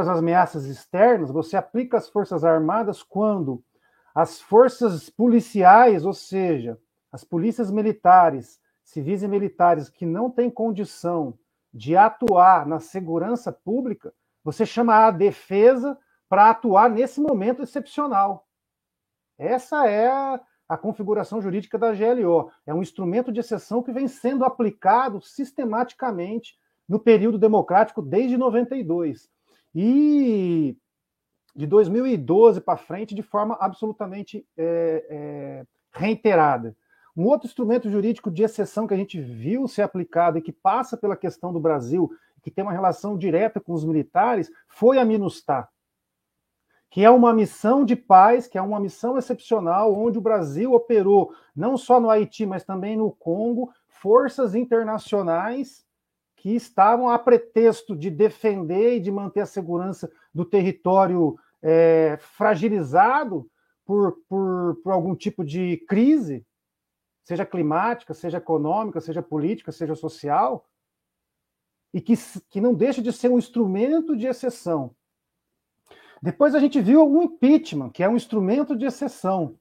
as ameaças externas, você aplica as Forças Armadas quando as forças policiais, ou seja, as polícias militares, civis e militares que não têm condição de atuar na segurança pública, você chama a defesa para atuar nesse momento excepcional. Essa é a, a, configuração jurídica da GLO. É um instrumento de exceção que vem sendo aplicado sistematicamente no período democrático desde 92. E de 2012 para frente, de forma absolutamente é, é, reiterada. Um outro instrumento jurídico de exceção que a gente viu ser aplicado e que passa pela questão do Brasil, que tem uma relação direta com os militares, foi a MINUSTAH, que é uma missão de paz, que é uma missão excepcional, onde o Brasil operou não só no Haiti, mas também no Congo, forças internacionais que estavam a pretexto de defender e de manter a segurança do território é, fragilizado por, por, por algum tipo de crise, seja climática, seja econômica, seja política, seja social, e que, que não deixa de ser um instrumento de exceção. Depois a gente viu o impeachment, que é um instrumento de exceção.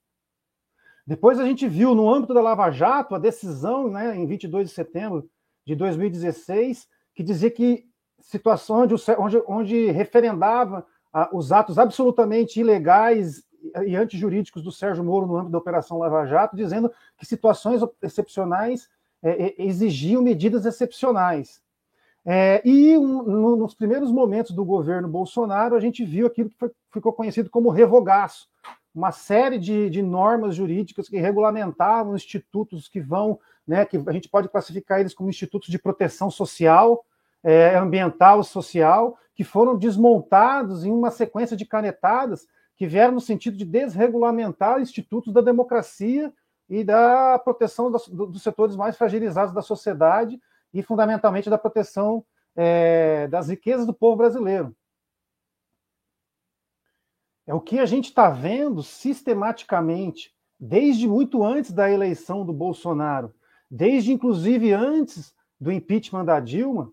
Depois a gente viu, no âmbito da Lava Jato, a decisão, né, em 22 de setembro de 2016, que dizia que situação onde, onde, onde referendava ah, os atos absolutamente ilegais e antijurídicos do Sérgio Moro no âmbito da Operação Lava Jato, dizendo que situações excepcionais é, exigiam medidas excepcionais. É, e um, no, nos primeiros momentos do governo Bolsonaro, a gente viu aquilo que foi, ficou conhecido como revogaço, uma série de, de, normas jurídicas que regulamentavam institutos que vão, né, que a gente pode classificar eles como institutos de proteção social, é, ambiental e social, que foram desmontados em uma sequência de canetadas que vieram no sentido de desregulamentar institutos da democracia e da proteção dos, dos setores mais fragilizados da sociedade e, fundamentalmente, da proteção é, das riquezas do povo brasileiro. É o que a gente está vendo sistematicamente, desde muito antes da eleição do Bolsonaro, desde inclusive antes do impeachment da Dilma,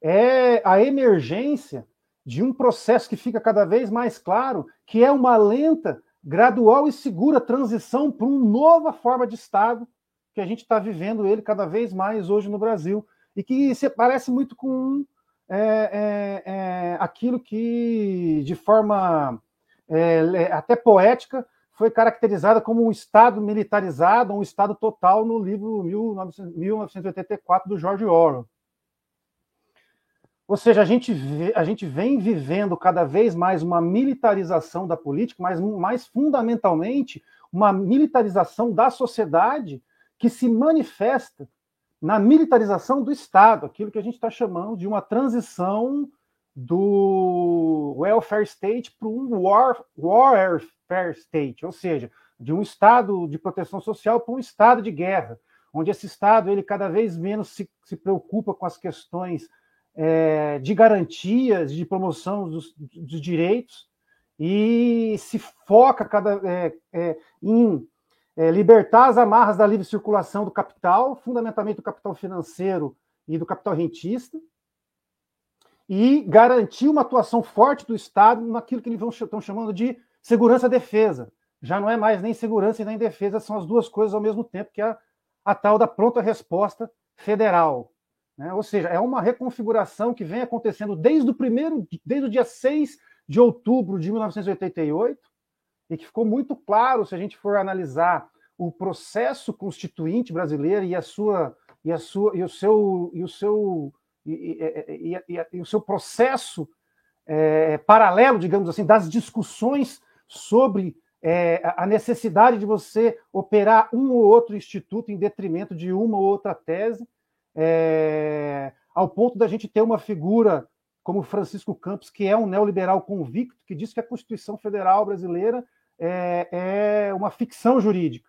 é a emergência de um processo que fica cada vez mais claro, que é uma lenta, gradual e segura transição para uma nova forma de Estado que a gente está vivendo ele cada vez mais hoje no Brasil e que se parece muito com é, é, é, aquilo que, de forma é, até poética, foi caracterizada como um Estado militarizado, um Estado total no livro 1984 do George Orwell. Ou seja, a gente, vê, a gente vem vivendo cada vez mais uma militarização da política, mas mais fundamentalmente uma militarização da sociedade que se manifesta na militarização do Estado, aquilo que a gente está chamando de uma transição do welfare state para um war, warfare state, ou seja, de um Estado de proteção social para um Estado de guerra, onde esse Estado ele cada vez menos se, se preocupa com as questões é, de garantias, de promoção dos, dos, direitos, e se foca cada, é, é, em é, libertar as amarras da livre circulação do capital, fundamentalmente do capital financeiro e do capital rentista, e garantir uma atuação forte do Estado naquilo que eles estão chamando de segurança-defesa. Já não é mais nem segurança e nem defesa, são as duas coisas ao mesmo tempo, que é a, a tal da pronta resposta federal. Né? Ou seja, é uma reconfiguração que vem acontecendo desde o primeiro, desde o dia 6 de outubro de 1988, e que ficou muito claro se a gente for analisar o processo constituinte brasileiro e a sua e a sua e o seu e o seu e, e, e, e o seu processo é, paralelo, digamos assim, das discussões sobre é, a necessidade de você operar um ou outro instituto em detrimento de uma ou outra tese, é, ao ponto da gente ter uma figura como Francisco Campos, que é um neoliberal convicto, que diz que a Constituição Federal brasileira é, é uma ficção jurídica,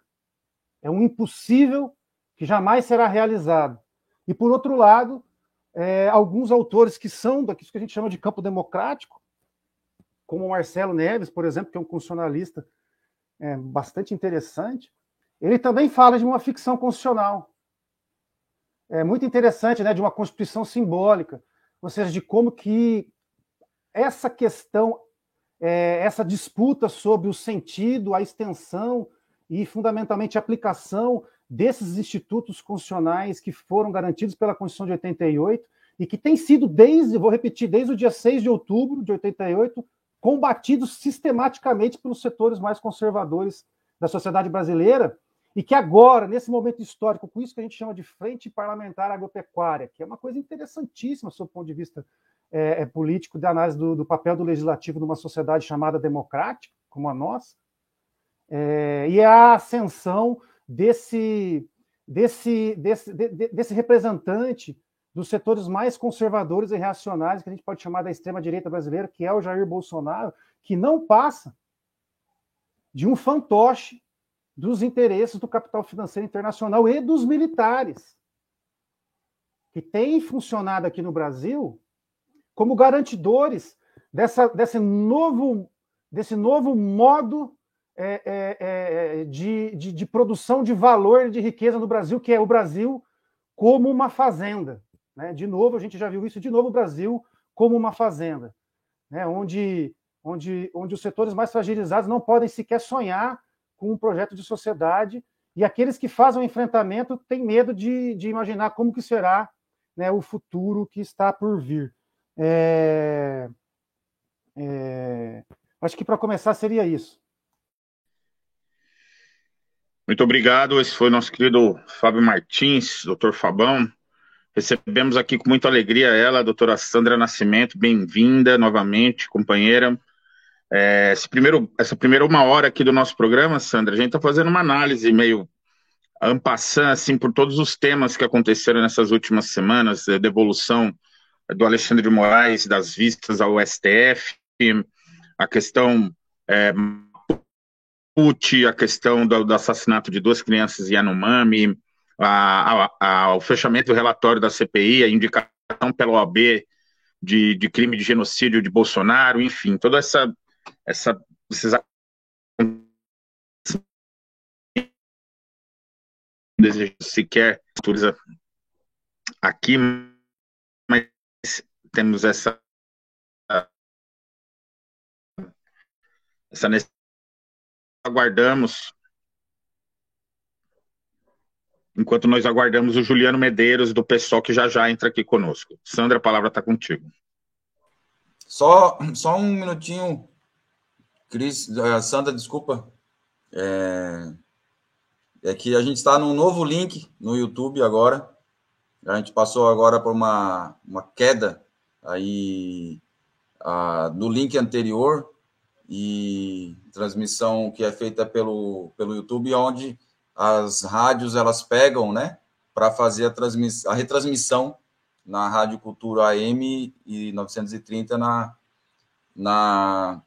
é um impossível que jamais será realizado. E, por outro lado, é, alguns autores que são daquilo que a gente chama de campo democrático, como Marcelo Neves, por exemplo, que é um constitucionalista é, bastante interessante, ele também fala de uma ficção constitucional. É muito interessante, né, de uma constituição simbólica, ou seja, de como que essa questão, é, essa disputa sobre o sentido, a extensão e, fundamentalmente, a aplicação desses institutos constitucionais que foram garantidos pela Constituição de 88 e que tem sido desde, vou repetir, desde o dia 6 de outubro de 88, combatidos sistematicamente pelos setores mais conservadores da sociedade brasileira, e que agora, nesse momento histórico, com isso que a gente chama de frente parlamentar agropecuária, que é uma coisa interessantíssima do ponto de vista é, é, político, de análise do, do, papel do legislativo numa sociedade chamada democrática, como a nossa, é, e a ascensão desse, desse, desse, de, desse representante dos setores mais conservadores e reacionários, que a gente pode chamar da extrema-direita brasileira, que é o Jair Bolsonaro, que não passa de um fantoche dos interesses do capital financeiro internacional e dos militares, que têm funcionado aqui no Brasil como garantidores dessa, desse, novo, desse novo modo é, é, é, de, de, de, produção de valor e de riqueza no Brasil, que é o Brasil como uma fazenda. Né? De novo, a gente já viu isso, de novo, o Brasil como uma fazenda, né? onde, onde, onde os setores mais fragilizados não podem sequer sonhar com um projeto de sociedade, e aqueles que fazem o enfrentamento têm medo de, de imaginar como que será né, o futuro que está por vir. É, é, acho que para começar seria isso. Muito obrigado. Esse foi nosso querido Fábio Martins, doutor Fabão. Recebemos aqui com muita alegria ela, a doutora Sandra Nascimento. Bem-vinda novamente, companheira. É, primeiro, essa primeira uma hora aqui do nosso programa, Sandra, a gente está fazendo uma análise meio ampassando assim por todos os temas que aconteceram nessas últimas semanas, a devolução do Alexandre de Moraes das vistas ao STF, a questão é, a questão do, do, assassinato de duas crianças em Yanomami, a, a, a, o fechamento do relatório da CPI, a indicação pela OAB de, de crime de genocídio de Bolsonaro, enfim, toda essa essa esses desejo sequer aqui, mas temos essa essa necessidade. Aguardamos, enquanto nós aguardamos o Juliano Medeiros do pessoal que já já entra aqui conosco. Sandra, a palavra está contigo. Só, só um minutinho Cris, uh, Sandra, desculpa. É, é que a gente está num novo link no YouTube agora. A gente passou agora por uma, uma queda aí uh, do link anterior e transmissão que é feita pelo, pelo YouTube, onde as rádios elas pegam, né, para fazer a, a retransmissão na Rádio Cultura AM e 930 na, na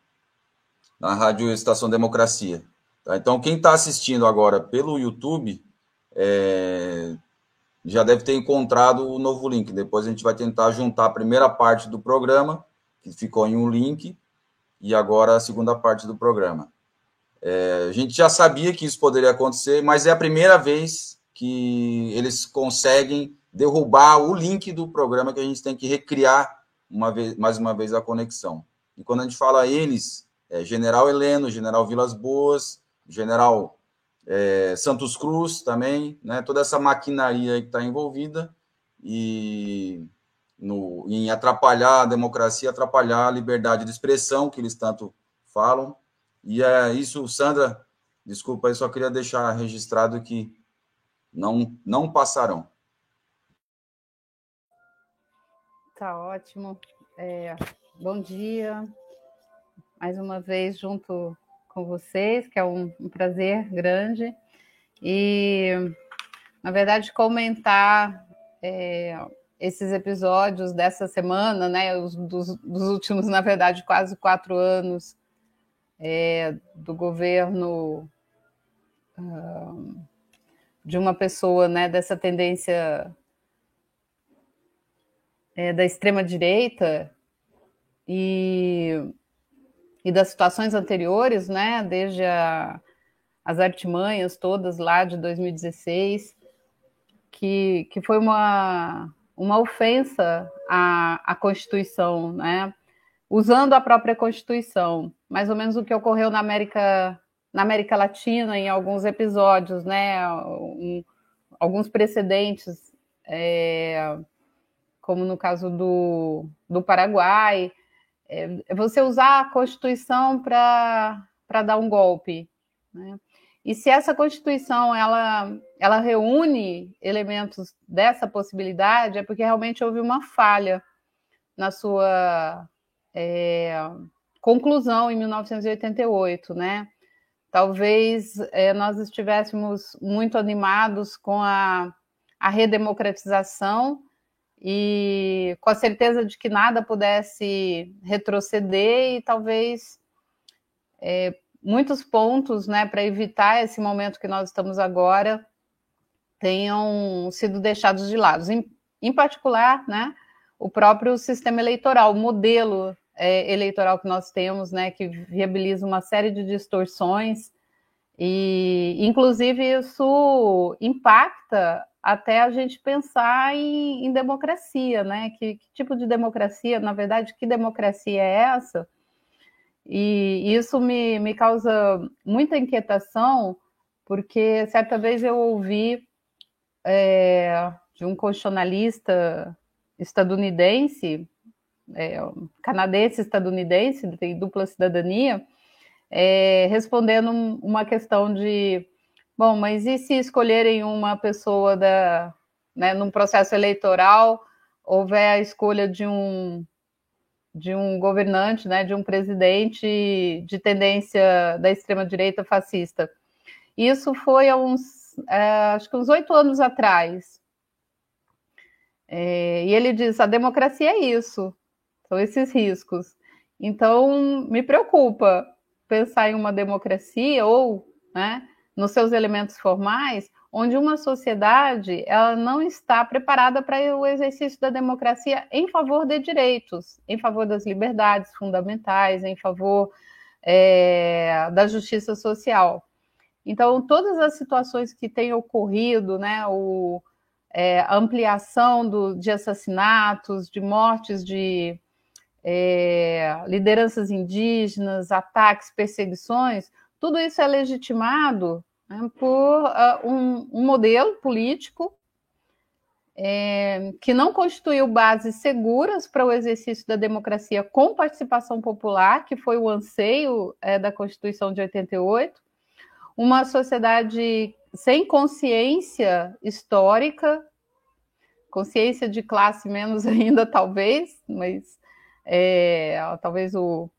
na Rádio Estação Democracia. Tá? Então, quem está assistindo agora pelo YouTube é, já deve ter encontrado o novo link. Depois a gente vai tentar juntar a primeira parte do programa, que ficou em um link, e agora a segunda parte do programa. É, a gente já sabia que isso poderia acontecer, mas é a primeira vez que eles conseguem derrubar o link do programa que a gente tem que recriar uma vez, mais uma vez a conexão. E quando a gente fala eles, é, General Heleno, General Vilas Boas, General é, Santos Cruz também, né? Toda essa maquinaria que está envolvida e no, em atrapalhar a democracia, atrapalhar a liberdade de expressão que eles tanto falam. E é isso, Sandra, desculpa, eu só queria deixar registrado que não, não passarão. Tá ótimo. É, bom dia, mais uma vez junto com vocês, que é um, um prazer grande. E, na verdade, comentar é, esses episódios dessa semana, né, os, dos, dos, últimos, na verdade, quase quatro anos é, do governo de uma pessoa, né, dessa tendência é, da extrema direita e e das situações anteriores, né, desde a, as artimanhas todas lá de 2016, que, que foi uma, uma ofensa à, à Constituição, né, usando a própria Constituição, mais ou menos o que ocorreu na América, na América Latina em alguns episódios, né? Um, alguns precedentes, é, como no caso do, do Paraguai, é, você usar a Constituição para dar um golpe. Né? E se essa Constituição ela, ela reúne elementos dessa possibilidade, é porque realmente houve uma falha na sua é, conclusão em 1988, né? Talvez é, nós estivéssemos muito animados com a, a redemocratização e com a certeza de que nada pudesse retroceder e talvez é, muitos pontos, né, para evitar esse momento que nós estamos agora tenham sido deixados de lado. Em, em particular, né, o próprio sistema eleitoral, o modelo é, eleitoral que nós temos, né, que viabiliza uma série de distorções e, inclusive, isso impacta até a gente pensar em, em democracia, né? Que, que, tipo de democracia, na verdade, que democracia é essa? E isso me, me causa muita inquietação, porque certa vez eu ouvi é, de um constitucionalista estadunidense, é, canadense estadunidense, tem dupla cidadania, é, respondendo uma questão de Bom, mas e se escolherem uma pessoa da, né, num processo eleitoral, houver a escolha de um de um governante, né, de um presidente de tendência da extrema direita fascista? Isso foi há uns, é, acho que uns oito anos atrás. É, e ele diz: a democracia é isso, são esses riscos. Então, me preocupa pensar em uma democracia ou, né, nos seus elementos formais, onde uma sociedade ela não está preparada para o exercício da democracia em favor de direitos, em favor das liberdades fundamentais, em favor é, da justiça social. Então, todas as situações que têm ocorrido, né, o, é, a ampliação do, de assassinatos, de mortes de é, lideranças indígenas, ataques, perseguições, tudo isso é legitimado por uh, um, um, modelo político é, que não constituiu bases seguras para o exercício da democracia com participação popular, que foi o anseio é, da Constituição de 88, uma sociedade sem consciência histórica, consciência de classe menos ainda, talvez, mas é, talvez o,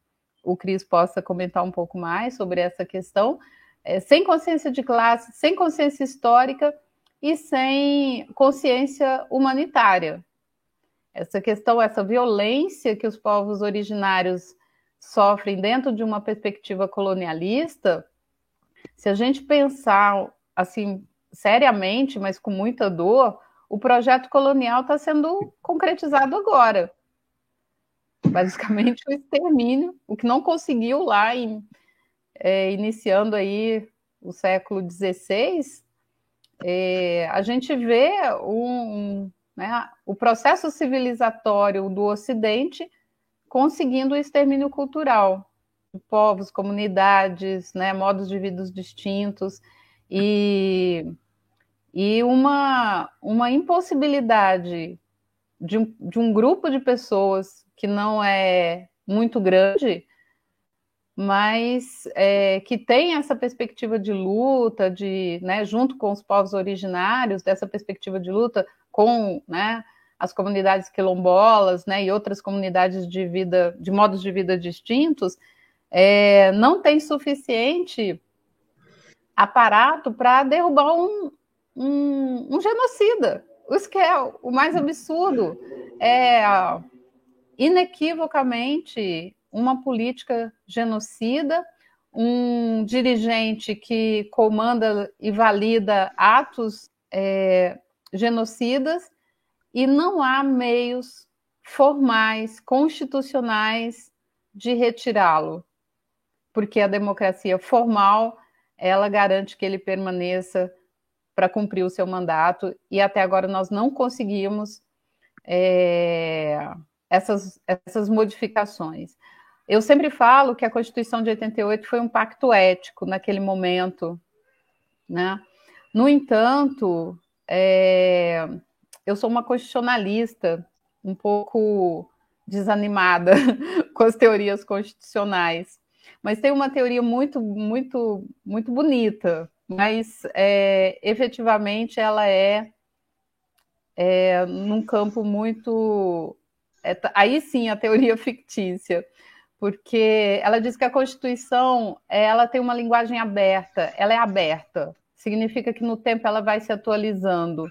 o Cris possa comentar um pouco mais sobre essa questão, é, sem consciência de classe, sem consciência histórica e sem consciência humanitária. Essa questão, essa violência que os povos originários sofrem dentro de uma perspectiva colonialista, se a gente pensar assim seriamente, mas com muita dor, o projeto colonial está sendo concretizado agora. Basicamente o extermínio, o que não conseguiu lá em é, iniciando aí o século XVI, é, a gente vê um, né, o processo civilizatório do Ocidente conseguindo o extermínio cultural. De povos, comunidades, né, modos de vida distintos. E, e uma, uma impossibilidade de de um grupo de pessoas que não é muito grande mas é, que tem essa perspectiva de luta, de, né, junto com os povos originários, dessa perspectiva de luta com né, as comunidades quilombolas né, e outras comunidades de vida, de modos de vida distintos, é, não tem suficiente aparato para derrubar um, um, um, genocida. Isso que é o mais absurdo. É inequivocamente uma política genocida, um dirigente que comanda e valida atos é, genocidas, e não há meios formais, constitucionais de retirá-lo, porque a democracia formal ela garante que ele permaneça para cumprir o seu mandato, e até agora nós não conseguimos é, essas, essas modificações. Eu sempre falo que a Constituição de 88 foi um pacto ético naquele momento, né? No entanto, é, eu sou uma constitucionalista um pouco desanimada com as teorias constitucionais, mas tem uma teoria muito, muito, muito bonita, mas é, efetivamente ela é, é num campo muito é, aí sim a teoria fictícia, porque ela diz que a Constituição ela tem uma linguagem aberta, ela é aberta, significa que no tempo ela vai se atualizando.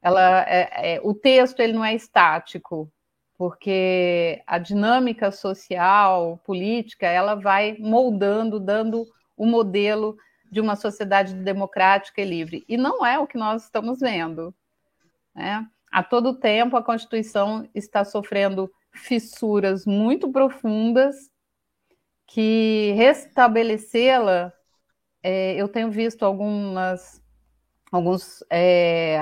Ela, é, é, o texto ele não é estático, porque a dinâmica social, política, ela vai moldando, dando o modelo de uma sociedade democrática e livre. E não é o que nós estamos vendo. Né? A todo tempo, a Constituição está sofrendo fissuras muito profundas que restabelecê-la, é, eu tenho visto algumas, alguns, é,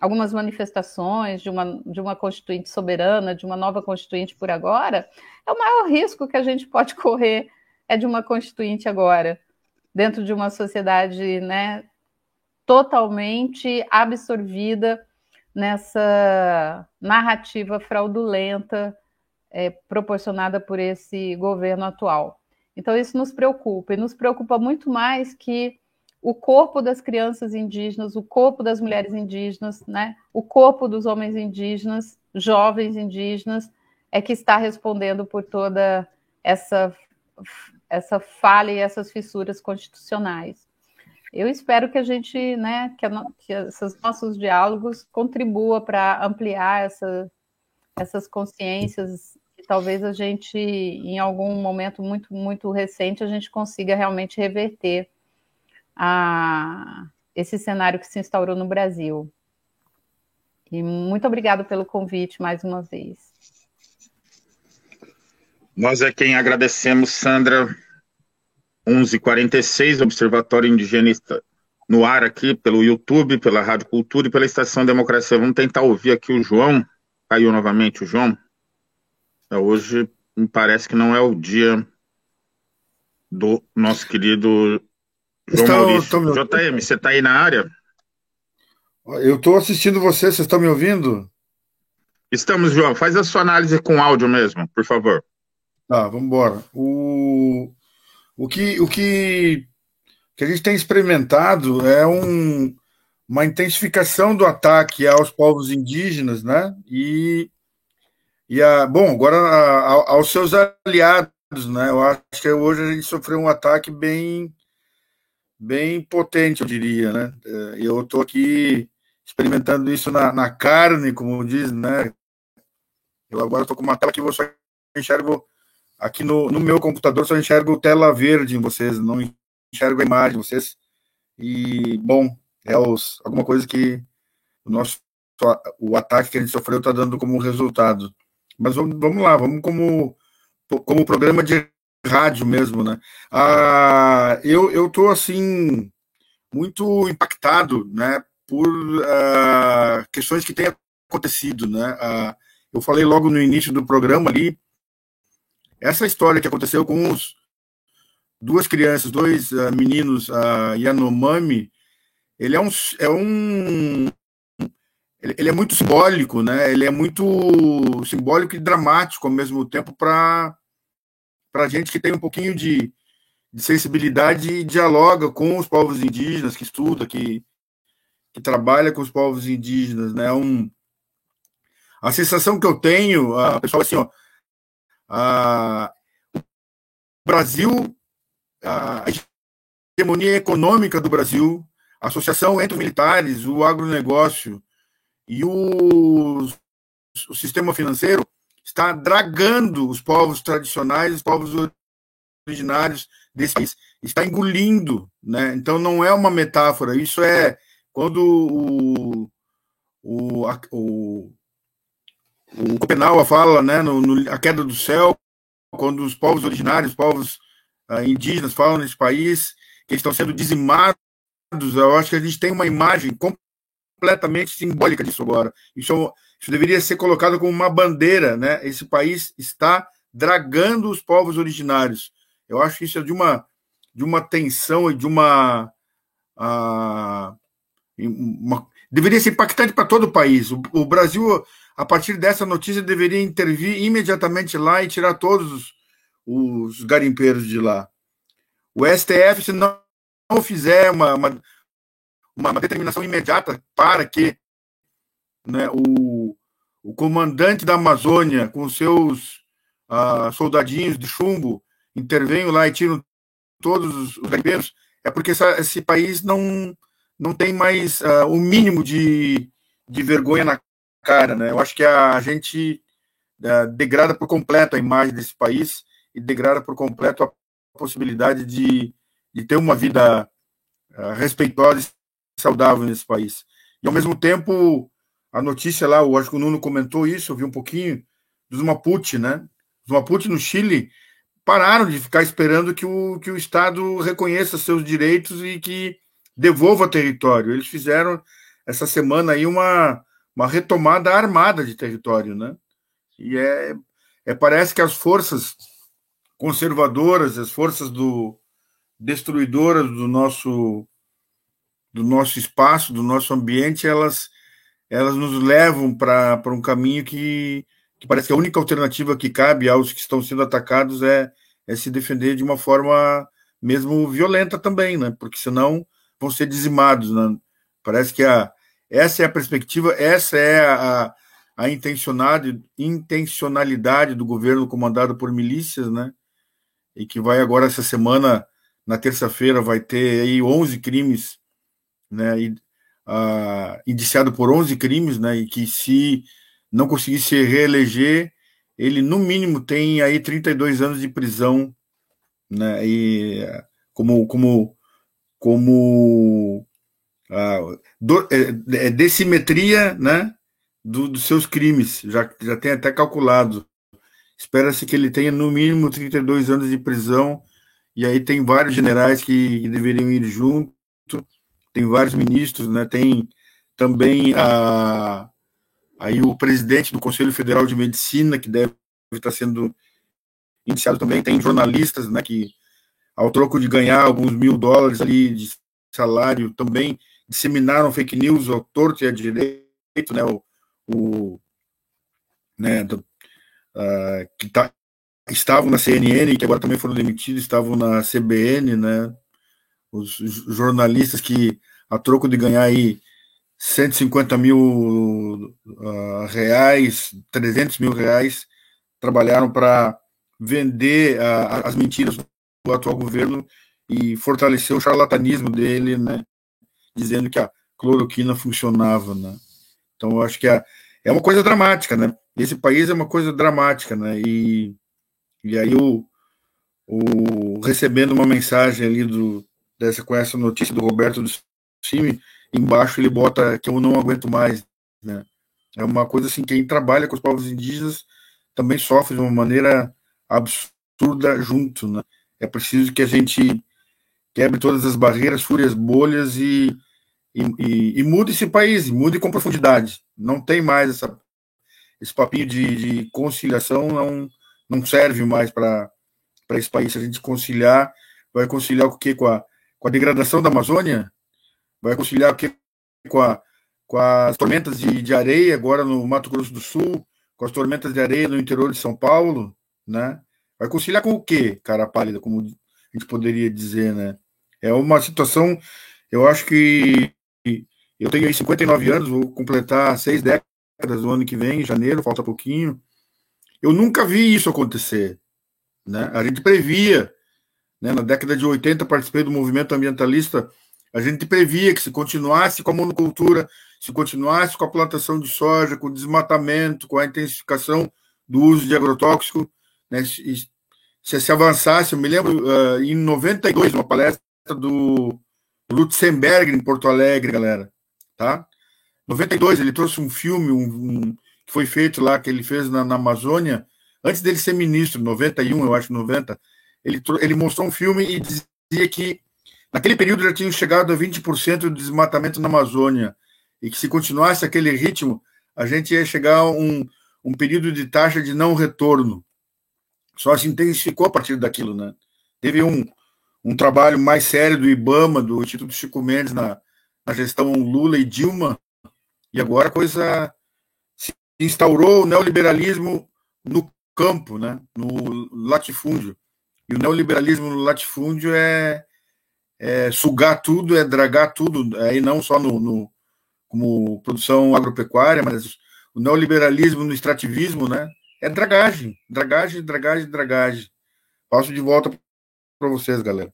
algumas manifestações de uma, de uma constituinte soberana, de uma nova constituinte por agora, é o maior risco que a gente pode correr é de uma constituinte agora, dentro de uma sociedade né, totalmente absorvida nessa narrativa fraudulenta é, proporcionada por esse governo atual. Então, isso nos preocupa, e nos preocupa muito mais que o corpo das crianças indígenas, o corpo das mulheres indígenas, né, o corpo dos homens indígenas, jovens indígenas, é que está respondendo por toda essa, essa falha e essas fissuras constitucionais eu espero que a gente, né, que, a, que esses nossos diálogos contribuam para ampliar essa, essas consciências e talvez a gente, em algum momento muito, muito recente, a gente consiga realmente reverter a, esse cenário que se instaurou no Brasil. E muito obrigado pelo convite mais uma vez. Nós é quem agradecemos, Sandra, 11h46, Observatório Indigenista no ar aqui pelo YouTube, pela Rádio Cultura e pela Estação Democracia. Vamos tentar ouvir aqui o João. Caiu novamente o João. É, hoje me parece que não é o dia do nosso querido João Estou, Maurício. Tô... JM, você está aí na área? Eu estou assistindo você, vocês estão me ouvindo? Estamos, João. Faz a sua análise com áudio mesmo, por favor. Tá, vamos embora. O... O que, o que, que a gente tem experimentado é um, uma intensificação do ataque aos povos indígenas, né? E, e a, bom, agora a, a, aos seus aliados, né? Eu acho que hoje a gente sofreu um ataque bem, bem potente, eu diria, né? É, eu estou aqui experimentando isso na, na carne, como diz, né? Eu agora estou com uma tela que eu só enxergo Aqui no, no meu computador só enxergo tela verde em vocês, não enxergo a imagem de vocês. E, bom, é os, alguma coisa que o nosso o ataque que a gente sofreu está dando como resultado. Mas vamos, vamos lá, vamos como, como programa de rádio mesmo, né? Ah, eu eu tô assim muito impactado, né, por ah, questões que têm acontecido, né? Ah, eu falei logo no início do programa ali essa história que aconteceu com os duas crianças, dois uh, meninos, uh, Yanomami, ele é um, é um ele é muito simbólico, né? Ele é muito simbólico e dramático ao mesmo tempo para para gente que tem um pouquinho de, de, sensibilidade e dialoga com os povos indígenas, que estuda, que, que trabalha com os povos indígenas, né? Um, a sensação que eu tenho, a pessoal assim, ó, ah, o Brasil, a hegemonia econômica do Brasil, a associação entre os militares, o agronegócio e o, o sistema financeiro está dragando os povos tradicionais, os povos originários desse país, está engolindo, né? Então não é uma metáfora, isso é quando o, o, o o Copenau fala, né, no, no, a queda do céu, quando os povos originários, os povos uh, indígenas falam nesse país que estão sendo dizimados, eu acho que a gente tem uma imagem completamente simbólica disso agora. Isso isso deveria ser colocado como uma bandeira, né? Esse país está dragando os povos originários. Eu acho que isso é de uma, de uma tensão e de uma, uh, uma deveria ser impactante para todo o país. O, o, Brasil, a partir dessa notícia, deveria intervir imediatamente lá e tirar todos os, os garimpeiros de lá. O STF, se não, não fizer uma, uma, uma, determinação imediata para que né, o, o comandante da Amazônia, com seus uh, soldadinhos de chumbo, intervenham lá e tiram todos os garimpeiros, é porque essa, esse país não, não tem mais uh, o mínimo de, de vergonha na cara. Né? Eu acho que a, gente uh, degrada por completo a imagem desse país e degrada por completo a possibilidade de, de ter uma vida uh, respeitosa e saudável nesse país. E, ao mesmo tempo, a notícia lá, eu acho que o Nuno comentou isso, eu vi um pouquinho, dos Mapuche, né? Os Mapuche no Chile pararam de ficar esperando que o, que o Estado reconheça seus direitos e que devolva território. Eles fizeram essa semana aí uma, uma retomada armada de território, né? E é, é parece que as forças conservadoras, as forças do destruidoras do nosso do nosso espaço, do nosso ambiente, elas elas nos levam para um caminho que, que parece que a única alternativa que cabe aos que estão sendo atacados é, é se defender de uma forma mesmo violenta também, né? Porque senão vão ser dizimados. Né? Parece que a, essa é a perspectiva, essa é a, a intencionalidade, do governo comandado por milícias, né? E que vai agora essa semana, na terça-feira, vai ter aí 11 crimes, né? E, uh, indiciado por 11 crimes, né? E que se não conseguir se reeleger, ele no mínimo tem aí 32 anos de prisão, né? E como como como a do, é, é decimetria né, do, dos seus crimes, já, já tem até calculado. Espera-se que ele tenha no mínimo 32 anos de prisão, e aí tem vários generais que, que deveriam ir junto, tem vários ministros, né, tem também a, aí o presidente do Conselho Federal de Medicina, que deve estar sendo iniciado também, tem jornalistas né, que ao troco de ganhar alguns mil dólares ali de salário, também disseminaram fake news ao torto e à direito, né, o, o né, do, uh, que tá, estavam na CNN, que agora também foram demitidos, estavam na CBN, né, os jornalistas que, a troco de ganhar aí 150 mil uh, reais, 300 mil reais, trabalharam para vender uh, as mentiras do atual governo e fortaleceu o charlatanismo dele, né, dizendo que a cloroquina funcionava, né. Então, eu acho que é, é uma coisa dramática, né. Esse país é uma coisa dramática, né, e, e aí o, o recebendo uma mensagem ali do dessa com essa notícia do Roberto do Cime, embaixo ele bota que eu não aguento mais, né. É uma coisa assim, quem trabalha com os povos indígenas também sofre de uma maneira absurda junto, né? É preciso que a gente quebre todas as barreiras, fure as bolhas e, e, e, e mude esse país, mude com profundidade. Não tem mais essa, esse papinho de, de conciliação, não, não serve mais para esse país. Se a gente conciliar, vai conciliar o quê? Com a, com a degradação da Amazônia? Vai conciliar o quê? Com, a, com as tormentas de, de areia agora no Mato Grosso do Sul, com as tormentas de areia no interior de São Paulo, né? Vai conciliar com o quê, cara pálida, como a gente poderia dizer, né? É uma situação, eu acho que eu tenho 59 anos, vou completar seis décadas no ano que vem, em janeiro, falta pouquinho. Eu nunca vi isso acontecer. Né? A gente previa, né? na década de 80, participei do movimento ambientalista, a gente previa que se continuasse com a monocultura, se continuasse com a plantação de soja, com o desmatamento, com a intensificação do uso de agrotóxico, né? Se, se avançasse, eu me lembro uh, em 92, uma palestra do Lutzenberg em Porto Alegre, galera, tá? 92, ele trouxe um filme um, um, que foi feito lá, que ele fez na, na, Amazônia, antes dele ser ministro, 91, eu acho, 90. Ele, ele mostrou um filme e dizia que naquele período já tinham chegado a 20% do desmatamento na Amazônia, e que se continuasse aquele ritmo, a gente ia chegar a um, um período de taxa de não retorno. Só se intensificou a partir daquilo, né? Teve um, um trabalho mais sério do IBAMA, do Instituto Chico Mendes, na, na gestão Lula e Dilma, e agora a coisa instaurou o neoliberalismo no campo, né? no latifúndio. E o neoliberalismo no latifúndio é, é sugar tudo, é dragar tudo, aí não só no, no, como produção agropecuária, mas o neoliberalismo no extrativismo, né? É dragagem, dragagem, dragagem, dragagem. Passo de volta para vocês, galera.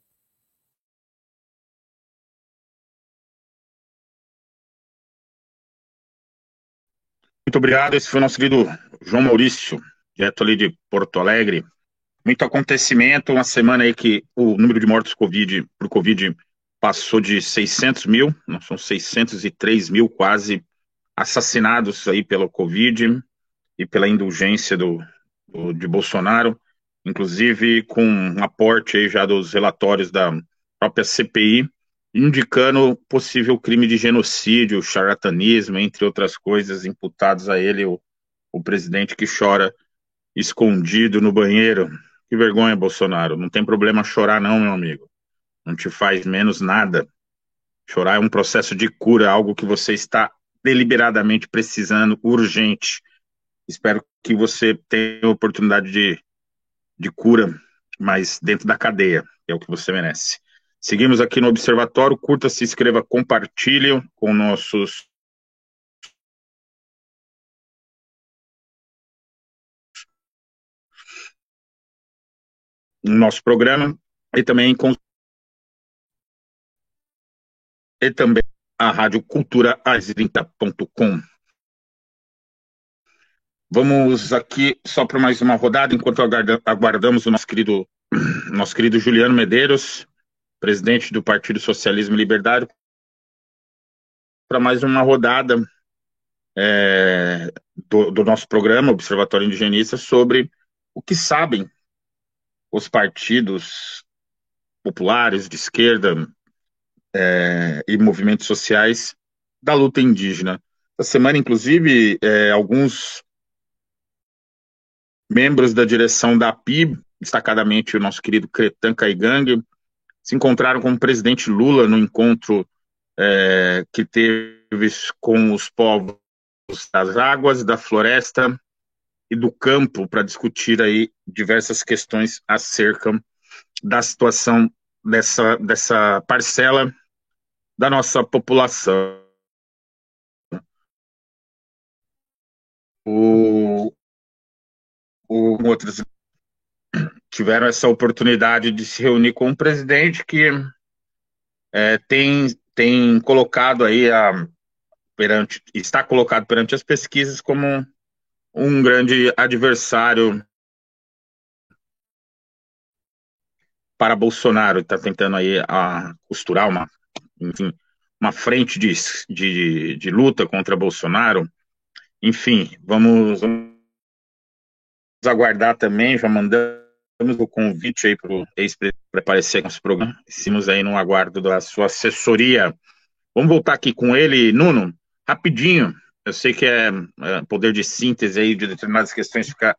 Muito obrigado. Esse foi o nosso querido João Maurício, direto ali de Porto Alegre. Muito acontecimento, uma semana aí que o número de mortos COVID, por Covid passou de 600 mil, não são 603 mil quase assassinados aí pela Covid e pela indulgência do, do, de Bolsonaro, inclusive com um aporte aí já dos relatórios da própria CPI, indicando possível crime de genocídio, charlatanismo, entre outras coisas, imputados a ele, o, o presidente que chora escondido no banheiro. Que vergonha, Bolsonaro. Não tem problema chorar, não, meu amigo. Não te faz menos nada. Chorar é um processo de cura, algo que você está deliberadamente precisando, urgente. Espero que você tenha oportunidade de, de cura, mas dentro da cadeia, é o que você merece. Seguimos aqui no Observatório. Curta, se inscreva, compartilhe com nossos nosso programa e também com e também a Rádio Cultura As30.com. Vamos aqui só para mais uma rodada, enquanto aguardamos o nosso querido, nosso querido Juliano Medeiros, presidente do Partido Socialismo e Liberdade, para mais uma rodada é, do, do, nosso programa, Observatório Indigenista, sobre o que sabem os partidos populares de esquerda é, e movimentos sociais da luta indígena. Essa semana, inclusive, é, alguns membros da direção da PIB, destacadamente o nosso querido Cretan Caigang, se encontraram com o presidente Lula no encontro é, que teve com os povos das águas, da floresta e do campo para discutir aí diversas questões acerca da situação dessa, dessa parcela da nossa população. O, o, outros tiveram essa oportunidade de se reunir com um presidente que é, tem, tem colocado aí a, perante, está colocado perante as pesquisas como um grande adversário para Bolsonaro, está tentando aí a, costurar uma, enfim, uma frente de, de, de luta contra Bolsonaro. Enfim, vamos, vamos aguardar também, já mandamos o convite aí para o ex para aparecer com esse programa. Estamos aí no aguardo da sua assessoria. Vamos voltar aqui com ele, Nuno, rapidinho. Eu sei que é, é poder de síntese aí de determinadas questões fica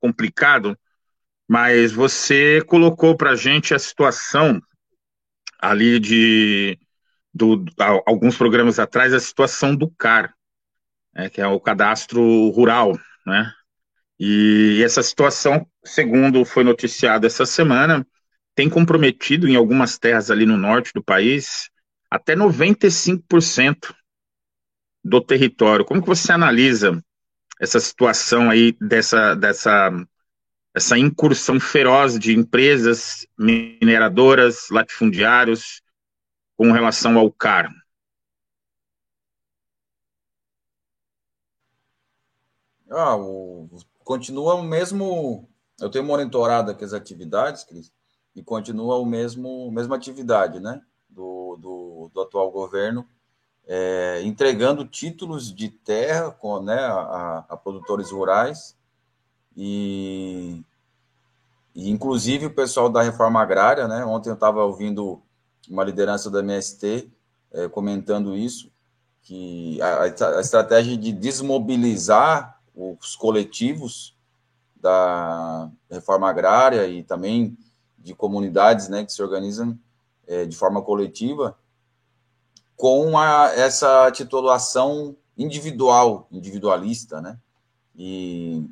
complicado, mas você colocou para gente a situação ali de do, alguns programas atrás a situação do CAR, né, que é o cadastro rural, né? E essa situação, segundo foi noticiado essa semana, tem comprometido em algumas terras ali no norte do país até 95% do território. Como que você analisa essa situação aí dessa dessa essa incursão feroz de empresas mineradoras, latifundiários com relação ao CAR? Ah, o, continua o mesmo. Eu tenho monitorado aqui as atividades, Cris, e continua o mesmo mesma atividade, né? Do, do, do atual governo, é, entregando títulos de terra com, né, a, a produtores rurais e, e, inclusive o pessoal da reforma agrária, né? Ontem eu estava ouvindo uma liderança da MST é, comentando isso, que a, a estratégia de desmobilizar os coletivos da reforma agrária e também de comunidades né, que se organizam é, de forma coletiva com a, essa titulação individual, individualista, né? E,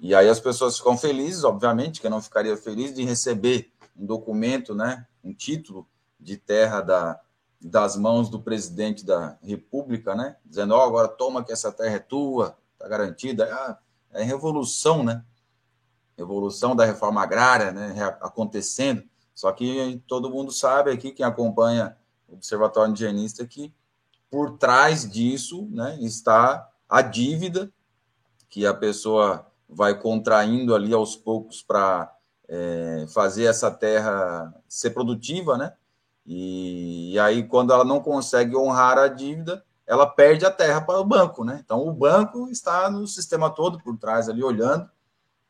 e aí as pessoas ficam felizes, obviamente, que eu não ficaria feliz de receber um documento, né, um título de terra da, das mãos do presidente da República, né, dizendo, ó, oh, agora toma que essa terra é tua, tá garantida. Ah, é revolução, né? Revolução da reforma agrária, né, acontecendo. Só que todo mundo sabe aqui, quem acompanha o Observatório Indigenista, que por trás disso, né, está a dívida que a pessoa vai contraindo ali aos poucos para é, fazer essa terra ser produtiva, né? E, e, aí, quando ela não consegue honrar a dívida, ela perde a terra para o banco, né? Então, o banco está no sistema todo por trás ali, olhando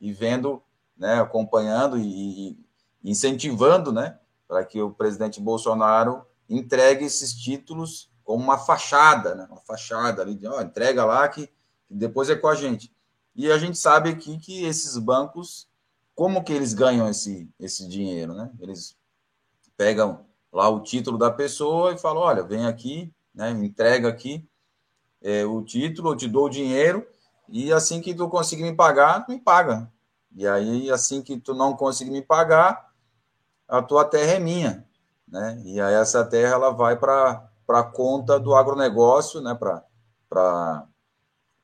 e vendo, né, acompanhando e, e incentivando, né, para que o presidente Bolsonaro entregue esses títulos como uma fachada, né? Uma fachada ali, de, ó, entrega lá que, que depois é com a gente. E a gente sabe aqui que esses bancos, como que eles ganham esse, esse dinheiro, né? Eles pegam lá o título da pessoa e falam, olha, vem aqui, né? Entrega aqui é, o título, eu te dou o dinheiro e assim que tu conseguir me pagar, tu me paga. E aí, assim que tu não conseguir me pagar, a tua terra é minha, né? E aí essa terra ela vai para para conta do agronegócio, né? Para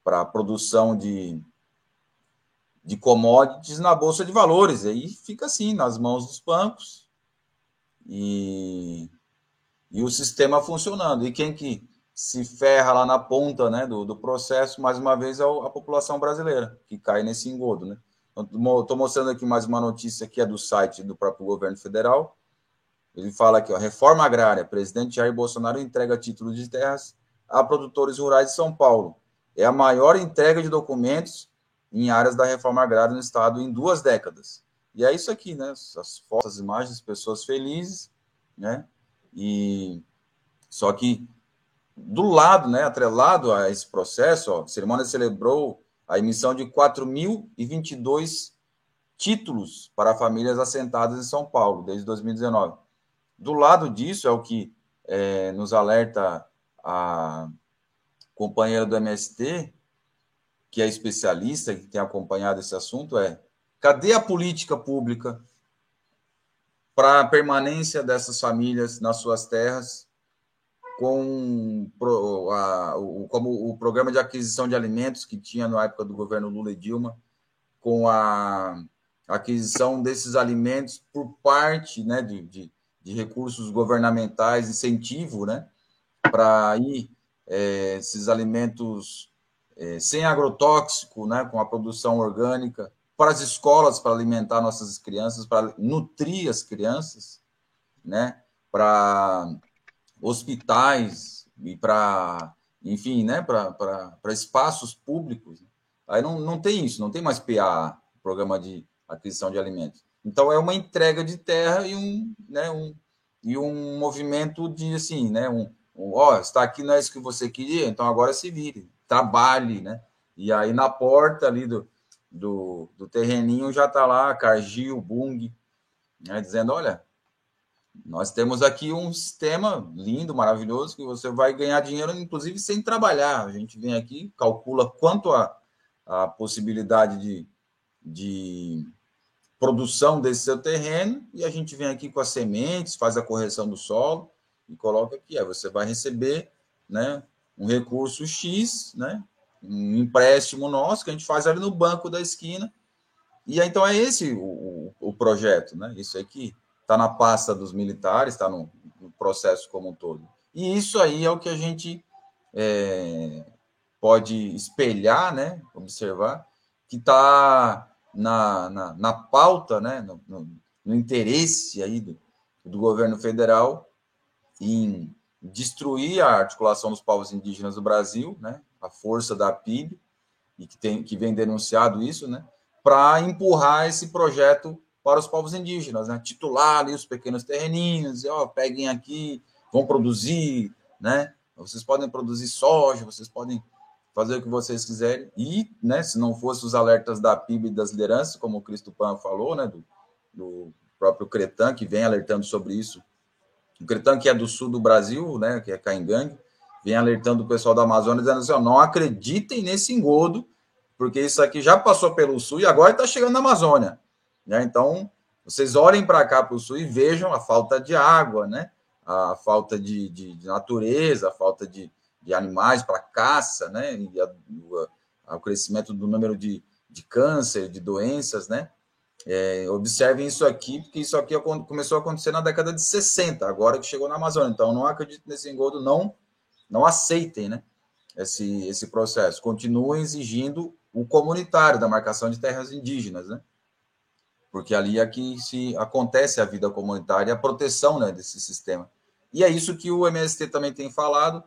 para produção de de commodities na bolsa de valores. E aí fica assim, nas mãos dos bancos e, e o sistema funcionando. E quem que se ferra lá na ponta né, do, do processo, mais uma vez, é a população brasileira, que cai nesse engodo. Né? Estou mostrando aqui mais uma notícia que é do site do próprio governo federal. Ele fala aqui, ó, reforma agrária, presidente Jair Bolsonaro entrega títulos de terras a produtores rurais de São Paulo. É a maior entrega de documentos em áreas da reforma agrária no Estado em duas décadas. E é isso aqui, né? As fotos, as imagens, pessoas felizes, né? E só que do lado, né, atrelado a esse processo, ó, a cerimônia celebrou a emissão de 4.022 títulos para famílias assentadas em São Paulo desde 2019. Do lado disso é o que é, nos alerta a companheira do MST, que é especialista, que tem acompanhado esse assunto, é cadê a política pública para a permanência dessas famílias nas suas terras, com a, o, como o programa de aquisição de alimentos que tinha na época do governo Lula e Dilma, com a aquisição desses alimentos por parte né, de, de, de recursos governamentais, incentivo né, para ir é, esses alimentos é, sem agrotóxico, né, com a produção orgânica, para as escolas, para alimentar nossas crianças, para nutrir as crianças, né, para hospitais e para, enfim, né, para, espaços públicos. Aí não, não tem isso, não tem mais PA, Programa de Aquisição de Alimentos. Então é uma entrega de terra e um, né, um, e um movimento de assim, né, um, um ó, está aqui não é isso que você queria, então agora se vire trabalhe, né? E aí na porta ali do, do, do terreninho já está lá Cargill, Bung, né, dizendo, olha, nós temos aqui um sistema lindo, maravilhoso, que você vai ganhar dinheiro, inclusive, sem trabalhar. A gente vem aqui, calcula quanto a, a possibilidade de, de produção desse seu terreno, e a gente vem aqui com as sementes, faz a correção do solo e coloca aqui. Aí você vai receber né, um recurso X, né? um empréstimo nosso que a gente faz ali no banco da esquina. E então é esse o, o, projeto, né? Isso aqui está na pasta dos militares, está no, no, processo como um todo. E isso aí é o que a gente é, pode espelhar, né? Observar que está na, na, na, pauta, né? No, no, no interesse aí do, do governo federal em destruir a articulação dos povos indígenas do Brasil, né, a força da PIB, e que, tem, que vem denunciado isso, né, para empurrar esse projeto para os povos indígenas, né, titular ali os pequenos terreninhos, ó, peguem aqui, vão produzir, né, vocês podem produzir soja, vocês podem fazer o que vocês quiserem. E, né, se não fosse os alertas da PIB e das lideranças, como o Cristo Pan falou, né, do, do próprio Cretan, que vem alertando sobre isso. O Cretan, que é do sul do Brasil, né, que é Caingangue, vem alertando o pessoal da Amazônia, dizendo assim: ó, não acreditem nesse engodo, porque isso aqui já passou pelo sul e agora está chegando na Amazônia. Né? Então, vocês olhem para cá, para o sul, e vejam a falta de água, né? a falta de, de, de natureza, a falta de, de animais para caça, né? E a, a, o crescimento do número de, de câncer, de doenças, né? É, observem isso aqui, porque isso aqui começou a acontecer na década de 60, agora que chegou na Amazônia. Então, não acredito nesse engodo, não, não aceitem né, esse, esse processo. Continuem exigindo o comunitário da marcação de terras indígenas, né? Porque ali é que se acontece a vida comunitária, a proteção né, desse sistema. E é isso que o MST também tem falado,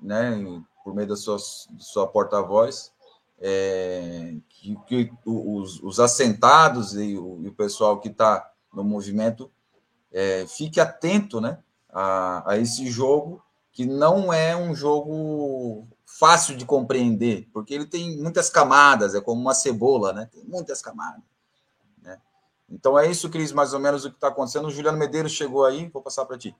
né, por meio da sua, sua porta-voz, é, que, que, os, os assentados e o, e o, pessoal que está no movimento é, fique atento né, a, a esse jogo, que não é um jogo fácil de compreender, porque ele tem muitas camadas, é como uma cebola, né? Tem muitas camadas. Então é isso, Cris, mais ou menos o que está acontecendo. O Juliano Medeiros chegou aí, vou passar para ti.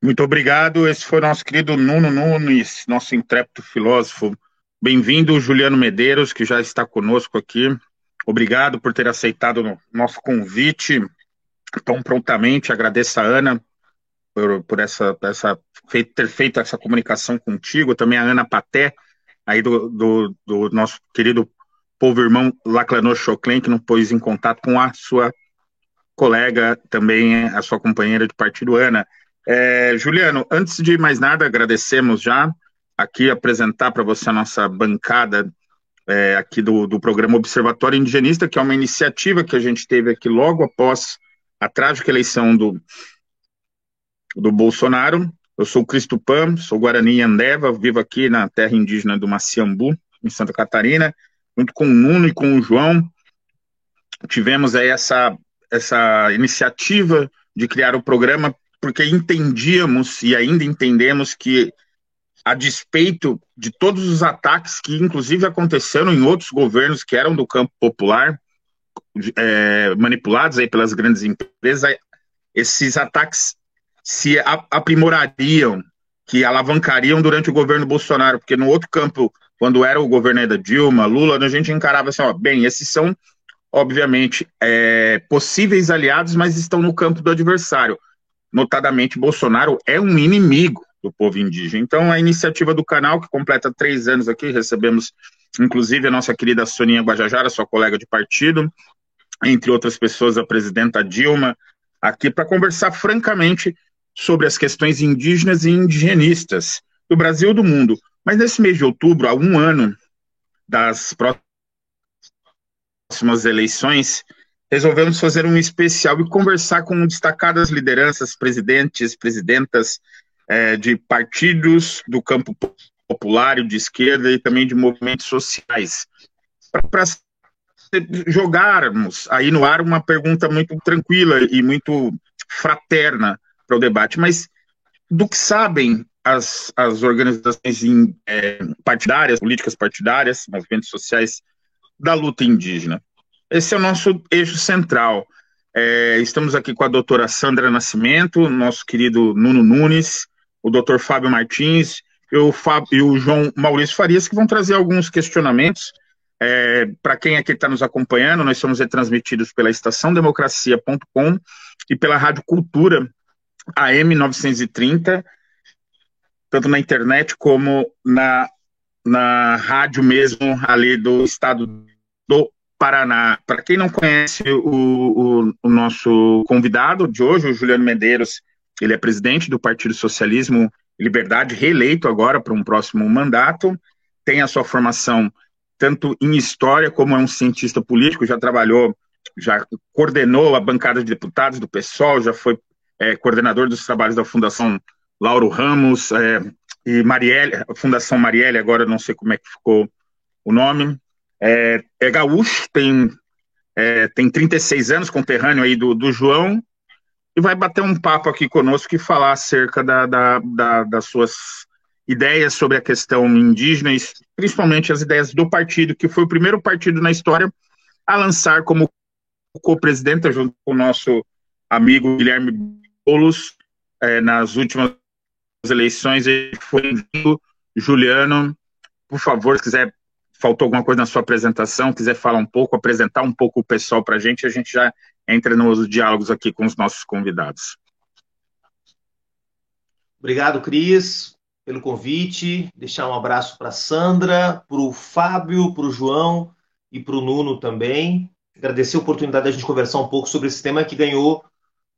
Muito obrigado. Esse foi nosso querido Nuno Nunes, nosso intrépido filósofo. Bem-vindo, Juliano Medeiros, que já está conosco aqui. Obrigado por ter aceitado o nosso convite tão prontamente. Agradeço a Ana por, por essa, essa, ter feito essa comunicação contigo. Também a Ana Paté, aí do, do, do nosso querido povo irmão Laclanor Choclen, que não pôs em contato com a sua colega, também a sua companheira de partido, Ana. É, Juliano, antes de mais nada, agradecemos já aqui apresentar para você a nossa bancada é, aqui do, do programa Observatório Indigenista, que é uma iniciativa que a gente teve aqui logo após a trágica eleição do, do Bolsonaro. Eu sou Cristo Pam, sou Guarani Andeva, vivo aqui na terra indígena do Maciambu, em Santa Catarina, junto com o Nuno e com o João. Tivemos aí essa, essa iniciativa de criar o programa porque entendíamos e ainda entendemos que, a despeito de todos os ataques que, inclusive, aconteceram em outros governos que eram do campo popular, é, manipulados aí pelas grandes empresas, esses ataques se aprimorariam, que alavancariam durante o governo Bolsonaro, porque no outro campo, quando era o governo da Dilma, Lula, a gente encarava assim, ó, bem, esses são, obviamente, é, possíveis aliados, mas estão no campo do adversário notadamente Bolsonaro é um inimigo do povo indígena. Então, a iniciativa do canal, que completa três anos aqui, recebemos inclusive a nossa querida Soninha Guajajara, sua colega de partido, entre outras pessoas, a presidenta Dilma, aqui para conversar francamente sobre as questões indígenas e indigenistas do Brasil e do mundo. Mas nesse mês de outubro, há um ano das próximas eleições, resolvemos fazer um especial e conversar com destacadas lideranças, presidentes, presidentas é, de partidos do campo popular, de esquerda e também de movimentos sociais, para jogarmos aí no ar uma pergunta muito tranquila e muito fraterna para o debate, mas do que sabem as, as organizações é, partidárias, políticas partidárias, movimentos sociais da luta indígena. Esse é o nosso eixo central. É, estamos aqui com a doutora Sandra Nascimento, nosso querido Nuno Nunes, o doutor Fábio Martins e o, Fábio, e o João Maurício Farias, que vão trazer alguns questionamentos. É, Para quem aqui está nos acompanhando, nós somos retransmitidos pela estaçãodemocracia.com e pela Rádio Cultura AM 930, tanto na internet como na, na rádio mesmo ali do estado do Paraná. Para quem não conhece o, o, o, nosso convidado de hoje, o Juliano Medeiros, ele é presidente do Partido Socialismo e Liberdade, reeleito agora para um próximo mandato, tem a sua formação tanto em história como é um cientista político, já trabalhou, já coordenou a bancada de deputados do PSOL, já foi é, coordenador dos trabalhos da Fundação Lauro Ramos é, e Marielle, Fundação Marielle, agora não sei como é que ficou o nome, é, é gaúcho, tem, é, tem 36 anos, conterrâneo aí do, do João, e vai bater um papo aqui conosco e falar acerca da, da, da, das suas ideias sobre a questão indígena, e principalmente as ideias do partido, que foi o primeiro partido na história a lançar como co-presidenta, junto com o nosso amigo Guilherme Boulos, é, nas últimas eleições. Ele foi vindo. Juliano, por favor, se quiser, faltou alguma coisa na sua apresentação, quiser falar um pouco, apresentar um pouco o pessoal para a gente, a gente já entra nos diálogos aqui com os nossos convidados. Obrigado, Cris, pelo convite. Deixar um abraço para Sandra, para o Fábio, para o João e para o Nuno também. Agradecer a oportunidade de a gente conversar um pouco sobre esse tema que ganhou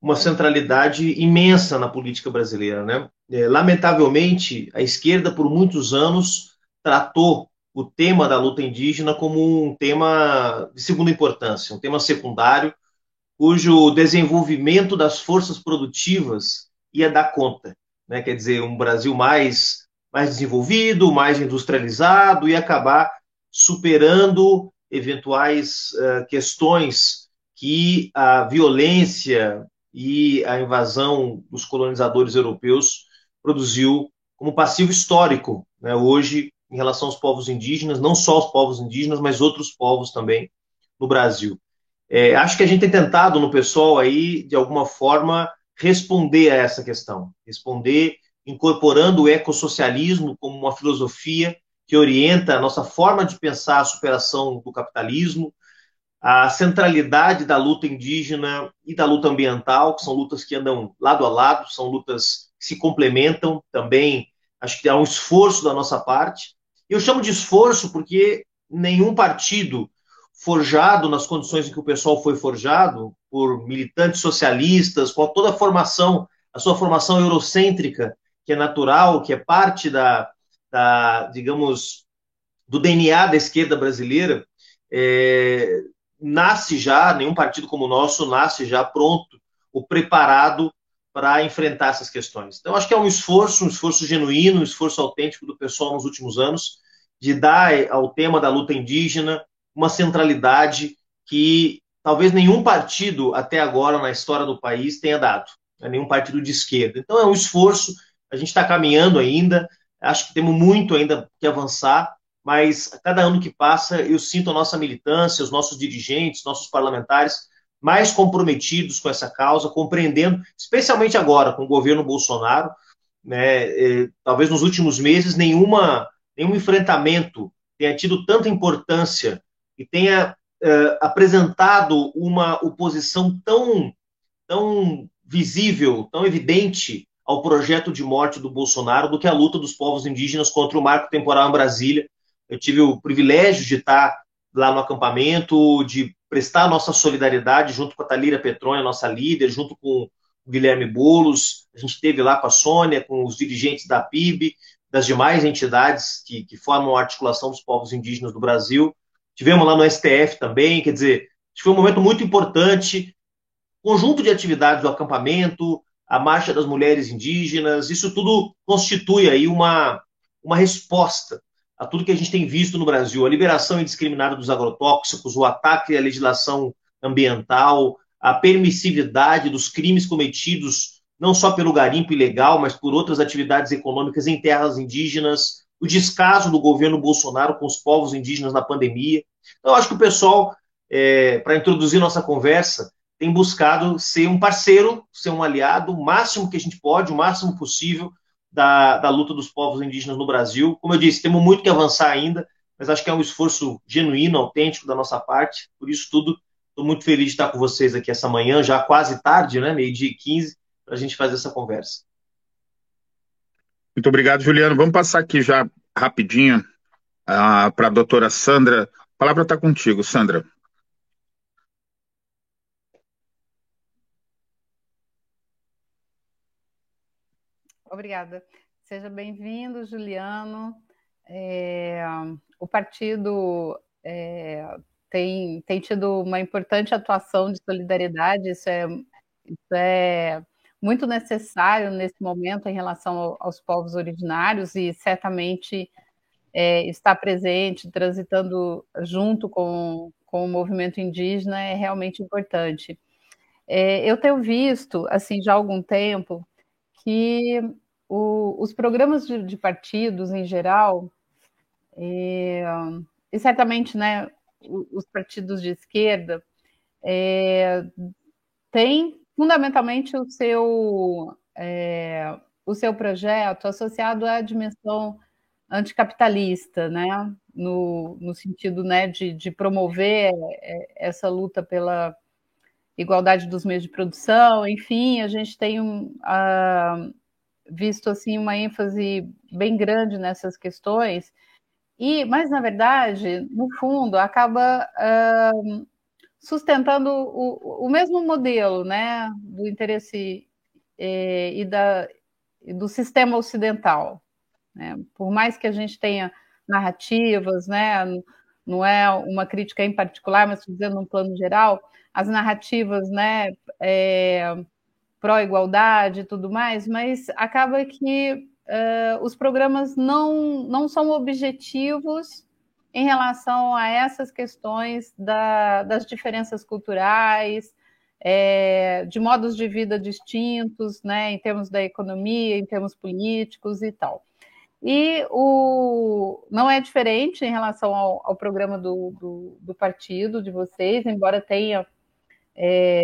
uma centralidade imensa na política brasileira. Né? É, lamentavelmente, a esquerda, por muitos anos, tratou o tema da luta indígena como um tema de segunda importância, um tema secundário, cujo desenvolvimento das forças produtivas ia dar conta. Né? Quer dizer, um Brasil mais, mais desenvolvido, mais industrializado, e acabar superando eventuais uh, questões que a violência e a invasão dos colonizadores europeus produziu como passivo histórico, né, hoje, em relação aos povos indígenas, não só os povos indígenas, mas outros povos também no Brasil. É, acho que a gente tem tentado no pessoal aí, de alguma forma, responder a essa questão, responder incorporando o ecossocialismo como uma filosofia que orienta a nossa forma de pensar a superação do capitalismo, a centralidade da luta indígena e da luta ambiental, que são lutas que andam lado a lado, são lutas que se complementam também. Acho que há um esforço da nossa parte. Eu chamo de esforço porque nenhum partido forjado nas condições em que o pessoal foi forjado, por militantes socialistas, com toda a formação, a sua formação eurocêntrica, que é natural, que é parte da, da digamos, do DNA da esquerda brasileira, é, nasce já, nenhum partido como o nosso nasce já pronto ou preparado para enfrentar essas questões. Então, acho que é um esforço, um esforço genuíno, um esforço autêntico do pessoal nos últimos anos de dar ao tema da luta indígena uma centralidade que talvez nenhum partido até agora na história do país tenha dado, né? nenhum partido de esquerda. Então, é um esforço, a gente está caminhando ainda, acho que temos muito ainda que avançar, mas a cada ano que passa eu sinto a nossa militância, os nossos dirigentes, nossos parlamentares mais comprometidos com essa causa, compreendendo, especialmente agora com o governo Bolsonaro, né, eh, talvez nos últimos meses nenhuma, nenhum enfrentamento tenha tido tanta importância e tenha eh, apresentado uma oposição tão, tão visível, tão evidente ao projeto de morte do Bolsonaro do que a luta dos povos indígenas contra o marco temporal em Brasília, eu tive o privilégio de estar lá no acampamento, de prestar nossa solidariedade junto com a Talira Petrônia, nossa líder, junto com o Guilherme Boulos. A gente esteve lá com a Sônia, com os dirigentes da PIB, das demais entidades que, que formam a articulação dos povos indígenas do Brasil. Tivemos lá no STF também, quer dizer, foi um momento muito importante. Conjunto de atividades do acampamento, a Marcha das Mulheres Indígenas, isso tudo constitui aí uma, uma resposta a tudo que a gente tem visto no Brasil, a liberação indiscriminada dos agrotóxicos, o ataque à legislação ambiental, a permissividade dos crimes cometidos não só pelo garimpo ilegal, mas por outras atividades econômicas em terras indígenas, o descaso do governo Bolsonaro com os povos indígenas na pandemia. Então, acho que o pessoal, é, para introduzir nossa conversa, tem buscado ser um parceiro, ser um aliado, o máximo que a gente pode, o máximo possível, da, da luta dos povos indígenas no Brasil. Como eu disse, temos muito que avançar ainda, mas acho que é um esforço genuíno, autêntico da nossa parte. Por isso tudo, estou muito feliz de estar com vocês aqui essa manhã, já quase tarde, né, meio-dia e 15, para a gente fazer essa conversa. Muito obrigado, Juliano. Vamos passar aqui já rapidinho uh, para a doutora Sandra. A palavra está contigo, Sandra. Obrigada. Seja bem-vindo, Juliano. É, o partido é, tem, tem tido uma importante atuação de solidariedade, isso é, isso é muito necessário nesse momento em relação aos povos originários e certamente é, estar presente, transitando junto com, com o movimento indígena é realmente importante. é, eu tenho visto, assim, já há algum tempo, que o, os programas de, de, partidos em geral, é, e certamente, né, os partidos de esquerda, é, têm fundamentalmente o seu, é, o seu projeto associado à dimensão anticapitalista, né? no, no sentido né, de, de promover é, essa luta pela igualdade dos meios de produção, enfim, a gente tem um, uh, visto assim uma ênfase bem grande nessas questões. E, mas na verdade, no fundo, acaba uh, sustentando o, o, mesmo modelo, né, do interesse eh, e, da, do sistema ocidental. Né? Por mais que a gente tenha narrativas, né? Não é uma crítica em particular, mas dizendo um plano geral, as narrativas, né? É, pró-igualdade e tudo mais, mas acaba que uh, os programas não, não são objetivos em relação a essas questões da, das diferenças culturais, é, de modos de vida distintos, né, em termos da economia, em termos políticos e tal. E o, não é diferente em relação ao, ao programa do, do, do, partido de vocês, embora tenha é,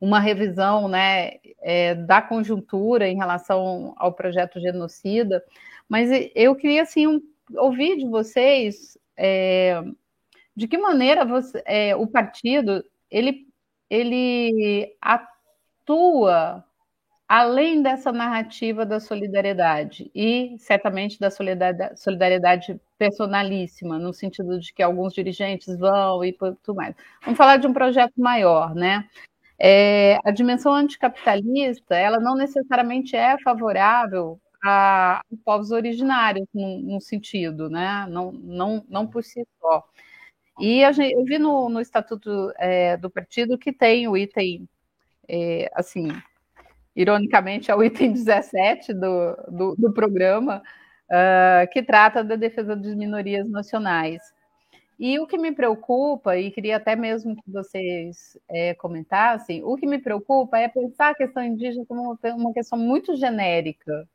uma revisão né, é, da conjuntura em relação ao projeto genocida, mas eu queria assim, um, ouvir de vocês é, de que maneira você, é, o partido ele, ele atua além dessa narrativa da solidariedade e certamente da solidariedade, personalíssima, no sentido de que alguns dirigentes vão e tudo mais. Vamos falar de um projeto maior, né? É, a dimensão anticapitalista, ela não necessariamente é favorável a, a povos originários, num, num, sentido, né? Não, não, não por si só. E gente, eu vi no, no estatuto é, do partido que tem o item, é, assim, ironicamente, é o item 17 do, do, do programa, uh, que trata da defesa das minorias nacionais. E o que me preocupa, e queria até mesmo que vocês é, comentassem, o que me preocupa é pensar a questão indígena como uma questão muito genérica.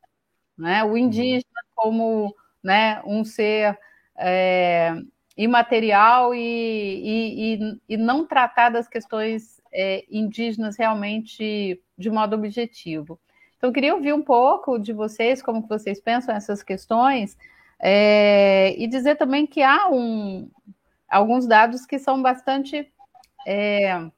Né? O indígena como né, um ser é, imaterial e, e, e, e, não tratar das questões é, indígenas realmente de modo objetivo. Então, queria ouvir um pouco de vocês, como que vocês pensam essas questões, é, e dizer também que há um, alguns dados que são bastante é,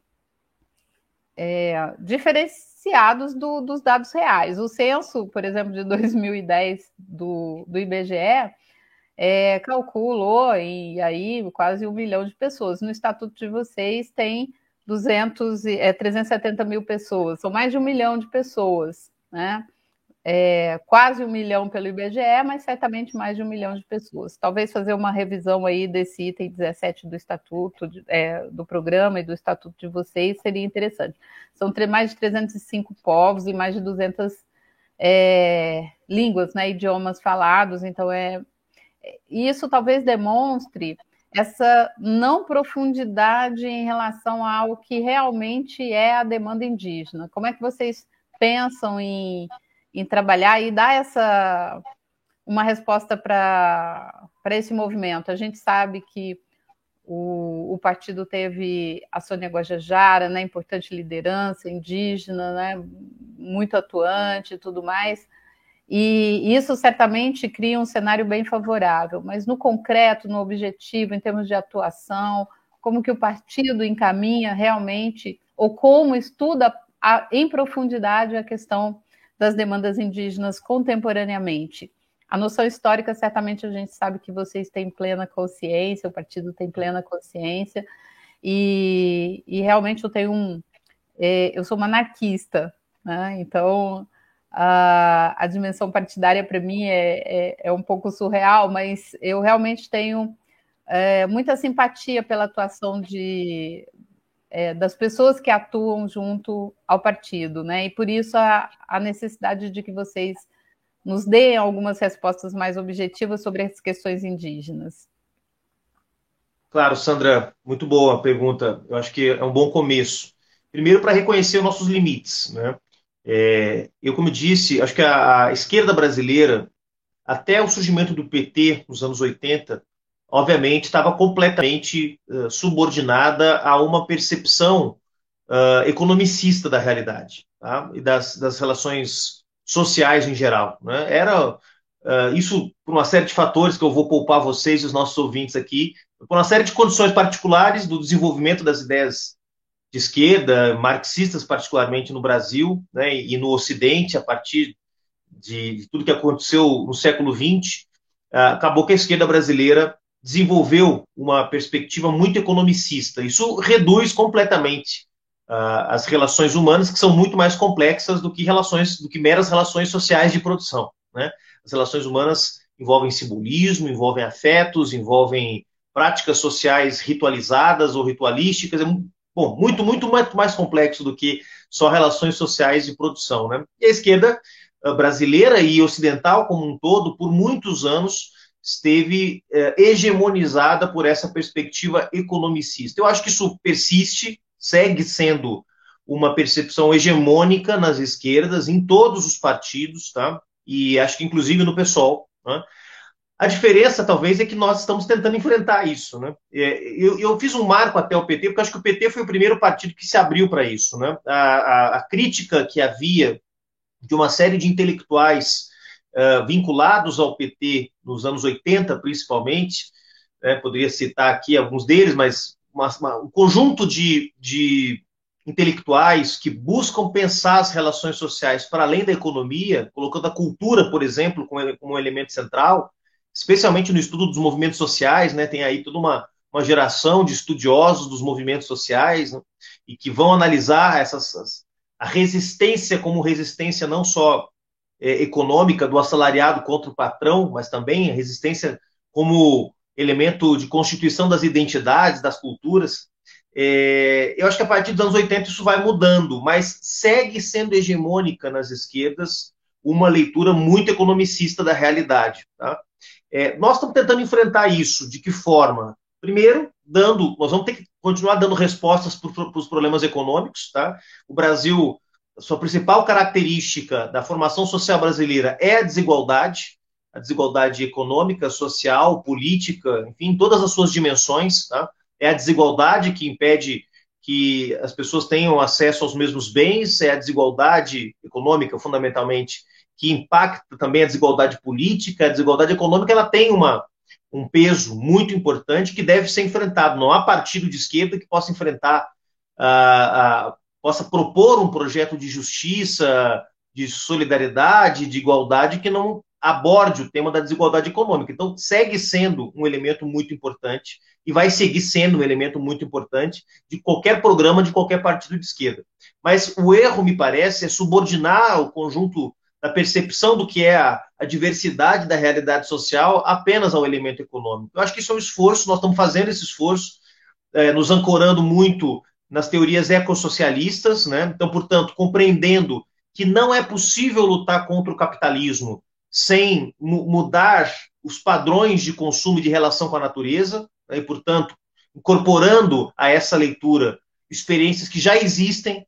é, diferenciados do, dos dados reais. O censo, por exemplo, de 2010 do, do IBGE, é, calculou e aí quase um milhão de pessoas. No estatuto de vocês tem 200, é, 370 mil pessoas, são mais de um milhão de pessoas, né? É, quase um milhão pelo IBGE, mas certamente mais de um milhão de pessoas. Talvez fazer uma revisão aí desse item 17 do estatuto, é, do programa e do estatuto de vocês seria interessante. São mais de 305 povos e mais de 200 é, línguas, né, idiomas falados, então é isso talvez demonstre essa não profundidade em relação ao que realmente é a demanda indígena. Como é que vocês pensam em, em trabalhar e dar essa uma resposta para esse movimento? A gente sabe que o, o, partido teve a Sônia Guajajara, né, importante liderança indígena, né, muito atuante e tudo mais. E isso certamente cria um cenário bem favorável, mas no concreto, no objetivo, em termos de atuação, como que o partido encaminha realmente, ou como estuda a, em profundidade a questão das demandas indígenas contemporaneamente. A noção histórica, certamente a gente sabe que vocês têm plena consciência, o partido tem plena consciência, e, e realmente eu tenho um. É, eu sou uma anarquista, né? então a, a dimensão partidária para mim é, é, é, um pouco surreal, mas eu realmente tenho é, muita simpatia pela atuação de, é, das pessoas que atuam junto ao partido, né? E por isso a, a necessidade de que vocês nos deem algumas respostas mais objetivas sobre as questões indígenas. Claro, Sandra, muito boa a pergunta. Eu acho que é um bom começo. Primeiro, para reconhecer os nossos limites. Né? É, eu, como disse, acho que a, a, esquerda brasileira, até o surgimento do PT nos anos 80, obviamente estava completamente uh, subordinada a uma percepção uh, economicista da realidade tá? e das, das, relações sociais em geral. Né? Era uh, isso por uma série de fatores que eu vou poupar vocês e os nossos ouvintes aqui, por uma série de condições particulares do desenvolvimento das ideias de esquerda, marxistas particularmente no Brasil né, e no Ocidente, a partir de, de tudo que aconteceu no século XX, uh, acabou que a esquerda brasileira desenvolveu uma perspectiva muito economicista. Isso reduz completamente uh, as relações humanas, que são muito mais complexas do que relações, do que meras relações sociais de produção. Né? As relações humanas envolvem simbolismo, envolvem afetos, envolvem práticas sociais ritualizadas ou ritualísticas. É bom, muito, muito, mais complexo do que só relações sociais de produção. Né? E a esquerda ah, brasileira e ocidental como um todo, por muitos anos, esteve eh, hegemonizada por essa perspectiva economicista. Eu acho que isso persiste, segue sendo uma percepção hegemônica nas esquerdas, em todos os partidos, tá? E acho que inclusive no PSOL. Né? A diferença, talvez, é que nós estamos tentando enfrentar isso. Né? É, eu, eu, fiz um marco até o PT, porque acho que o PT foi o primeiro partido que se abriu para isso. Né? A, a, a, crítica que havia de uma série de intelectuais uh, vinculados ao PT nos anos 80, principalmente, né? poderia citar aqui alguns deles, mas uma, uma, um conjunto de, de intelectuais que buscam pensar as relações sociais para além da economia, colocando a cultura, por exemplo, como, como um elemento central, especialmente no estudo dos movimentos sociais, né? Tem aí toda uma, uma geração de estudiosos dos movimentos sociais né? e que vão analisar essas, a resistência como resistência não só é, econômica do assalariado contra o patrão, mas também a resistência como elemento de constituição das identidades, das culturas. É, eu acho que a partir dos anos 80 isso vai mudando, mas segue sendo hegemônica nas esquerdas uma leitura muito economicista da realidade. Tá? É, nós estamos tentando enfrentar isso. De que forma? Primeiro, dando, nós vamos ter que continuar dando respostas para os problemas econômicos. Tá? O Brasil, sua principal característica da formação social brasileira é a desigualdade a desigualdade econômica, social, política, enfim, todas as suas dimensões. Tá? É a desigualdade que impede que as pessoas tenham acesso aos mesmos bens, é a desigualdade econômica, fundamentalmente, que impacta também a desigualdade política, a desigualdade econômica, ela tem uma, um peso muito importante que deve ser enfrentado. Não há partido de esquerda que possa enfrentar, uh, uh, possa propor um projeto de justiça, de solidariedade, de igualdade que não aborde o tema da desigualdade econômica. Então, segue sendo um elemento muito importante e vai seguir sendo um elemento muito importante de qualquer programa de qualquer partido de esquerda. Mas o erro, me parece, é subordinar o conjunto da percepção do que é a, a diversidade da realidade social apenas ao elemento econômico. Eu acho que isso é um esforço, nós estamos fazendo esse esforço, é, nos ancorando muito nas teorias ecossocialistas, né? Então, portanto, compreendendo que não é possível lutar contra o capitalismo sem mudar os padrões de consumo e de relação com a natureza, né, e, portanto, incorporando a essa leitura experiências que já existem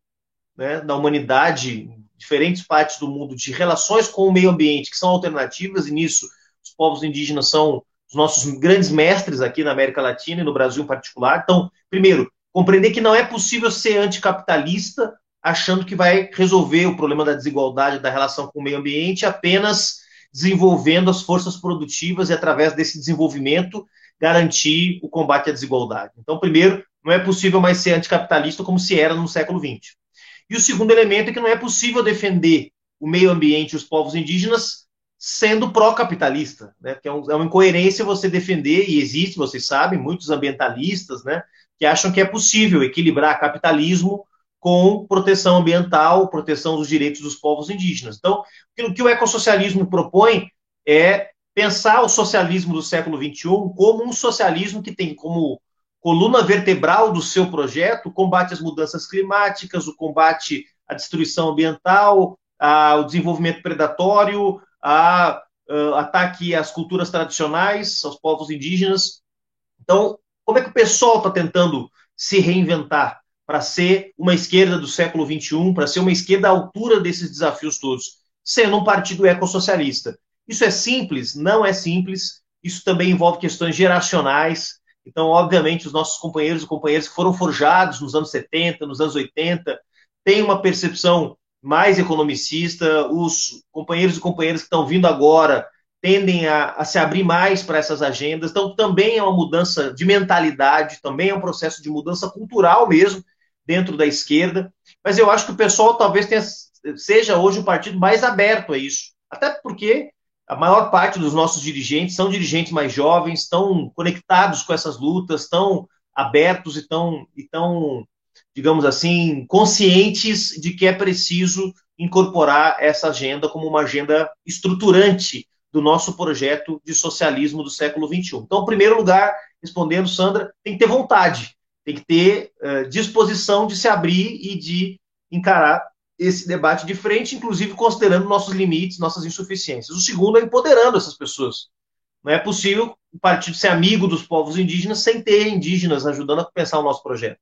né, na humanidade, diferentes partes do mundo, de relações com o meio ambiente, que são alternativas, e nisso os povos indígenas são os nossos grandes mestres aqui na América Latina e no Brasil em particular. Então, primeiro, compreender que não é possível ser anticapitalista achando que vai resolver o problema da desigualdade da relação com o meio ambiente apenas desenvolvendo as forças produtivas e, através desse desenvolvimento, garantir o combate à desigualdade. Então, primeiro, não é possível mais ser anticapitalista como se era no século XX. E o segundo elemento é que não é possível defender o meio ambiente e os povos indígenas sendo pró-capitalista, né? Porque é, um, é, uma incoerência você defender, e existe, vocês sabem, muitos ambientalistas, né? Que acham que é possível equilibrar capitalismo com proteção ambiental, proteção dos direitos dos povos indígenas. Então, o que o ecossocialismo propõe é pensar o socialismo do século XXI como um socialismo que tem como coluna vertebral do seu projeto o combate às mudanças climáticas, o combate à destruição ambiental, ao desenvolvimento predatório, a, uh, ataque às culturas tradicionais, aos povos indígenas. Então, como é que o pessoal está tentando se reinventar? para ser uma esquerda do século XXI, para ser uma esquerda à altura desses desafios todos, sendo um partido ecossocialista. Isso é simples? Não é simples. Isso também envolve questões geracionais. Então, obviamente, os nossos companheiros e companheiras que foram forjados nos anos 70, nos anos 80, têm uma percepção mais economicista. Os companheiros e companheiras que estão vindo agora tendem a, a se abrir mais para essas agendas. Então, também é uma mudança de mentalidade, também é um processo de mudança cultural mesmo dentro da esquerda. Mas eu acho que o pessoal talvez tenha, seja hoje o partido mais aberto a isso. Até porque a maior parte dos nossos dirigentes são dirigentes mais jovens, estão conectados com essas lutas, estão abertos e estão, e estão digamos assim, conscientes de que é preciso incorporar essa agenda como uma agenda estruturante do nosso projeto de socialismo do século XXI. Então, em primeiro lugar, respondendo, Sandra, tem que ter vontade, tem que ter uh, disposição de se abrir e de encarar esse debate de frente, inclusive considerando nossos limites, nossas insuficiências. O segundo é empoderando essas pessoas. Não é possível o partido ser amigo dos povos indígenas sem ter indígenas ajudando a pensar o nosso projeto.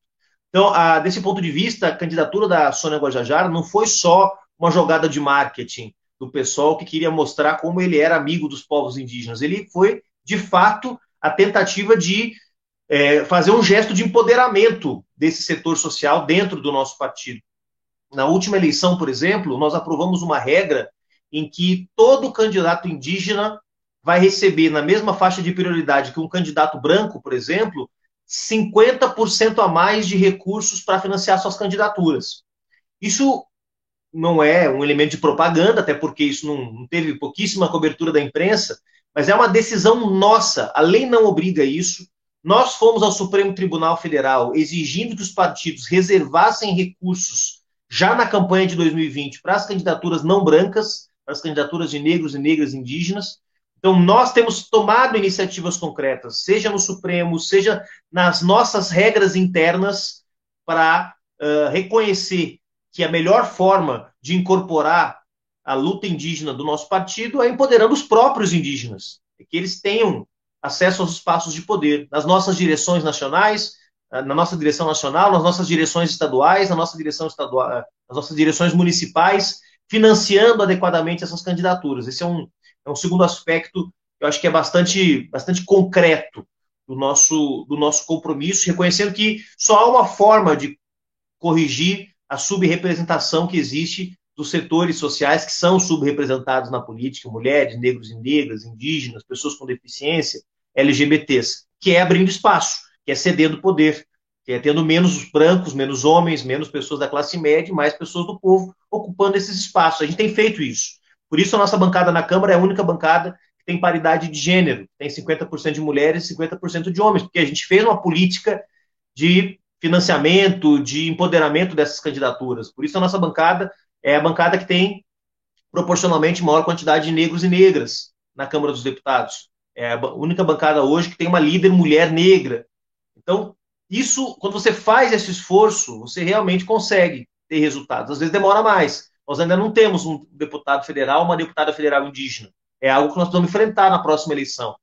Então, a, desse ponto de vista, a candidatura da Sônia Guajajara não foi só uma jogada de marketing, do pessoal que queria mostrar como ele era amigo dos povos indígenas. Ele foi, de fato, a tentativa de é, fazer um gesto de empoderamento desse setor social dentro do nosso partido. Na última eleição, por exemplo, nós aprovamos uma regra em que todo candidato indígena vai receber, na mesma faixa de prioridade que um candidato branco, por exemplo, 50% a mais de recursos para financiar suas candidaturas. Isso não é um elemento de propaganda, até porque isso não, teve pouquíssima cobertura da imprensa, mas é uma decisão nossa. A lei não obriga isso. Nós fomos ao Supremo Tribunal Federal exigindo que os partidos reservassem recursos já na campanha de 2020 para as candidaturas não brancas, para as candidaturas de negros e negras indígenas. Então, nós temos tomado iniciativas concretas, seja no Supremo, seja nas nossas regras internas, para uh, reconhecer que a melhor forma de incorporar a luta indígena do nosso partido é empoderando os próprios indígenas, que eles tenham acesso aos espaços de poder, nas nossas direções nacionais, na nossa direção nacional, nas nossas direções estaduais, na nossa direção estadual, nas nossas direções municipais, financiando adequadamente essas candidaturas. Esse é um, é um segundo aspecto que eu acho que é bastante, bastante concreto do nosso, do nosso compromisso, reconhecendo que só há uma forma de corrigir a subrepresentação que existe dos setores sociais que são subrepresentados na política, mulheres, negros e negras, indígenas, pessoas com deficiência, LGBTs, que é abrindo espaço, que é cedendo poder, que é tendo menos brancos, menos homens, menos pessoas da classe média e mais pessoas do povo ocupando esses espaços. A gente tem feito isso. Por isso a nossa bancada na Câmara é a única bancada que tem paridade de gênero, tem 50% de mulheres e 50% de homens, porque a gente fez uma política de financiamento, de empoderamento dessas candidaturas. Por isso, a nossa bancada é a bancada que tem proporcionalmente maior quantidade de negros e negras na Câmara dos Deputados. É a única bancada hoje que tem uma líder mulher negra. Então, isso, quando você faz esse esforço, você realmente consegue ter resultados. Às vezes demora mais. Nós ainda não temos um deputado federal, uma deputada federal indígena. É algo que nós vamos enfrentar na próxima eleição.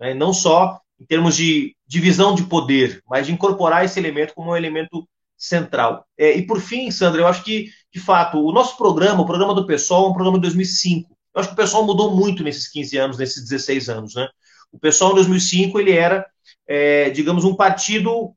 Né? Não só em termos de divisão de poder, mas de incorporar esse elemento como um elemento central. É, e por fim, Sandra, eu acho que, de fato, o nosso programa, o programa do PSOL, é um programa de 2005. Eu acho que o PSOL mudou muito nesses 15 anos, nesses 16 anos. Né? O PSOL, em 2005, ele era, é, digamos, um partido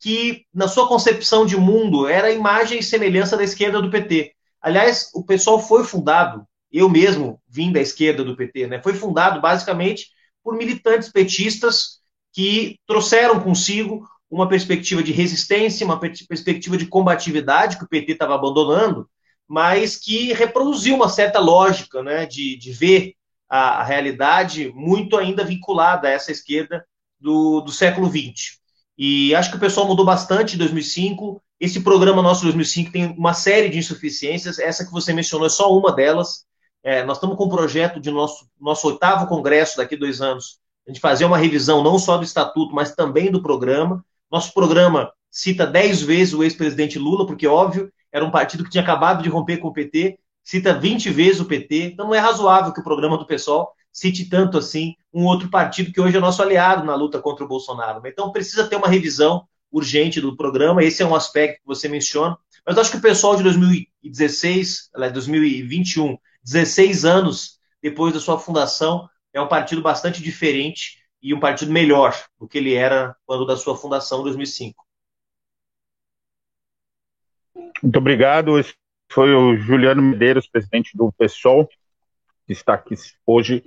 que, na sua concepção de mundo, era a imagem e semelhança da esquerda do PT. Aliás, o PSOL foi fundado, eu mesmo vim da esquerda do PT, né? foi fundado basicamente por militantes petistas que trouxeram consigo uma perspectiva de resistência, uma perspectiva de combatividade que o PT estava abandonando, mas que reproduziu uma certa lógica né, de, de ver a, a, realidade muito ainda vinculada a essa esquerda do, do século XX. E acho que o pessoal mudou bastante em 2005. Esse programa nosso de 2005 tem uma série de insuficiências. Essa que você mencionou é só uma delas. É, nós estamos com um projeto de nosso, nosso oitavo congresso daqui a dois anos, gente fazer uma revisão não só do estatuto, mas também do programa. Nosso programa cita dez vezes o ex-presidente Lula, porque, óbvio, era um partido que tinha acabado de romper com o PT, cita 20 vezes o PT, então não é razoável que o programa do PSOL cite tanto assim um outro partido que hoje é nosso aliado na luta contra o Bolsonaro. Então precisa ter uma revisão urgente do programa. Esse é um aspecto que você menciona. Mas acho que o pessoal de 2016, 2021, 16 anos depois da sua fundação, é um partido bastante diferente e um partido melhor do que ele era quando da sua fundação em 2005. Muito obrigado. Esse foi o Juliano Medeiros, presidente do PSOL, que está aqui hoje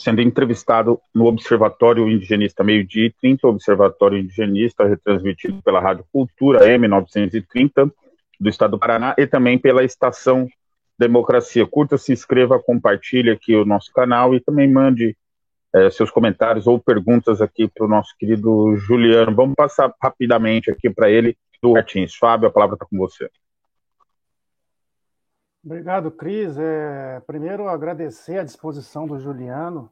sendo entrevistado no Observatório Indigenista Meio-Dia e 30, Observatório Indigenista, retransmitido pela Rádio Cultura M930 do Estado do Paraná e também pela Estação Democracia. Curta, se inscreva, compartilhe aqui o nosso canal e também mande é, seus comentários ou perguntas aqui para o nosso querido Juliano. Vamos passar rapidamente aqui para ele do Martins. Fábio, a palavra está com você. Obrigado, Cris. É, primeiro, agradecer a disposição do Juliano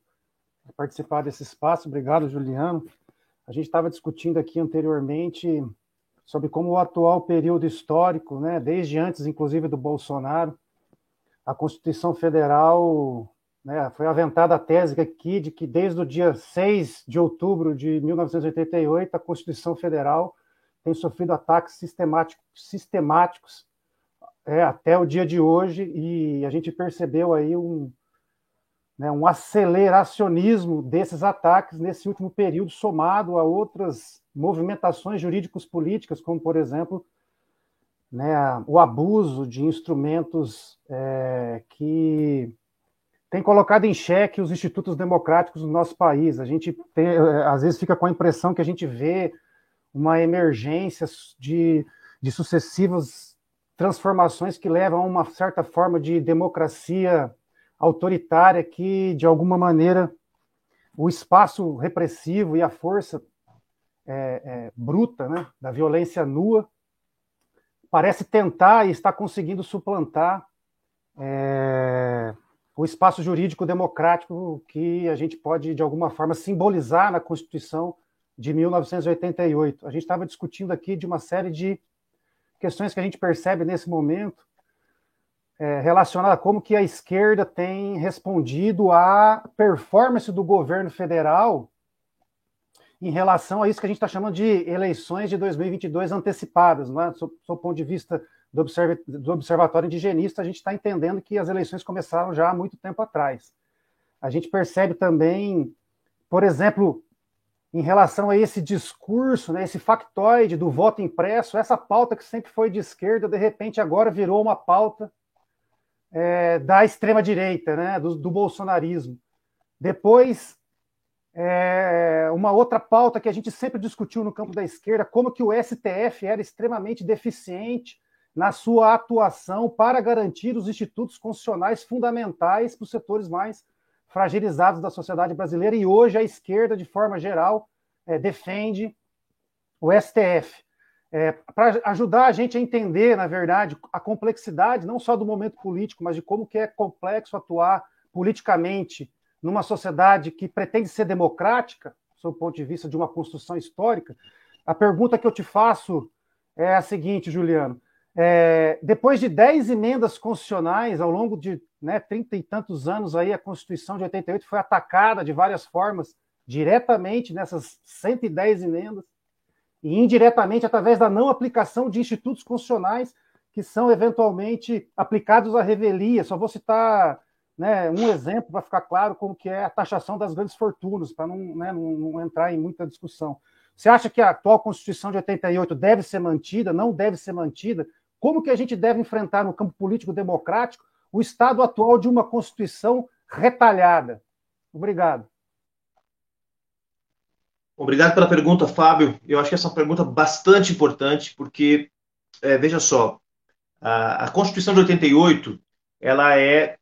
participar desse espaço. Obrigado, Juliano. A gente estava discutindo aqui anteriormente sobre como o atual período histórico, né, desde antes, inclusive, do Bolsonaro, a Constituição Federal, né, foi aventada a tese aqui de que desde o dia 6 de outubro de 1988, a Constituição Federal tem sofrido ataques sistemáticos, sistemáticos é, até o dia de hoje, e a gente percebeu aí um, né, um aceleracionismo desses ataques nesse último período, somado a outras movimentações jurídicos políticas, como, por exemplo, né, o abuso de instrumentos é, que tem colocado em xeque os institutos democráticos do nosso país. A gente tem, é, às vezes fica com a impressão que a gente vê uma emergência de, de sucessivas transformações que levam a uma certa forma de democracia autoritária que, de alguma maneira, o espaço repressivo e a força é, é, bruta né, da violência nua parece tentar e está conseguindo suplantar é, o espaço jurídico democrático que a gente pode, de alguma forma, simbolizar na Constituição de 1988. A gente estava discutindo aqui de uma série de questões que a gente percebe nesse momento é, relacionada a como que a esquerda tem respondido à performance do governo federal em relação a isso que a gente está chamando de eleições de 2022 antecipadas, não é? Do, do ponto de vista do, observ do Observatório Indigenista, a gente está entendendo que as eleições começaram já há muito tempo atrás. A gente percebe também, por exemplo, em relação a esse discurso, né, esse factoide do voto impresso, essa pauta que sempre foi de esquerda, de repente agora virou uma pauta é, da extrema-direita, né, do, do, bolsonarismo. Depois, é, uma outra pauta que a gente sempre discutiu no campo da esquerda, como que o STF era extremamente deficiente na sua atuação para garantir os institutos constitucionais fundamentais para os setores mais fragilizados da sociedade brasileira, e hoje a esquerda, de forma geral, é, defende o STF. É, para ajudar a gente a entender, na verdade, a complexidade não só do momento político, mas de como que é complexo atuar politicamente numa sociedade que pretende ser democrática, sob o ponto de vista de uma construção histórica, a pergunta que eu te faço é a seguinte, Juliano. É, depois de 10 emendas constitucionais ao longo de né, 30 e tantos anos, aí, a Constituição de 88 foi atacada de várias formas, diretamente nessas 110 emendas, e indiretamente através da não aplicação de institutos constitucionais que são eventualmente aplicados à revelia. Só vou citar né, um exemplo para ficar claro como que é a taxação das grandes fortunas, para não, né, não, não entrar em muita discussão. Você acha que a atual Constituição de 88 deve ser mantida, não deve ser mantida? Como que a gente deve enfrentar no campo político democrático o estado atual de uma Constituição retalhada? Obrigado. Obrigado pela pergunta, Fábio. Eu acho que essa é uma pergunta bastante importante, porque, é, veja só, a, a, Constituição de 88, ela é,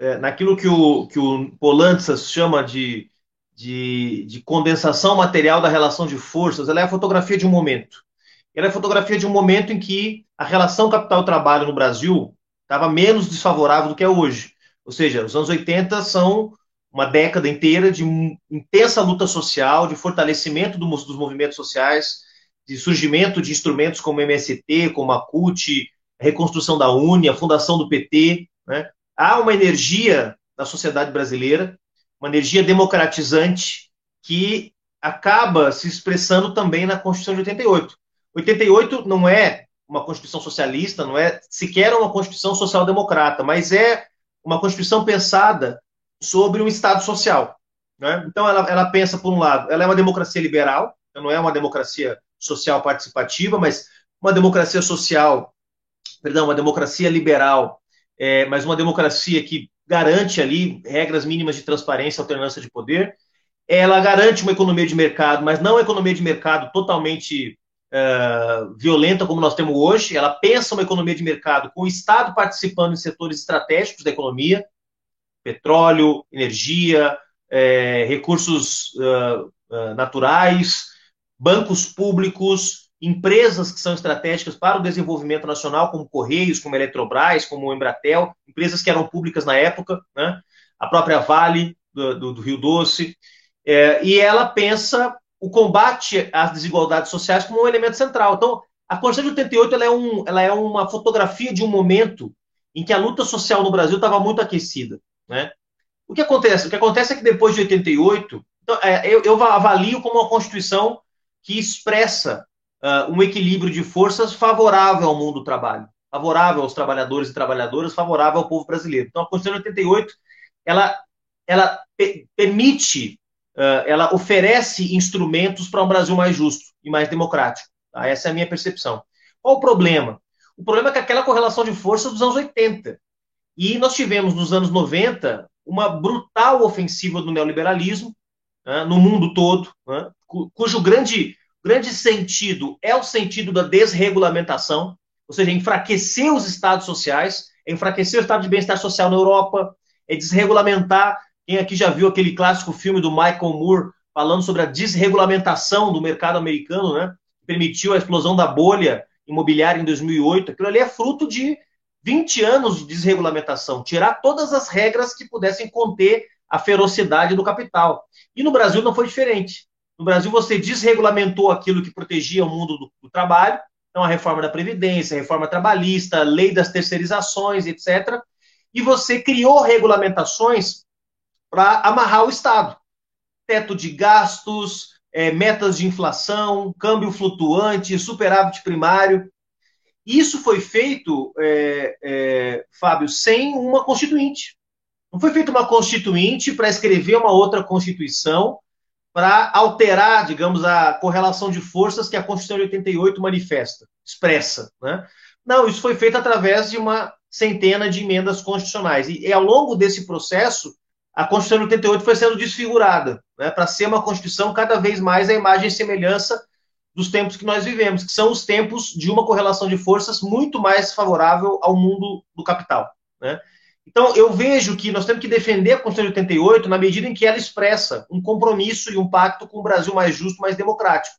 é, naquilo que o, que o Polantzas chama de, de, de condensação material da relação de forças, ela é a fotografia de um momento. Ela é a fotografia de um momento em que a relação capital-trabalho no Brasil estava menos desfavorável do que é hoje. Ou seja, os anos 80 são uma década inteira de intensa luta social, de fortalecimento do, dos movimentos sociais, de surgimento de instrumentos como MST, como a CUT, a reconstrução da UNE, a fundação do PT. Né? Há uma energia na sociedade brasileira, uma energia democratizante que acaba se expressando também na Constituição de 88. 88 não é uma Constituição socialista, não é sequer uma Constituição social-democrata, mas é uma Constituição pensada sobre um Estado social. Né? Então, ela, ela pensa, por um lado, ela é uma democracia liberal, não é uma democracia social participativa, mas uma democracia social, perdão, uma democracia liberal, é, mas uma democracia que garante ali regras mínimas de transparência, alternância de poder. Ela garante uma economia de mercado, mas não uma economia de mercado totalmente uh, violenta como nós temos hoje. Ela pensa uma economia de mercado com o Estado participando em setores estratégicos da economia, petróleo, energia, é, recursos uh, uh, naturais, bancos públicos, empresas que são estratégicas para o desenvolvimento nacional, como Correios, como Eletrobras, como Embratel, empresas que eram públicas na época, né? a própria Vale do, do, do Rio Doce, e ela pensa o combate às desigualdades sociais como um elemento central. Então, a Constituição de 88 ela é, um, ela é uma fotografia de um momento em que a luta social no Brasil estava muito aquecida. Né? O que acontece? O que acontece é que depois de 88, então, é, eu, eu avalio como uma Constituição que expressa uh, um equilíbrio de forças favorável ao mundo do trabalho, favorável aos trabalhadores e trabalhadoras, favorável ao povo brasileiro. Então, a Constituição de 88, ela, ela permite, ela oferece instrumentos para um Brasil mais justo e mais democrático. Tá? Essa é a minha percepção. Qual o problema? O problema é que aquela correlação de força dos anos 80. E nós tivemos, nos anos 90, uma brutal ofensiva do neoliberalismo né, no mundo todo, né, cujo grande grande sentido é o sentido da desregulamentação, ou seja, enfraquecer os estados sociais, enfraquecer o estado de bem-estar social na Europa, é desregulamentar. Quem aqui já viu aquele clássico filme do Michael Moore falando sobre a desregulamentação do mercado americano, né? Que permitiu a explosão da bolha imobiliária em 2008. Aquilo ali é fruto de 20 anos de desregulamentação, tirar todas as regras que pudessem conter a ferocidade do capital. E no Brasil não foi diferente. No Brasil, você desregulamentou aquilo que protegia o mundo do, do trabalho, então a reforma da Previdência, a reforma trabalhista, a lei das terceirizações, etc. E você criou regulamentações para amarrar o Estado. Teto de gastos, é, metas de inflação, câmbio flutuante, superávit primário. Isso foi feito, é, é, Fábio, sem uma constituinte. Não foi feita uma constituinte para escrever uma outra constituição para alterar, digamos, a correlação de forças que a Constituição de 88 manifesta, expressa. Né? Não, isso foi feito através de uma centena de emendas constitucionais. E, e ao longo desse processo, a Constituição de 88 foi sendo desfigurada, né, para ser uma Constituição cada vez mais a imagem e semelhança dos tempos que nós vivemos, que são os tempos de uma correlação de forças muito mais favorável ao mundo do capital. Né? Então, eu vejo que nós temos que defender a Constituição de 88 na medida em que ela expressa um compromisso e um pacto com um Brasil mais justo, mais democrático.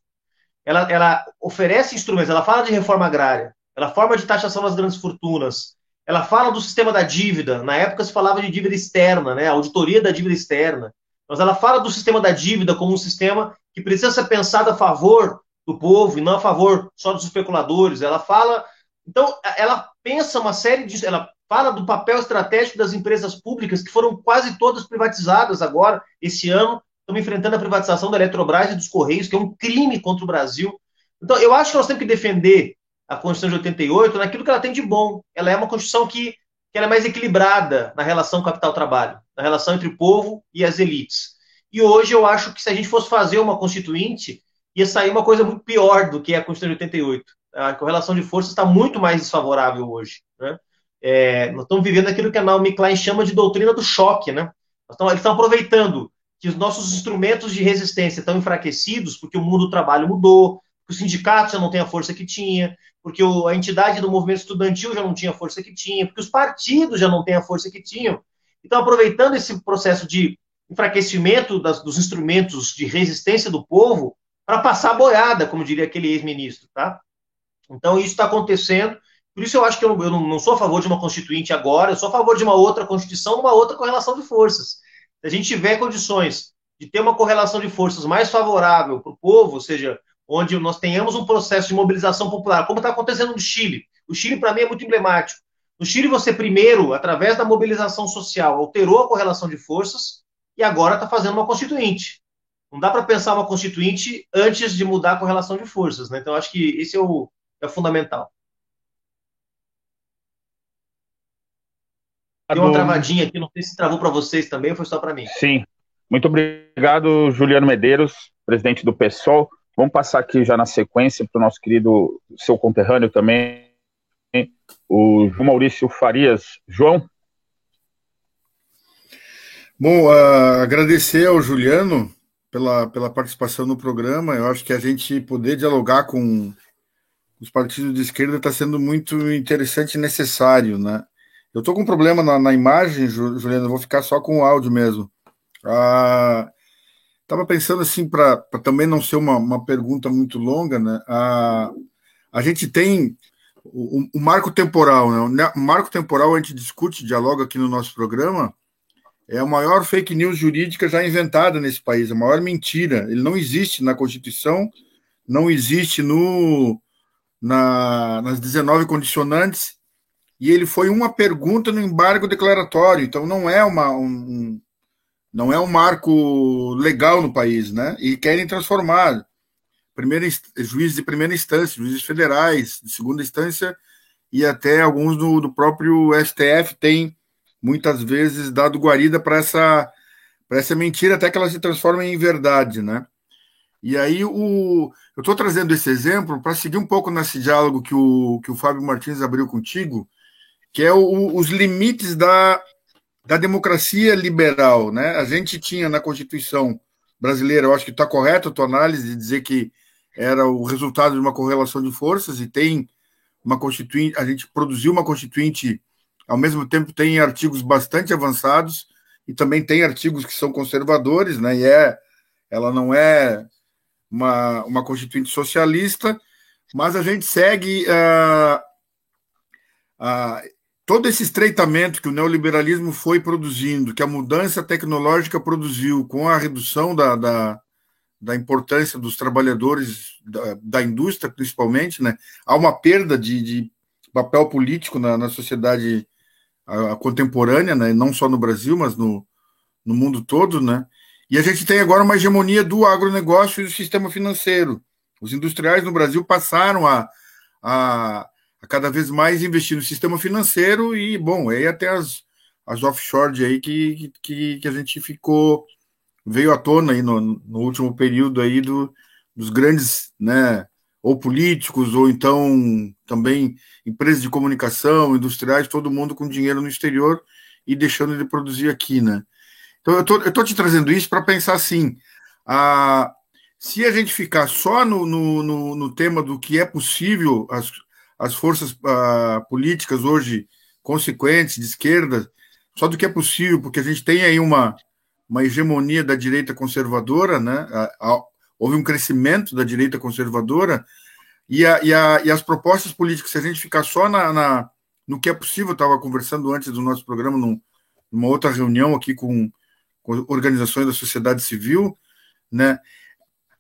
Ela, ela oferece instrumentos, ela fala de reforma agrária, ela fala de taxação das grandes fortunas, ela fala do sistema da dívida. Na época se falava de dívida externa, né? auditoria da dívida externa. Mas ela fala do sistema da dívida como um sistema que precisa ser pensado a favor do povo e não a favor só dos especuladores. Ela fala. Então, ela pensa uma série de. Ela fala do papel estratégico das empresas públicas, que foram quase todas privatizadas agora, esse ano. Estamos enfrentando a privatização da Eletrobras e dos Correios, que é um crime contra o Brasil. Então, eu acho que nós temos que defender a Constituição de 88 naquilo que ela tem de bom. Ela é uma Constituição que, que é mais equilibrada na relação capital-trabalho, na relação entre o povo e as elites. E hoje eu acho que se a gente fosse fazer uma Constituinte, ia sair uma coisa muito pior do que a Constituição de 88. A correlação de forças está muito mais desfavorável hoje. Né? É, nós estamos vivendo aquilo que a Naomi Klein chama de doutrina do choque, né? Estamos, eles estão aproveitando que os nossos instrumentos de resistência estão enfraquecidos porque o mundo do trabalho mudou, porque o sindicato já não tem a força que tinha, porque o, a entidade do movimento estudantil já não tinha a força que tinha, porque os partidos já não têm a força que tinham. Então, aproveitando esse processo de enfraquecimento das, dos instrumentos de resistência do povo para passar boiada, como diria aquele ex-ministro, tá? Então, isso está acontecendo por isso eu acho que eu, eu não sou a favor de uma constituinte agora, eu sou a favor de uma outra constituição, uma outra correlação de forças. Se a gente tiver condições de ter uma correlação de forças mais favorável para o povo, ou seja, onde nós tenhamos um processo de mobilização popular, como está acontecendo no Chile. O Chile, para mim, é muito emblemático. No Chile, você primeiro, através da mobilização social, alterou a correlação de forças e agora está fazendo uma constituinte. Não dá para pensar uma constituinte antes de mudar a correlação de forças, né? Então, acho que esse é o, é fundamental. Tem uma travadinha aqui, não sei se travou para vocês também ou foi só para mim. Sim. Muito obrigado, Juliano Medeiros, presidente do PSOL. Vamos passar aqui já na sequência para o nosso querido, seu conterrâneo também, o João Maurício Farias. João? Bom, uh, agradecer ao Juliano pela, pela participação no programa. Eu acho que a gente poder dialogar com os partidos de esquerda está sendo muito interessante e necessário, né? Eu estou com um problema na, na imagem, Juliano, vou ficar só com o áudio mesmo. Ah, Estava pensando assim, para também não ser uma, uma pergunta muito longa, né? A, a gente tem o, o marco temporal, né? O marco temporal a gente discute, dialoga aqui no nosso programa, é a maior fake news jurídica já inventada nesse país, a maior mentira. Ele não existe na Constituição, não existe no, na, nas 19 condicionantes, e ele foi uma pergunta no embargo declaratório, então não é uma, um, não é um marco legal no país, né? E querem transformar primeira, juízes de primeira instância, juízes federais, de segunda instância, e até alguns do, do próprio STF têm muitas vezes dado guarida para essa, essa mentira até que ela se transforme em verdade, né? E aí o, eu estou trazendo esse exemplo para seguir um pouco nesse diálogo que o, que o Fábio Martins abriu contigo, que é o, os limites da da democracia liberal, né? A gente tinha na Constituição brasileira, eu acho que está correto a tua análise de dizer que era o resultado de uma correlação de forças e tem uma constituinte, a gente produziu uma constituinte, ao mesmo tempo tem artigos bastante avançados e também tem artigos que são conservadores, né? E é, ela não é uma, uma constituinte socialista, mas a gente segue uh, uh, todo esse estreitamento que o neoliberalismo foi produzindo, que a mudança tecnológica produziu, com a redução da, da, da importância dos trabalhadores da, da, indústria, principalmente, né? há uma perda de, de papel político na, na sociedade a, a contemporânea, né? não só no Brasil, mas no, no mundo todo, né? E a gente tem agora uma hegemonia do agronegócio e do sistema financeiro. Os industriais no Brasil passaram a, a a cada vez mais investir no sistema financeiro e, bom, aí até as, as offshore aí que, que, que a gente ficou, veio à tona aí no, no último período aí do, dos grandes, né, ou políticos, ou então também empresas de comunicação, industriais, todo mundo com dinheiro no exterior e deixando de produzir aqui, né? Então eu tô, eu tô te trazendo isso para pensar assim, a, se a gente ficar só no, no, no, no tema do que é possível as, as forças uh, políticas hoje consequentes de esquerda, só do que é possível, porque a gente tem aí uma, uma hegemonia da direita conservadora, né? houve um crescimento da direita conservadora, e, a, e, a, e as propostas políticas, se a gente ficar só na, na no que é possível, eu estava conversando antes do nosso programa, num, numa outra reunião aqui com, com organizações da sociedade civil, né?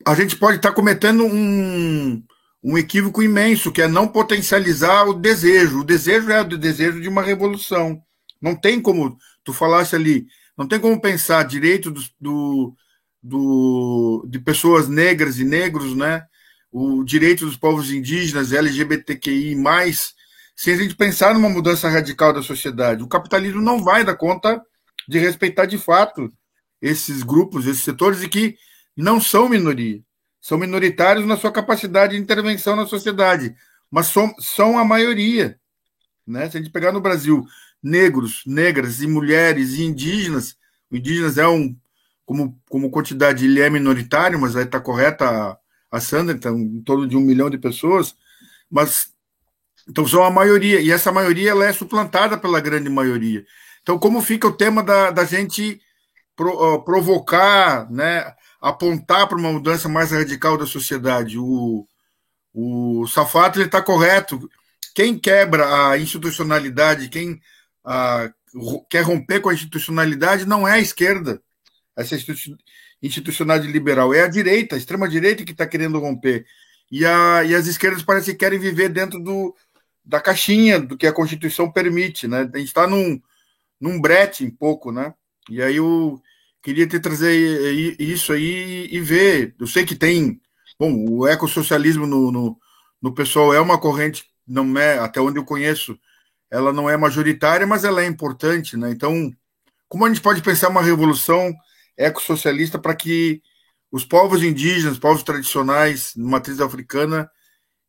A gente pode estar tá cometendo um, um equívoco imenso, que é não potencializar o desejo. O desejo é o desejo de uma revolução. Não tem como, tu falasse ali, não tem como pensar direito do, do, do, de pessoas negras e negros, né? o direito dos povos indígenas, LGBTQI, sem a gente pensar numa mudança radical da sociedade. O capitalismo não vai dar conta de respeitar de fato esses grupos, esses setores, e que não são minoria são minoritários na sua capacidade de intervenção na sociedade, mas são, são a maioria. Né? Se a gente pegar no Brasil negros, negras e mulheres e indígenas, o indígenas é um, como, como quantidade, ele é minoritário, mas aí está correta a, a Sandra, então, em torno de um milhão de pessoas, mas então são a maioria, e essa maioria ela é suplantada pela grande maioria. Então, como fica o tema da, da gente pro, uh, provocar, né, apontar para uma mudança mais radical da sociedade. O, o Safato está correto. Quem quebra a institucionalidade, quem a, quer romper com a institucionalidade, não é a esquerda, essa institucionalidade liberal, é a direita, a extrema-direita que está querendo romper. E, a, e as esquerdas parecem que querem viver dentro do, da caixinha do que a Constituição permite. Né? A gente está num, num brete um pouco, né? E aí o queria te trazer isso aí e ver. Eu sei que tem. Bom, o ecossocialismo no, no, no pessoal é uma corrente, não é, até onde eu conheço, ela não é majoritária, mas ela é importante, né? Então, como a gente pode pensar uma revolução ecossocialista para que os povos indígenas, povos tradicionais, matriz africana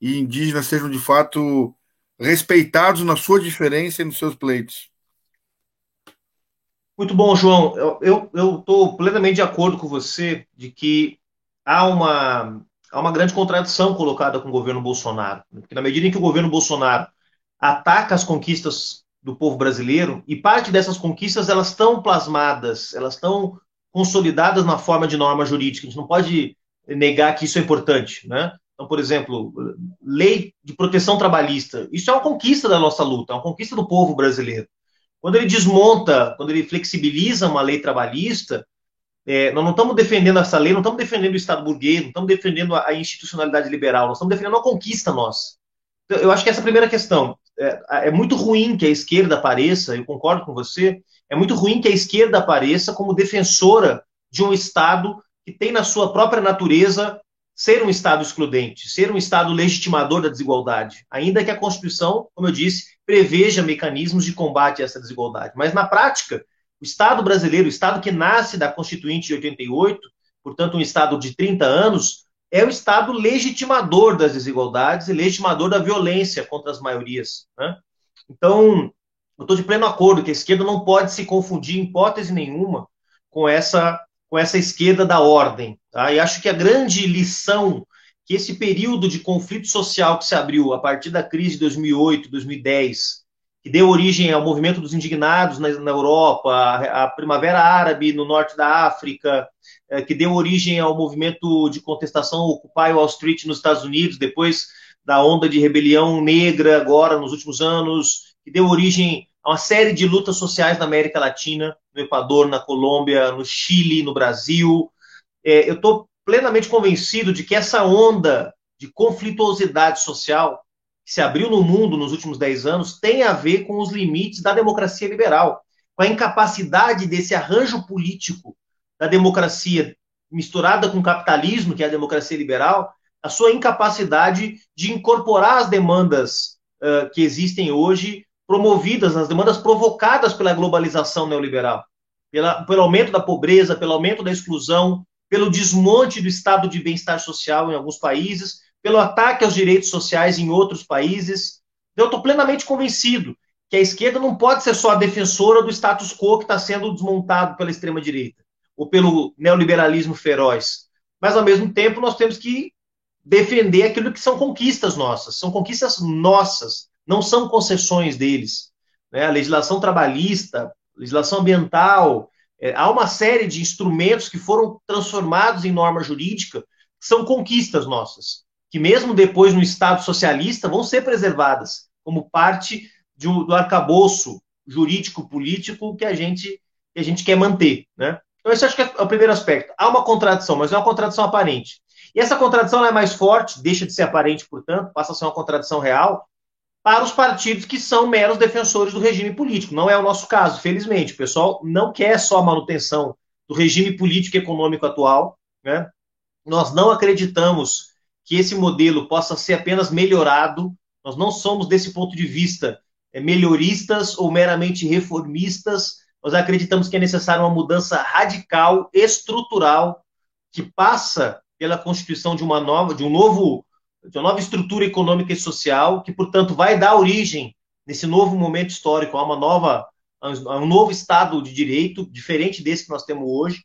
e indígenas sejam de fato respeitados na sua diferença e nos seus pleitos? Muito bom, João. Eu estou plenamente de acordo com você de que há uma, há uma grande contradição colocada com o governo Bolsonaro. Porque na medida em que o governo Bolsonaro ataca as conquistas do povo brasileiro, e parte dessas conquistas elas estão plasmadas, elas estão consolidadas na forma de norma jurídica. A gente não pode negar que isso é importante, né? Então, por exemplo, lei de proteção trabalhista. Isso é uma conquista da nossa luta, é uma conquista do povo brasileiro. Quando ele desmonta, quando ele flexibiliza uma lei trabalhista, é, nós não estamos defendendo essa lei, não estamos defendendo o Estado burguês, não estamos defendendo a, institucionalidade liberal, nós estamos defendendo uma conquista nossa. Então, eu acho que essa é a primeira questão. É, é, muito ruim que a esquerda apareça, eu concordo com você, é muito ruim que a esquerda apareça como defensora de um Estado que tem na sua própria natureza ser um Estado excludente, ser um Estado legitimador da desigualdade, ainda que a Constituição, como eu disse, preveja mecanismos de combate a essa desigualdade. Mas, na prática, o Estado brasileiro, o Estado que nasce da Constituinte de 88, portanto, um Estado de 30 anos, é o Estado legitimador das desigualdades e legitimador da violência contra as maiorias. Né? Então, eu estou de pleno acordo que a esquerda não pode se confundir, em hipótese nenhuma, com essa com essa esquerda da ordem. Tá? E acho que a grande lição que esse período de conflito social que se abriu a partir da crise de 2008, 2010, que deu origem ao movimento dos indignados na, na Europa, a, a, Primavera Árabe no norte da África, é, que deu origem ao movimento de contestação Occupy Wall Street nos Estados Unidos, depois da onda de rebelião negra agora nos últimos anos, que deu origem uma série de lutas sociais na América Latina, no Equador, na Colômbia, no Chile, no Brasil. É, eu estou plenamente convencido de que essa onda de conflituosidade social que se abriu no mundo nos últimos dez anos tem a ver com os limites da democracia liberal, com a incapacidade desse arranjo político da democracia misturada com o capitalismo, que é a democracia liberal, a sua incapacidade de incorporar as demandas uh, que existem hoje promovidas, as demandas provocadas pela globalização neoliberal, pela, pelo aumento da pobreza, pelo aumento da exclusão, pelo desmonte do estado de bem-estar social em alguns países, pelo ataque aos direitos sociais em outros países. Eu estou plenamente convencido que a esquerda não pode ser só a defensora do status quo que está sendo desmontado pela extrema-direita ou pelo neoliberalismo feroz. Mas, ao mesmo tempo, nós temos que defender aquilo que são conquistas nossas, são conquistas nossas, não são concessões deles. Né? A legislação trabalhista, legislação ambiental, é, há uma série de instrumentos que foram transformados em norma jurídica, que são conquistas nossas, que mesmo depois no Estado socialista vão ser preservadas como parte de, do arcabouço jurídico-político que a gente que a gente quer manter, né? Então, esse acho que é o primeiro aspecto. Há uma contradição, mas é uma contradição aparente. E essa contradição é mais forte, deixa de ser aparente, portanto, passa a ser uma contradição real, para os partidos que são meros defensores do regime político. Não é o nosso caso, felizmente. O pessoal não quer só a manutenção do regime político e econômico atual. Né? Nós não acreditamos que esse modelo possa ser apenas melhorado. Nós não somos, desse ponto de vista, é, melhoristas ou meramente reformistas. Nós acreditamos que é necessária uma mudança radical, estrutural, que passa pela constituição de uma nova, de um novo de uma nova estrutura econômica e social, que, portanto, vai dar origem, nesse novo momento histórico, a uma nova, a um novo Estado de Direito, diferente desse que nós temos hoje.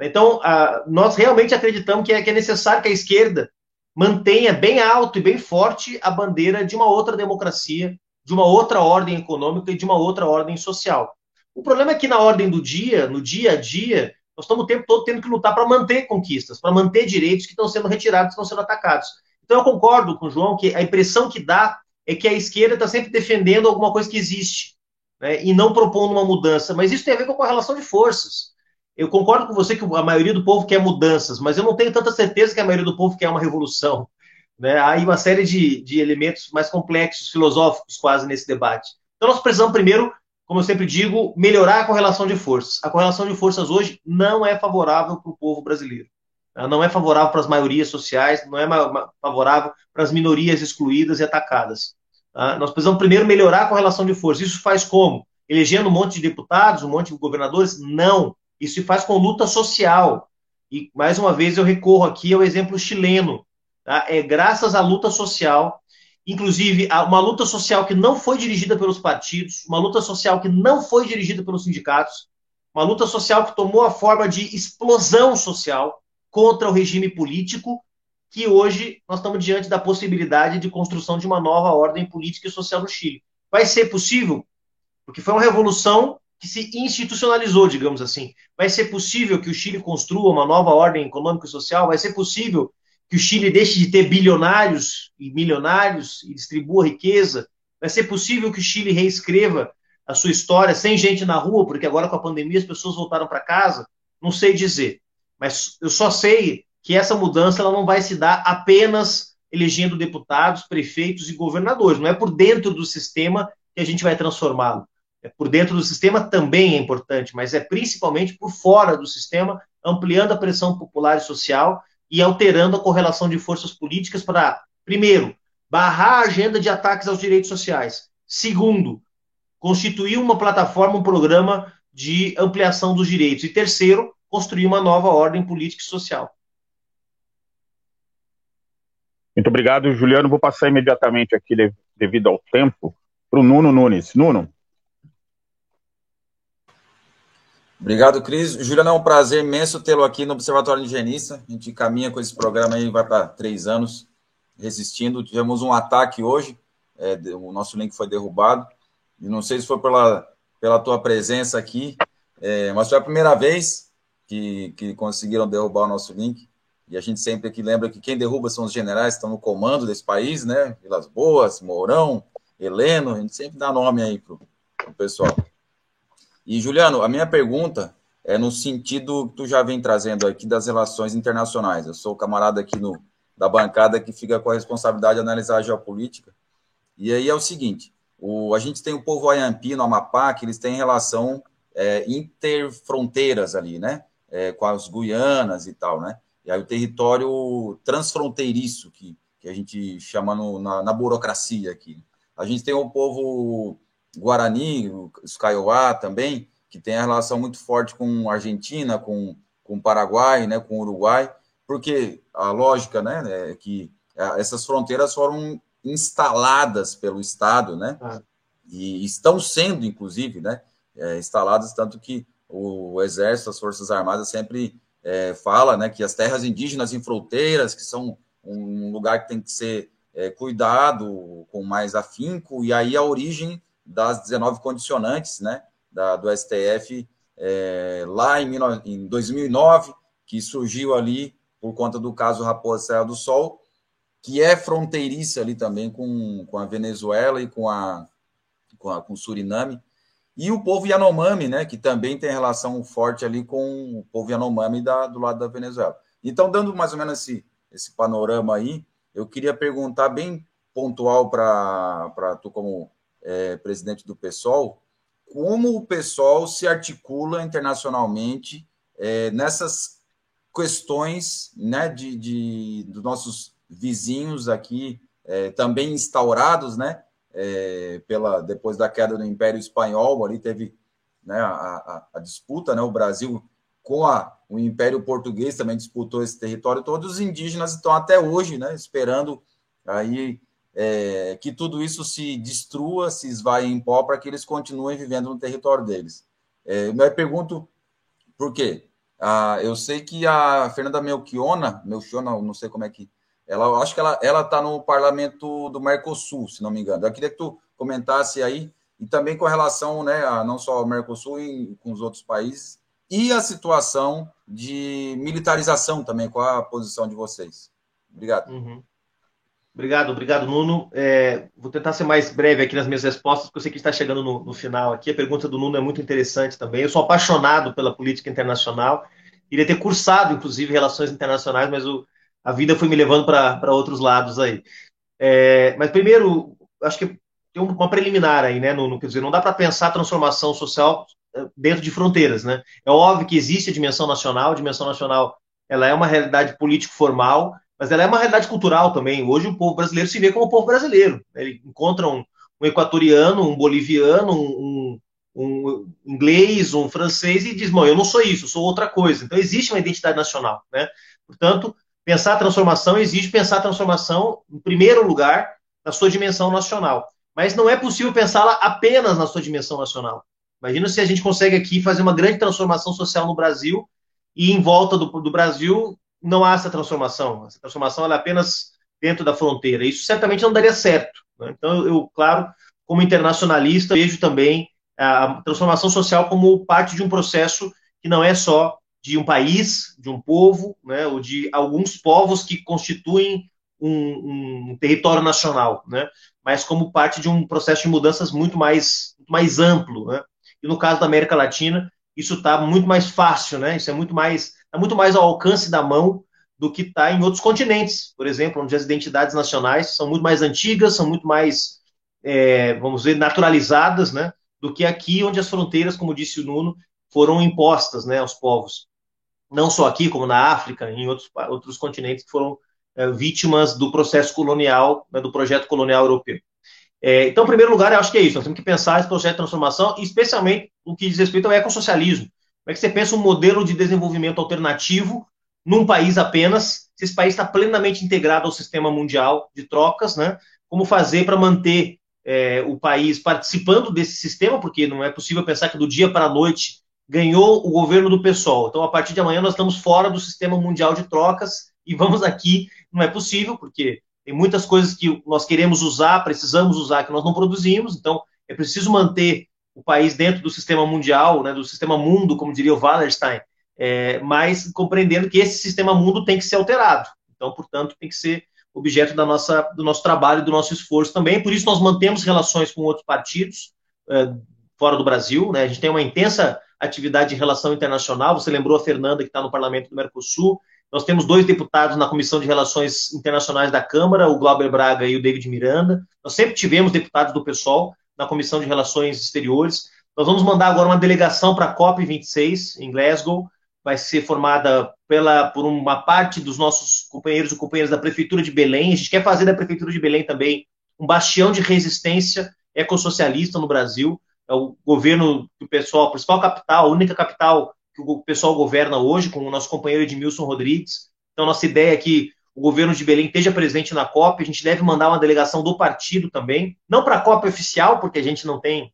Então, nós realmente acreditamos que é, que é necessário que a esquerda mantenha bem alto e bem forte a bandeira de uma outra democracia, de uma outra ordem econômica e de uma outra ordem social. O problema é que na ordem do dia, no dia a dia, nós estamos o tempo todo tendo que lutar para manter conquistas, para manter direitos que estão sendo retirados, que estão sendo atacados. Então eu concordo com o João que a impressão que dá é que a esquerda está sempre defendendo alguma coisa que existe né, e não propondo uma mudança. Mas isso tem a ver com a correlação de forças. Eu concordo com você que a maioria do povo quer mudanças, mas eu não tenho tanta certeza que a maioria do povo quer uma revolução. Né? Há aí uma série de, de elementos mais complexos, filosóficos, quase, nesse debate. Então nós precisamos primeiro como eu sempre digo, melhorar a correlação de forças. A correlação de forças hoje não é favorável para o povo brasileiro. Não é favorável para as maiorias sociais, não é favorável para as minorias excluídas e atacadas. Tá? Nós precisamos primeiro melhorar a correlação de forças. Isso faz como? Elegendo um monte de deputados, um monte de governadores? Não. Isso se faz com luta social. E, mais uma vez, eu recorro aqui ao exemplo chileno. Tá? É graças à luta social, inclusive uma luta social que não foi dirigida pelos partidos, uma luta social que não foi dirigida pelos sindicatos, uma luta social que tomou a forma de explosão social contra o regime político, que hoje nós estamos diante da possibilidade de construção de uma nova ordem política e social no Chile. Vai ser possível? Porque foi uma revolução que se institucionalizou, digamos assim. Vai ser possível que o Chile construa uma nova ordem econômica e social? Vai ser possível que o Chile deixe de ter bilionários e milionários e distribua riqueza? Vai ser possível que o Chile reescreva a sua história sem gente na rua, porque agora com a pandemia as pessoas voltaram para casa? Não sei dizer. Mas eu só sei que essa mudança ela não vai se dar apenas elegendo deputados, prefeitos e governadores. Não é por dentro do sistema que a gente vai transformá-lo. É por dentro do sistema também é importante, mas é principalmente por fora do sistema, ampliando a pressão popular e social e alterando a correlação de forças políticas para, primeiro, barrar a agenda de ataques aos direitos sociais. Segundo, constituir uma plataforma, um programa de ampliação dos direitos. E terceiro, construir uma nova ordem política e social. Muito obrigado, Juliano. Vou passar imediatamente aqui, devido ao tempo, para o Nuno Nunes. Nuno. Obrigado, Cris. Juliano, é um prazer imenso tê-lo aqui no Observatório Higienista. A gente caminha com esse programa aí, vai para três anos resistindo. Tivemos um ataque hoje, é, o nosso link foi derrubado. E não sei se foi pela, pela tua presença aqui, é, mas foi a primeira vez que, que conseguiram derrubar o nosso link. E a gente sempre aqui lembra que quem derruba são os generais que estão no comando desse país, né? Vilas Boas, Mourão, Heleno, a gente sempre dá nome aí para o pessoal. E, Juliano, a minha pergunta é no sentido que tu já vem trazendo aqui das relações internacionais. Eu sou o camarada aqui no, da bancada que fica com a responsabilidade de analisar a geopolítica. E aí é o seguinte: o, a gente tem o povo Ayampi no Amapá, que eles têm relação é, interfronteiras ali, né? É, com as Guianas e tal, né? E aí o território transfronteiriço, que, que a gente chama no, na, na burocracia aqui. A gente tem o povo Guarani, os Kaiowá também, que tem a relação muito forte com a Argentina, com, com o Paraguai, né, com o Uruguai, porque a lógica né, é que é, essas fronteiras foram instaladas pelo Estado, né, ah. e estão sendo, inclusive, né, é, instaladas, tanto que o Exército, as Forças Armadas sempre é, fala né, que as terras indígenas em fronteiras, que são um lugar que tem que ser é, cuidado com mais afinco, e aí a origem das 19 condicionantes né, da, do STF é, lá em, em 2009, que surgiu ali por conta do caso Raposa Serra do Sol, que é fronteiriça ali também com, com a Venezuela e com a, com a com Suriname, e o povo Yanomami, né, que também tem relação forte ali com o povo Yanomami da, do lado da Venezuela. Então, dando mais ou menos esse, esse panorama aí, eu queria perguntar bem pontual para tu como é, presidente do PSOL, como o PSOL se articula internacionalmente é, nessas questões né, de, de, dos nossos vizinhos aqui, é, também instaurados, né, é, pela, depois da queda do Império Espanhol, ali teve né, a, a, a, disputa, né, o Brasil com a, o Império Português também disputou esse território, todos os indígenas estão até hoje né, esperando aí é, que tudo isso se destrua, se esvaia em pó, para que eles continuem vivendo no território deles. É, eu pergunto por quê? Ah, eu sei que a Fernanda Melchiona, Melchiona, não sei como é que. Ela, acho que ela está no parlamento do Mercosul, se não me engano. Eu queria que tu comentasse aí, e também com relação né, a não só ao Mercosul e com os outros países, e a situação de militarização também, qual a posição de vocês? Obrigado. Uhum. Obrigado, obrigado, Nuno. É, vou tentar ser mais breve aqui nas minhas respostas, porque eu sei que está chegando no, no, final aqui. A pergunta do Nuno é muito interessante também. Eu sou apaixonado pela política internacional. Iria ter cursado, inclusive, relações internacionais, mas o, a vida foi me levando para outros lados aí. É, mas primeiro, acho que tem uma preliminar aí, né? No, no, quer dizer, não dá para pensar transformação social eh, dentro de fronteiras, né? É óbvio que existe a dimensão nacional, a dimensão nacional ela é uma realidade político formal, mas ela é uma realidade cultural também. Hoje o povo brasileiro se vê como o povo brasileiro. Ele encontra um, um equatoriano, um boliviano, um, um, um, inglês, um francês e diz, bom, eu não sou isso, eu sou outra coisa. Então existe uma identidade nacional, né? Portanto, pensar a transformação exige pensar a transformação, em primeiro lugar, na sua dimensão nacional. Mas não é possível pensá-la apenas na sua dimensão nacional. Imagina se a gente consegue aqui fazer uma grande transformação social no Brasil e em volta do, do Brasil não há essa transformação. Essa transformação é apenas dentro da fronteira. Isso certamente não daria certo. Né? Então, eu, claro, como internacionalista, vejo também a transformação social como parte de um processo que não é só de um país, de um povo, né, ou de alguns povos que constituem um, um, território nacional, né, mas como parte de um processo de mudanças muito mais, mais amplo. Né, e no caso da América Latina, isso está muito mais fácil, né, isso é muito mais, está muito mais ao alcance da mão do que está em outros continentes, por exemplo, onde as identidades nacionais são muito mais antigas, são muito mais, é, vamos dizer, naturalizadas, né, do que aqui, onde as fronteiras, como disse o Nuno, foram impostas né, aos povos. Não só aqui, como na África, em outros, outros continentes que foram é, vítimas do processo colonial, né, do projeto colonial europeu. É, então, em primeiro lugar, eu acho que é isso. Nós temos que pensar esse projeto de transformação, especialmente no que diz respeito ao ecossocialismo. Como é que você pensa um modelo de desenvolvimento alternativo num país apenas, se esse país está plenamente integrado ao sistema mundial de trocas, né? Como fazer para manter é, o país participando desse sistema, porque não é possível pensar que do dia para a noite ganhou o governo do PSOL. Então, a partir de amanhã, nós estamos fora do sistema mundial de trocas e vamos aqui. Não é possível, porque tem muitas coisas que nós queremos usar, precisamos usar, que nós não produzimos. Então, é preciso manter o país dentro do sistema mundial, né, do sistema mundo, como diria o Wallerstein, é, mas compreendendo que esse sistema mundo tem que ser alterado. Então, portanto, tem que ser objeto da nossa, do nosso trabalho, do nosso esforço também. Por isso, nós mantemos relações com outros partidos é, fora do Brasil. Né? A gente tem uma intensa atividade de relação internacional. Você lembrou a Fernanda, que está no Parlamento do Mercosul. Nós temos dois deputados na Comissão de Relações Internacionais da Câmara, o Glauber Braga e o David Miranda. Nós sempre tivemos deputados do PSOL na Comissão de Relações Exteriores. Nós vamos mandar agora uma delegação para a COP26 em Glasgow. Vai ser formada pela, por uma parte dos nossos companheiros e companheiras da Prefeitura de Belém. A gente quer fazer da Prefeitura de Belém também um bastião de resistência ecossocialista no Brasil. É o governo do pessoal, a principal capital, a única capital que o pessoal governa hoje, com o nosso companheiro Edmilson Rodrigues. Então, nossa ideia é que o governo de Belém esteja presente na COP. A gente deve mandar uma delegação do partido também, não para a COP oficial, porque a gente não tem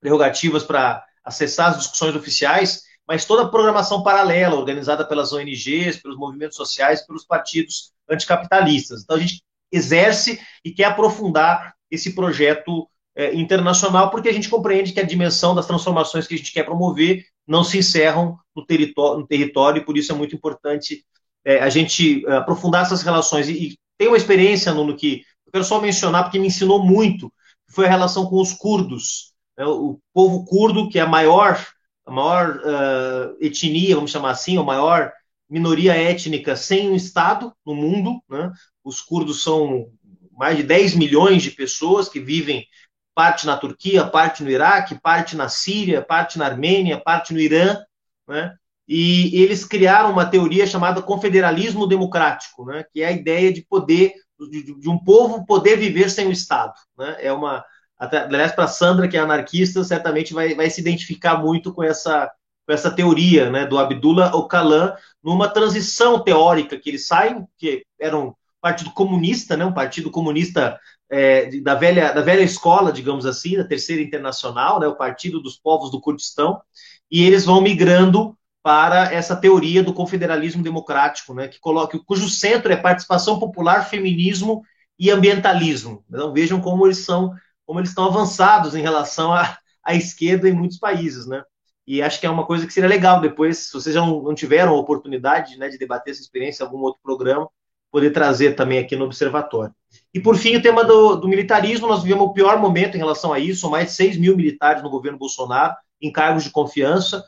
prerrogativas para acessar as discussões oficiais, mas toda a programação paralela, organizada pelas ONGs, pelos movimentos sociais, pelos partidos anticapitalistas. Então, a gente exerce e quer aprofundar esse projeto é, internacional, porque a gente compreende que a dimensão das transformações que a gente quer promover não se encerram no território, no território e por isso é muito importante é, a gente é, aprofundar essas relações. E, e tem uma experiência, no que eu quero só mencionar, porque me ensinou muito, foi a relação com os curdos. Né, o povo curdo, que é a maior, a maior uh, etnia, vamos chamar assim, a maior minoria étnica sem um Estado no mundo. Né? Os curdos são mais de 10 milhões de pessoas que vivem parte na Turquia, parte no Iraque, parte na Síria, parte na Armênia, parte no Irã, né? E eles criaram uma teoria chamada confederalismo democrático, né? Que é a ideia de poder de, de um povo poder viver sem o Estado, né? É uma aliás para Sandra que é anarquista certamente vai, vai se identificar muito com essa com essa teoria, né? Do Abdullah Öcalan numa transição teórica que eles saem que era um partido comunista, né? Um partido comunista é, da, velha, da velha escola, digamos assim, da Terceira Internacional, né, o Partido dos Povos do Kurdistão, e eles vão migrando para essa teoria do confederalismo democrático, né, que coloca, cujo centro é participação popular, feminismo e ambientalismo. Então vejam como eles são, como eles estão avançados em relação à, à esquerda em muitos países, né? E acho que é uma coisa que seria legal depois, se vocês não, não tiveram a oportunidade né, de debater essa experiência em algum outro programa, poder trazer também aqui no Observatório. E, por fim, o tema do, do, militarismo, nós vivemos o pior momento em relação a isso, mais de 6 mil militares no governo Bolsonaro, em cargos de confiança.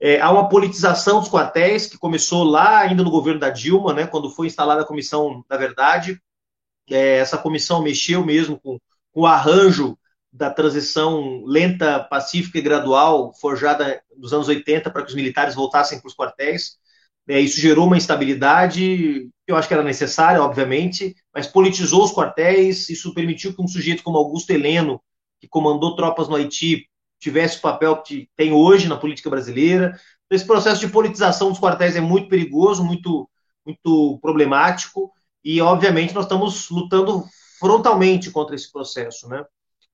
É, há uma politização dos quartéis, que começou lá ainda no governo da Dilma, né, quando foi instalada a Comissão da Verdade. É, essa comissão mexeu mesmo com, com o arranjo da transição lenta, pacífica e gradual forjada nos anos 80 para que os militares voltassem para os quartéis. É, isso gerou uma instabilidade que eu acho que era necessária, obviamente, mas politizou os quartéis. Isso permitiu que um sujeito como Augusto Heleno, que comandou tropas no Haiti, tivesse o papel que tem hoje na política brasileira. Esse processo de politização dos quartéis é muito perigoso, muito, muito problemático, e obviamente nós estamos lutando frontalmente contra esse processo. Né?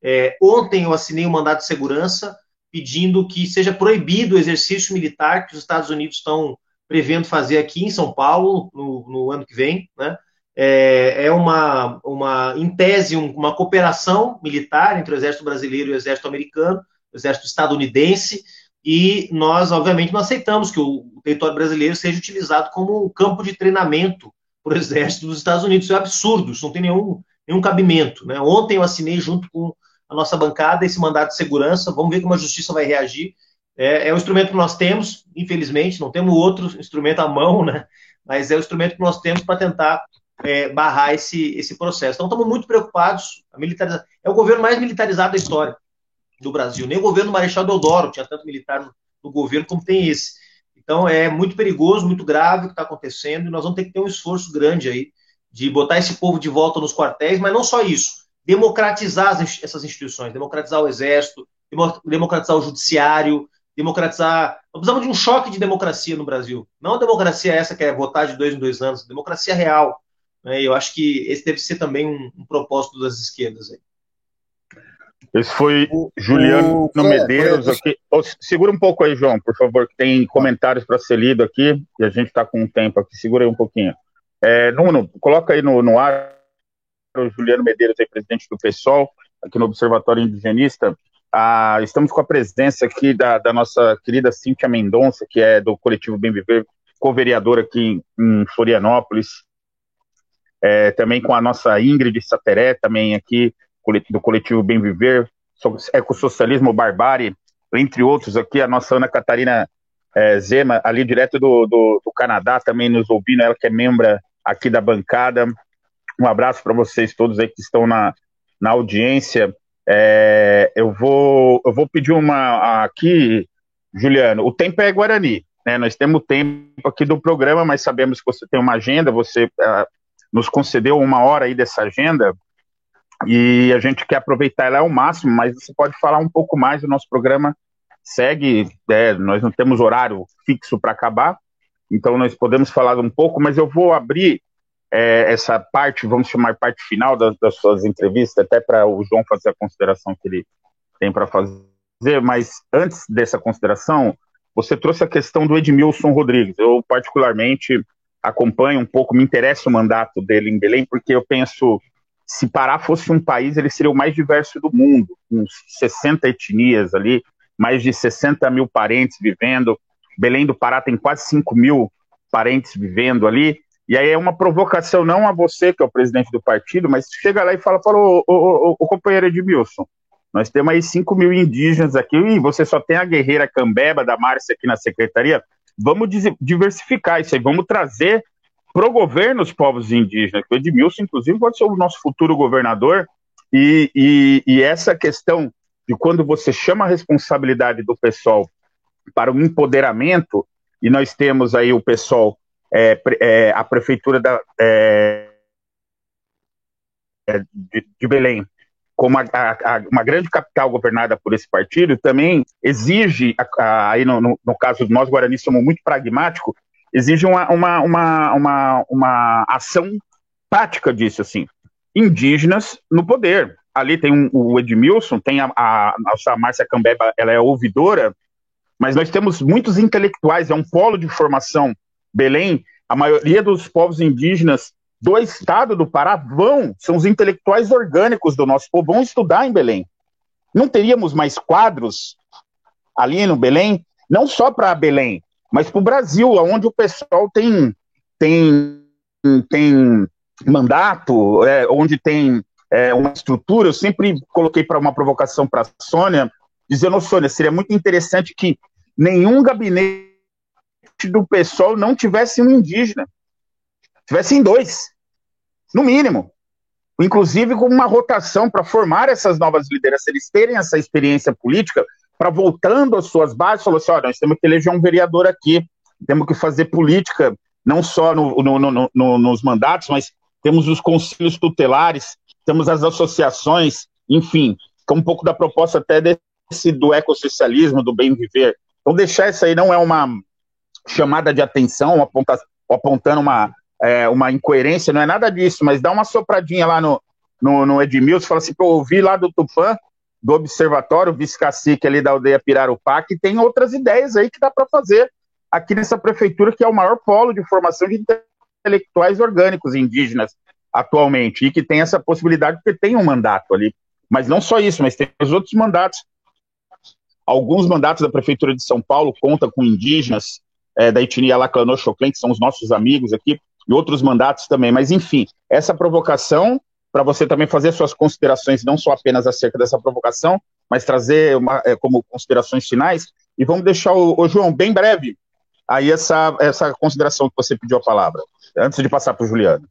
É, ontem eu assinei um mandato de segurança pedindo que seja proibido o exercício militar que os Estados Unidos estão prevendo fazer aqui em São Paulo no, no ano que vem. Né? É, é uma, uma, em tese, uma cooperação militar entre o Exército Brasileiro e o Exército Americano, o Exército Estadunidense, e nós, obviamente, não aceitamos que o território brasileiro seja utilizado como um campo de treinamento para o Exército dos Estados Unidos. Isso é absurdo, isso não tem nenhum, nenhum cabimento. Né? Ontem eu assinei junto com a nossa bancada esse mandato de segurança, vamos ver como a justiça vai reagir. É, é o instrumento que nós temos, infelizmente, não temos outro instrumento à mão, né? mas é o instrumento que nós temos para tentar é, barrar esse, esse processo. Então, estamos muito preocupados. A militarização é o governo mais militarizado da história do Brasil. Nem o governo Marechal Deodoro tinha tanto militar no, no governo como tem esse. Então, é muito perigoso, muito grave o que está acontecendo, e nós vamos ter que ter um esforço grande aí de botar esse povo de volta nos quartéis, mas não só isso, democratizar essas instituições, democratizar o exército, democratizar o judiciário, democratizar. Nós precisamos de um choque de democracia no Brasil. Não a democracia essa que é votar de dois em dois anos, democracia real. Né? Eu acho que esse deve ser também um, um propósito das esquerdas aí. Esse foi o, Juliano o, Medeiros é, aqui. Oh, segura um pouco aí, João, por favor, que tem comentários para ser lido aqui e a gente está com um tempo aqui. Segura aí um pouquinho. É, Nuno, coloca aí no, no ar o Juliano Medeiros, aí, presidente do PSOL, aqui no Observatório Indigenista. Ah, estamos com a presença aqui da, da nossa querida Cíntia Mendonça, que é do Coletivo Bem Viver, co-vereadora aqui em Florianópolis. É, também com a nossa Ingrid Sateré, também aqui do Coletivo Bem Viver, Ecossocialismo Barbárie, entre outros aqui, a nossa Ana Catarina é, Zema, ali direto do, do, do, Canadá, também nos ouvindo, ela que é membro aqui da bancada. Um abraço para vocês todos aí que estão na, na audiência. É, eu, vou, eu vou pedir uma aqui, Juliano. O tempo é Guarani, né? Nós temos tempo aqui do programa, mas sabemos que você tem uma agenda, você uh, nos concedeu uma hora aí dessa agenda e a gente quer aproveitar ela ao máximo, mas você pode falar um pouco mais, o nosso programa segue, é, nós não temos horário fixo para acabar, então nós podemos falar um pouco, mas eu vou abrir é, essa parte, vamos chamar parte final das, das suas entrevistas, até para o João fazer a consideração que ele tem para fazer, mas antes dessa consideração, você trouxe a questão do Edmilson Rodrigues, eu particularmente acompanho um pouco, me interessa o mandato dele em Belém, porque eu penso se Pará fosse um país, ele seria o mais diverso do mundo, com 60 etnias ali, mais de 60 mil parentes vivendo. Belém do Pará tem quase 5 mil parentes vivendo ali. E aí é uma provocação não a você, que é o presidente do partido, mas chega lá e fala, fala, ô, ô, ô, ô companheiro Edmilson, nós temos aí 5 mil indígenas aqui, e você só tem a guerreira Cambeba da Márcia aqui na secretaria. Vamos diversificar isso aí, vamos trazer pro governo os povos indígenas. O Edmilson, inclusive, pode ser o nosso futuro governador. E, e, e essa questão de quando você chama a responsabilidade do pessoal para o empoderamento, e nós temos aí o pessoal, é, é, a prefeitura da, é, é, de, de, Belém, como a, a, uma grande capital governada por esse partido, também exige, aí no, no, no caso nós guaranis somos muito pragmáticos, exige uma, uma, uma, uma, uma ação prática disso, assim. Indígenas no poder. Ali tem um, o Edmilson, tem a, a, a Márcia Cambeba, ela é ouvidora, mas nós temos muitos intelectuais, é um polo de formação. Belém, a maioria dos povos indígenas do estado do Pará vão, são os intelectuais orgânicos do nosso povo, vão estudar em Belém. Não teríamos mais quadros ali no Belém, não só para Belém, mas para o Brasil, onde o pessoal tem, tem, tem mandato, é, onde tem é, uma estrutura, eu sempre coloquei para uma provocação para a Sônia, dizendo, Sônia, seria muito interessante que nenhum gabinete do pessoal não tivesse um indígena. Tivessem dois, no mínimo. inclusive com uma rotação para formar essas novas lideranças, eles terem essa experiência política, para voltando às suas bases, falou assim: olha, nós temos que eleger um vereador aqui, temos que fazer política, não só no, no, no, nos mandatos, mas temos os conselhos tutelares, temos as associações, enfim, que é um pouco da proposta até desse do ecossocialismo, do bem viver. Então, deixar isso aí não é uma chamada de atenção, aponta, apontando uma, é, uma incoerência, não é nada disso, mas dá uma sopradinha lá no, no, no Edmilson, fala assim, pô, eu ouvi lá do Tupã, do Observatório, vice-cacique ali da aldeia Pirarupá, que tem outras ideias aí que dá para fazer aqui nessa prefeitura, que é o maior polo de formação de intelectuais orgânicos indígenas atualmente, e que tem essa possibilidade porque tem um mandato ali. Mas não só isso, mas tem os outros mandatos. Alguns mandatos da Prefeitura de São Paulo contam com indígenas é, da etnia Laclanô Choclen, que são os nossos amigos aqui, e outros mandatos também. Mas, enfim, essa provocação para você também fazer suas considerações, não só apenas acerca dessa provocação, mas trazer uma, é, como considerações finais. E vamos deixar o, o, João bem breve aí essa, essa consideração que você pediu a palavra, antes de passar para o Juliano.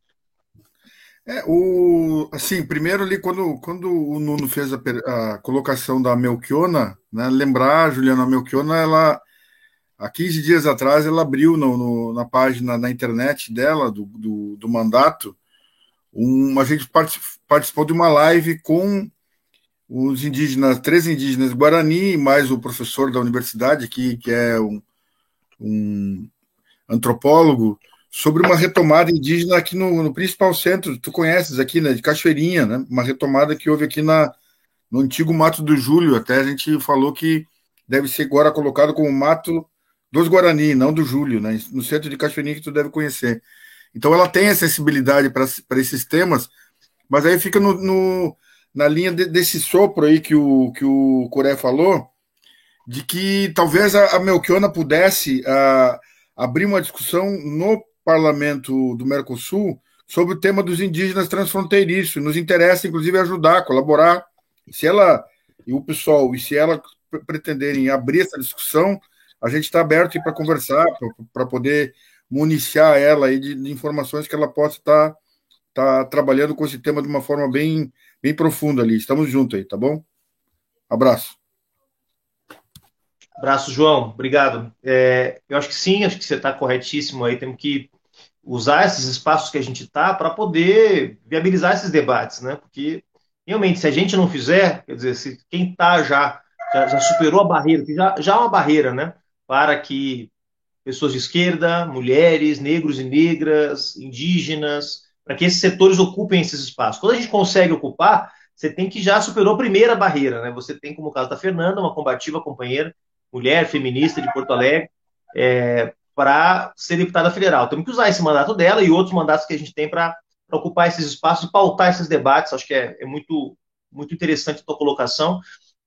É, o, assim, primeiro ali, quando, quando o Nuno fez a, a colocação da Melchiona, né, lembrar, Juliana, a Melchiona, ela, há 15 dias atrás, ela abriu no, no, na página, na internet dela, do, do, do mandato, um, a gente participou de uma live com os indígenas, três indígenas Guarani, mais o professor da universidade aqui, que é um, um antropólogo, sobre uma retomada indígena aqui no, no, principal centro, tu conheces aqui, né, de Cachoeirinha, né, uma retomada que houve aqui na, no antigo Mato do Júlio, até a gente falou que deve ser agora colocado como Mato dos Guarani, não do Júlio, né, no centro de Cachoeirinha que tu deve conhecer. Então ela tem acessibilidade para esses temas, mas aí fica no, no na linha de, desse sopro aí que o, que o Coré falou, de que talvez a, a Melchiona pudesse a, abrir uma discussão no parlamento do Mercosul sobre o tema dos indígenas transfronteiriços. Nos interessa, inclusive, ajudar, colaborar. Se ela e o pessoal, e se ela pretenderem abrir essa discussão, a gente está aberto para conversar, para poder municiar ela aí de, de informações que ela possa estar tá, tá trabalhando com esse tema de uma forma bem, bem profunda ali. Estamos juntos aí, tá bom? Abraço. Abraço, João. Obrigado. É, eu acho que sim, acho que você está corretíssimo aí. Temos que usar esses espaços que a gente está para poder viabilizar esses debates, né? Porque realmente, se a gente não fizer, quer dizer, se quem está já, já, já superou a barreira, já, já é uma barreira, né? Para que pessoas de esquerda, mulheres, negros e negras, indígenas, para que esses setores ocupem esses espaços. Quando a gente consegue ocupar, você tem que já superou a primeira barreira, né? Você tem, como o caso da Fernanda, uma combativa companheira, mulher, feminista de Porto Alegre, é, para ser deputada federal. Temos que usar esse mandato dela e outros mandatos que a gente tem para ocupar esses espaços e pautar esses debates. Acho que é, é muito, muito interessante a tua colocação.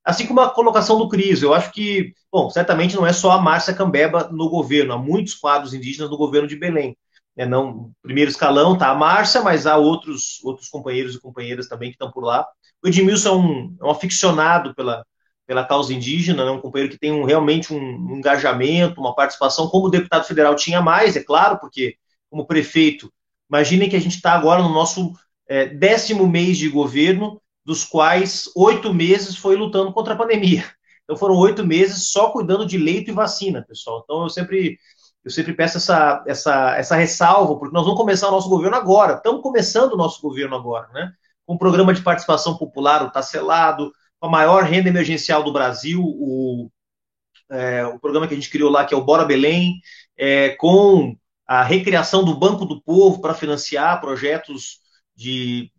Assim como a colocação do Cris, eu acho que, bom, certamente não é só a Márcia Cambeba no governo, há muitos quadros indígenas no governo de Belém. É, não, primeiro escalão está a Márcia, mas há outros, outros companheiros e companheiras também que estão por lá. O Edmilson é um, é um aficionado pela, pela causa indígena, né, um companheiro que tem um, realmente um, um engajamento, uma participação, como deputado federal tinha mais, é claro, porque como prefeito, imaginem que a gente está agora no nosso é, décimo mês de governo, dos quais oito meses foi lutando contra a pandemia. Então foram oito meses só cuidando de leito e vacina, pessoal. Então eu sempre eu sempre peço essa, essa, essa ressalva, porque nós vamos começar o nosso governo agora. Estamos começando o nosso governo agora, né? Com um programa de participação popular, o Tacelado, com a maior renda emergencial do Brasil, o, é, o programa que a gente criou lá, que é o Bora Belém, é, com a recriação do Banco do Povo para financiar projetos de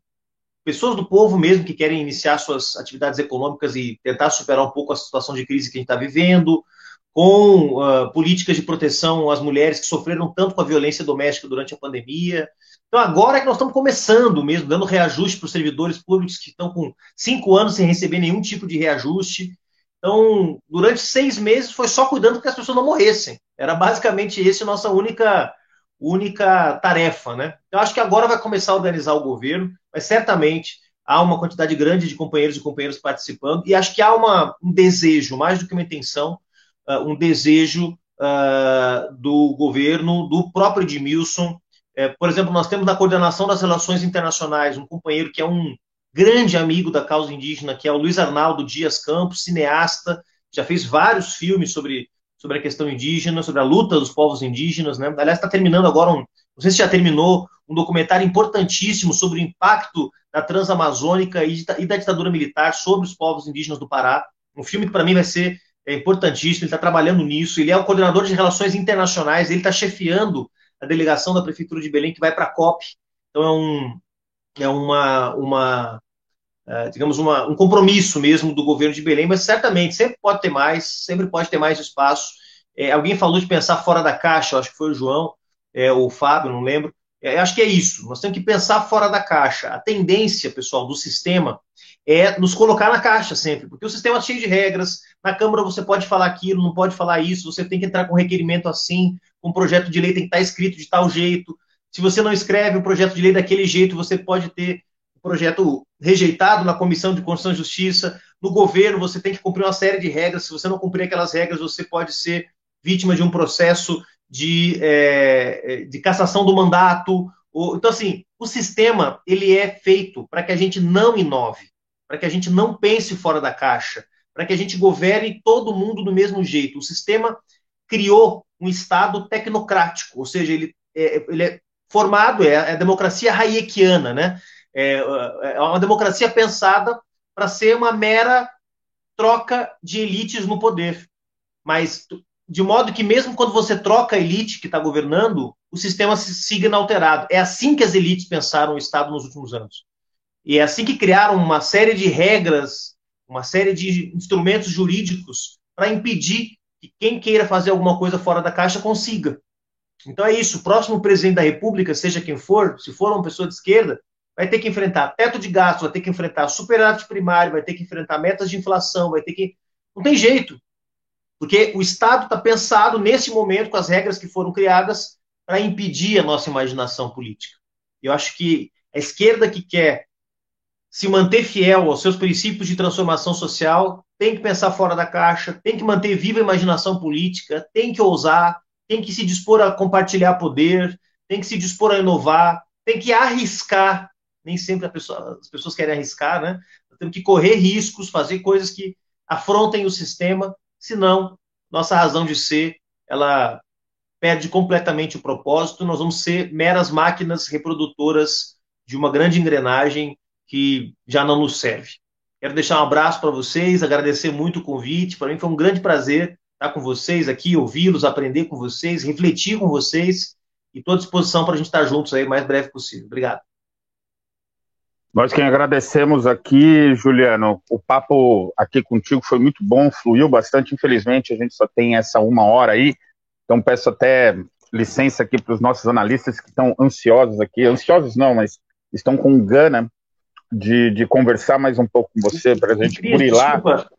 pessoas do povo mesmo que querem iniciar suas atividades econômicas e tentar superar um pouco a situação de crise que a gente está vivendo, com uh, políticas de proteção às mulheres que sofreram tanto com a violência doméstica durante a pandemia. Então, agora é que nós estamos começando mesmo, dando reajuste para os servidores públicos que estão com cinco anos sem receber nenhum tipo de reajuste. Então, durante seis meses foi só cuidando que as pessoas não morressem. Era basicamente esse a nossa única única tarefa, né? Eu acho que agora vai começar a organizar o governo, mas certamente há uma quantidade grande de companheiros e companheiras participando, e acho que há uma, um desejo, mais do que uma intenção, uh, um desejo uh, do governo, do próprio Edmilson, É, por exemplo, nós temos na coordenação das relações internacionais um companheiro que é um grande amigo da causa indígena, que é o Luiz Arnaldo Dias Campos, cineasta, já fez vários filmes sobre, sobre a questão indígena, sobre a luta dos povos indígenas, né? Aliás, está terminando agora um, não sei se já terminou, um documentário importantíssimo sobre o impacto da Transamazônica e, e da ditadura militar sobre os povos indígenas do Pará. Um filme que para mim vai ser é, importantíssimo, ele está trabalhando nisso, ele é o coordenador de relações internacionais, ele está chefiando a delegação da Prefeitura de Belém que vai para a COP. Então é, um, é uma, uma é, digamos, uma, um compromisso mesmo do governo de Belém, mas certamente sempre pode ter mais, sempre pode ter mais espaço. É, alguém falou de pensar fora da caixa, acho que foi o João, é, ou o Fábio, não lembro. É, acho que é isso. Nós temos que pensar fora da caixa. A tendência, pessoal, do sistema é nos colocar na caixa sempre, porque o sistema é cheio de regras. Na Câmara você pode falar aquilo, não pode falar isso, você tem que entrar com requerimento assim, um projeto de lei tem que estar escrito de tal jeito. Se você não escreve o projeto de lei daquele jeito, você pode ter o projeto rejeitado na Comissão de Constituição e Justiça. No governo, você tem que cumprir uma série de regras. Se você não cumprir aquelas regras, você pode ser vítima de um processo de, é, de cassação do mandato. Então, assim, o sistema ele é feito para que a gente não inove para que a gente não pense fora da caixa, para que a gente governe todo mundo do mesmo jeito. O sistema criou um Estado tecnocrático, ou seja, ele é, ele é formado, é, é a democracia hayekiana, né? É, é uma democracia pensada para ser uma mera troca de elites no poder. Mas de modo que mesmo quando você troca a elite que está governando, o sistema se siga inalterado. É assim que as elites pensaram o Estado nos últimos anos. E é assim que criaram uma série de regras, uma série de instrumentos jurídicos para impedir que quem queira fazer alguma coisa fora da caixa consiga. Então é isso. O próximo presidente da República, seja quem for, se for uma pessoa de esquerda, vai ter que enfrentar teto de gastos, vai ter que enfrentar superávit primário, vai ter que enfrentar metas de inflação, vai ter que. Não tem jeito. Porque o Estado está pensado nesse momento com as regras que foram criadas para impedir a nossa imaginação política. Eu acho que a esquerda que quer se manter fiel aos seus princípios de transformação social, tem que pensar fora da caixa, tem que manter viva a imaginação política, tem que ousar, tem que se dispor a compartilhar poder, tem que se dispor a inovar, tem que arriscar. Nem sempre pessoa, as pessoas querem arriscar, né? Temos que correr riscos, fazer coisas que afrontem o sistema, senão nossa razão de ser ela perde completamente o propósito. Nós vamos ser meras máquinas reprodutoras de uma grande engrenagem que já não nos serve. Quero deixar um abraço para vocês, agradecer muito o convite. Para mim foi um grande prazer estar com vocês aqui, ouvi-los, aprender com vocês, refletir com vocês e estou à disposição para a gente estar juntos aí o mais breve possível. Obrigado. Nós quem agradecemos aqui, Juliano, o papo aqui contigo foi muito bom, fluiu bastante. Infelizmente, a gente só tem essa uma hora aí, então peço até licença aqui para os nossos analistas que estão ansiosos aqui, ansiosos não, mas estão com gana de, de conversar mais um pouco com você, para a gente burilar. Desculpa,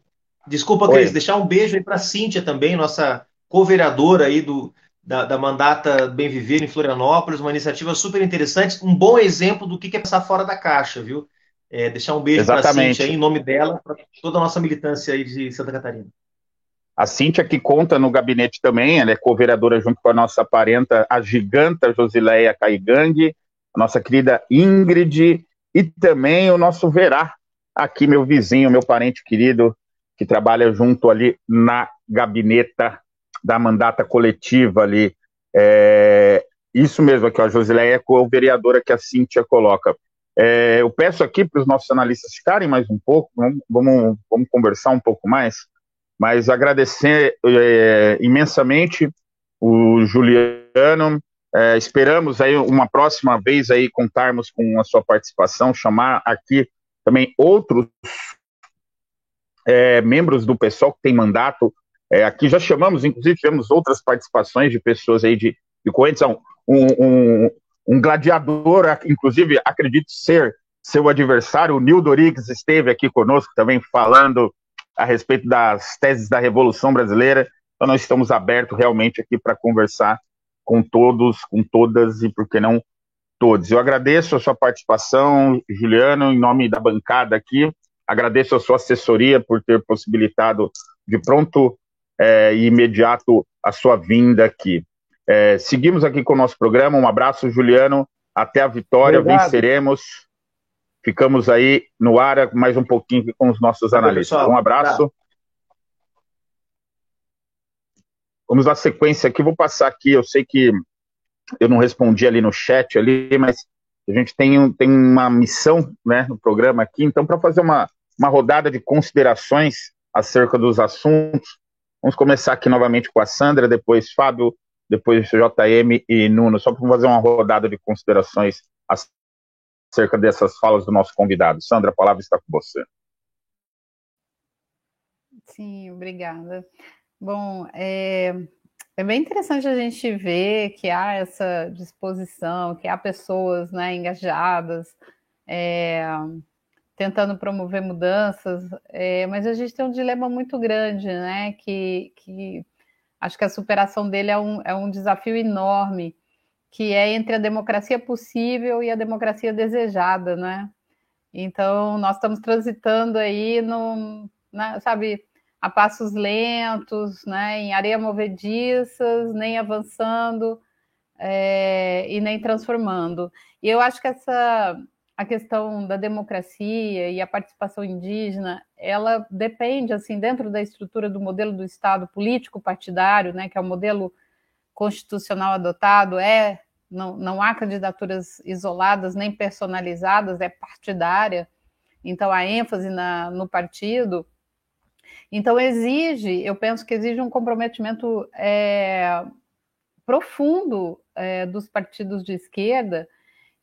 desculpa Cris, deixar um beijo aí para a Cíntia também, nossa co-vereadora aí do, da, da, mandata Bem Viver em Florianópolis, uma iniciativa super interessante, um bom exemplo do que é passar fora da caixa, viu? É, deixar um beijo para a Cíntia aí, em nome dela, para toda a nossa militância aí de Santa Catarina. A Cíntia que conta no gabinete também, ela é co-vereadora junto com a nossa parenta, a giganta Josileia Caigang, a nossa querida Ingrid e também o nosso Verá, aqui meu vizinho, meu parente querido, que trabalha junto ali na gabineta da mandata coletiva ali. É, isso mesmo aqui, ó, a Josileia é vereadora que a Cíntia coloca. É, eu peço aqui para os nossos analistas ficarem mais um pouco, vamos, vamos, vamos conversar um pouco mais, mas agradecer é, imensamente o Juliano, é, esperamos aí uma próxima vez aí contarmos com a sua participação, chamar aqui também outros é, membros do pessoal que tem mandato. É, aqui já chamamos, inclusive tivemos outras participações de pessoas aí de, de correntes. Um, um, um gladiador, inclusive acredito ser seu adversário, o Nildo Rodrigues esteve aqui conosco também falando a respeito das teses da Revolução Brasileira. Então nós estamos abertos realmente aqui para conversar com todos, com todas e por que não todos. Eu agradeço a sua participação, Juliano, em nome da bancada aqui. Agradeço a sua assessoria por ter possibilitado de pronto é, e imediato a sua vinda aqui. É, seguimos aqui com o nosso programa. Um abraço, Juliano. Até a vitória, Obrigado. venceremos. Ficamos aí no ar mais um pouquinho com os nossos analistas. Um abraço. Vamos dar sequência aqui. Vou passar aqui. Eu sei que eu não respondi ali no chat ali, mas a gente tem, tem uma missão né, no programa aqui. Então, para fazer uma, uma rodada de considerações acerca dos assuntos, vamos começar aqui novamente com a Sandra, depois Fábio, depois JM e Nuno, só para fazer uma rodada de considerações acerca dessas falas do nosso convidado. Sandra, a palavra está com você. Sim, obrigada. Bom, é, é bem interessante a gente ver que há essa disposição, que há pessoas né, engajadas, é, tentando promover mudanças, é, mas a gente tem um dilema muito grande, né? Que, que acho que a superação dele é um, é um desafio enorme, que é entre a democracia possível e a democracia desejada, né? Então, nós estamos transitando aí, no, na, sabe, a passos lentos, né, em areia movediças, nem avançando é, e nem transformando. E eu acho que essa a questão da democracia e a participação indígena, ela depende, assim, dentro da estrutura do modelo do Estado político partidário, né, que é o modelo constitucional adotado, é não, não há candidaturas isoladas nem personalizadas, é partidária. Então, a ênfase na, no partido então, exige, eu penso que exige um comprometimento é, profundo é, dos partidos de esquerda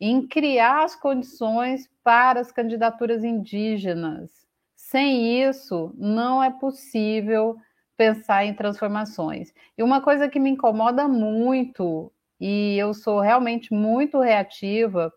em criar as condições para as candidaturas indígenas. Sem isso, não é possível pensar em transformações. E uma coisa que me incomoda muito, e eu sou realmente muito reativa,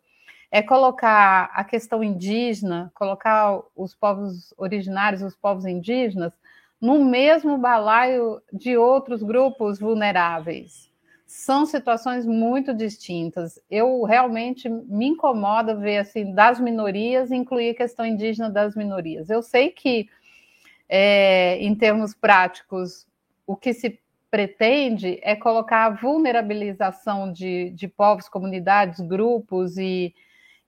é colocar a questão indígena, colocar os povos originários, os povos indígenas, no mesmo balaio de outros grupos vulneráveis. São situações muito distintas. Eu realmente me incomoda ver assim das minorias incluir a questão indígena das minorias. Eu sei que, é, em termos práticos, o que se pretende é colocar a vulnerabilização de, de povos, comunidades, grupos e,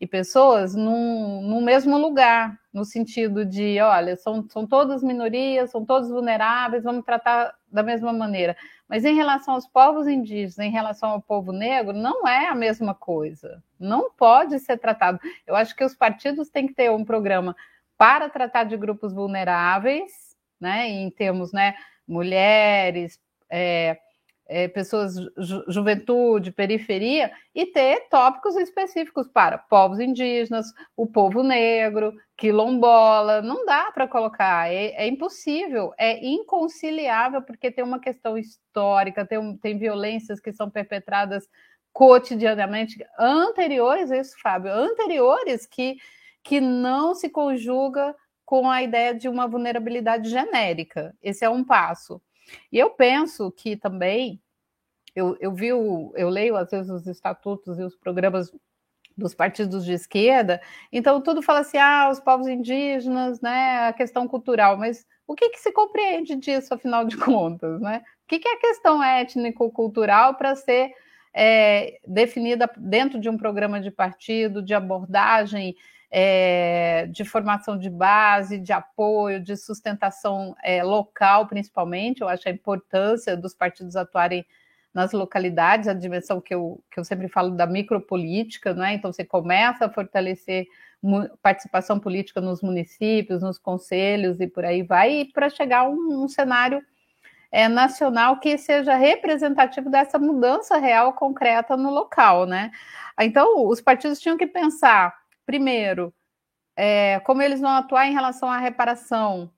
e pessoas num, mesmo lugar, no sentido de, olha, são, são todas minorias, são todos vulneráveis, vamos tratar da mesma maneira. Mas em relação aos povos indígenas, em relação ao povo negro, não é a mesma coisa. Não pode ser tratado. Eu acho que os partidos têm que ter um programa para tratar de grupos vulneráveis, né, em termos, né, mulheres, é, é, pessoas, ju juventude, periferia, e ter tópicos específicos para povos indígenas, o povo negro, quilombola. Não dá para colocar, é, é, impossível, é inconciliável, porque tem uma questão histórica, tem, tem violências que são perpetradas cotidianamente, anteriores a isso, Fábio, anteriores que, que não se conjuga com a ideia de uma vulnerabilidade genérica. Esse é um passo. E eu penso que também, eu, eu vi, o, eu leio às vezes os estatutos e os programas dos partidos de esquerda, então tudo fala assim, ah, os povos indígenas, né, a questão cultural, mas o que, que se compreende disso, afinal de contas, né? O que, que é a questão étnico-cultural para ser é, definida dentro de um programa de partido, de abordagem é, de formação de base, de apoio, de sustentação é, local, principalmente. Eu acho a importância dos partidos atuarem nas localidades, a dimensão que eu, que eu sempre falo da micropolítica, não é? Então, você começa a fortalecer participação política nos municípios, nos conselhos e por aí vai, para chegar a um, um cenário é, nacional que seja representativo dessa mudança real concreta no local, né? Então, os partidos tinham que pensar Primeiro, é, como eles vão atuar em relação à reparação,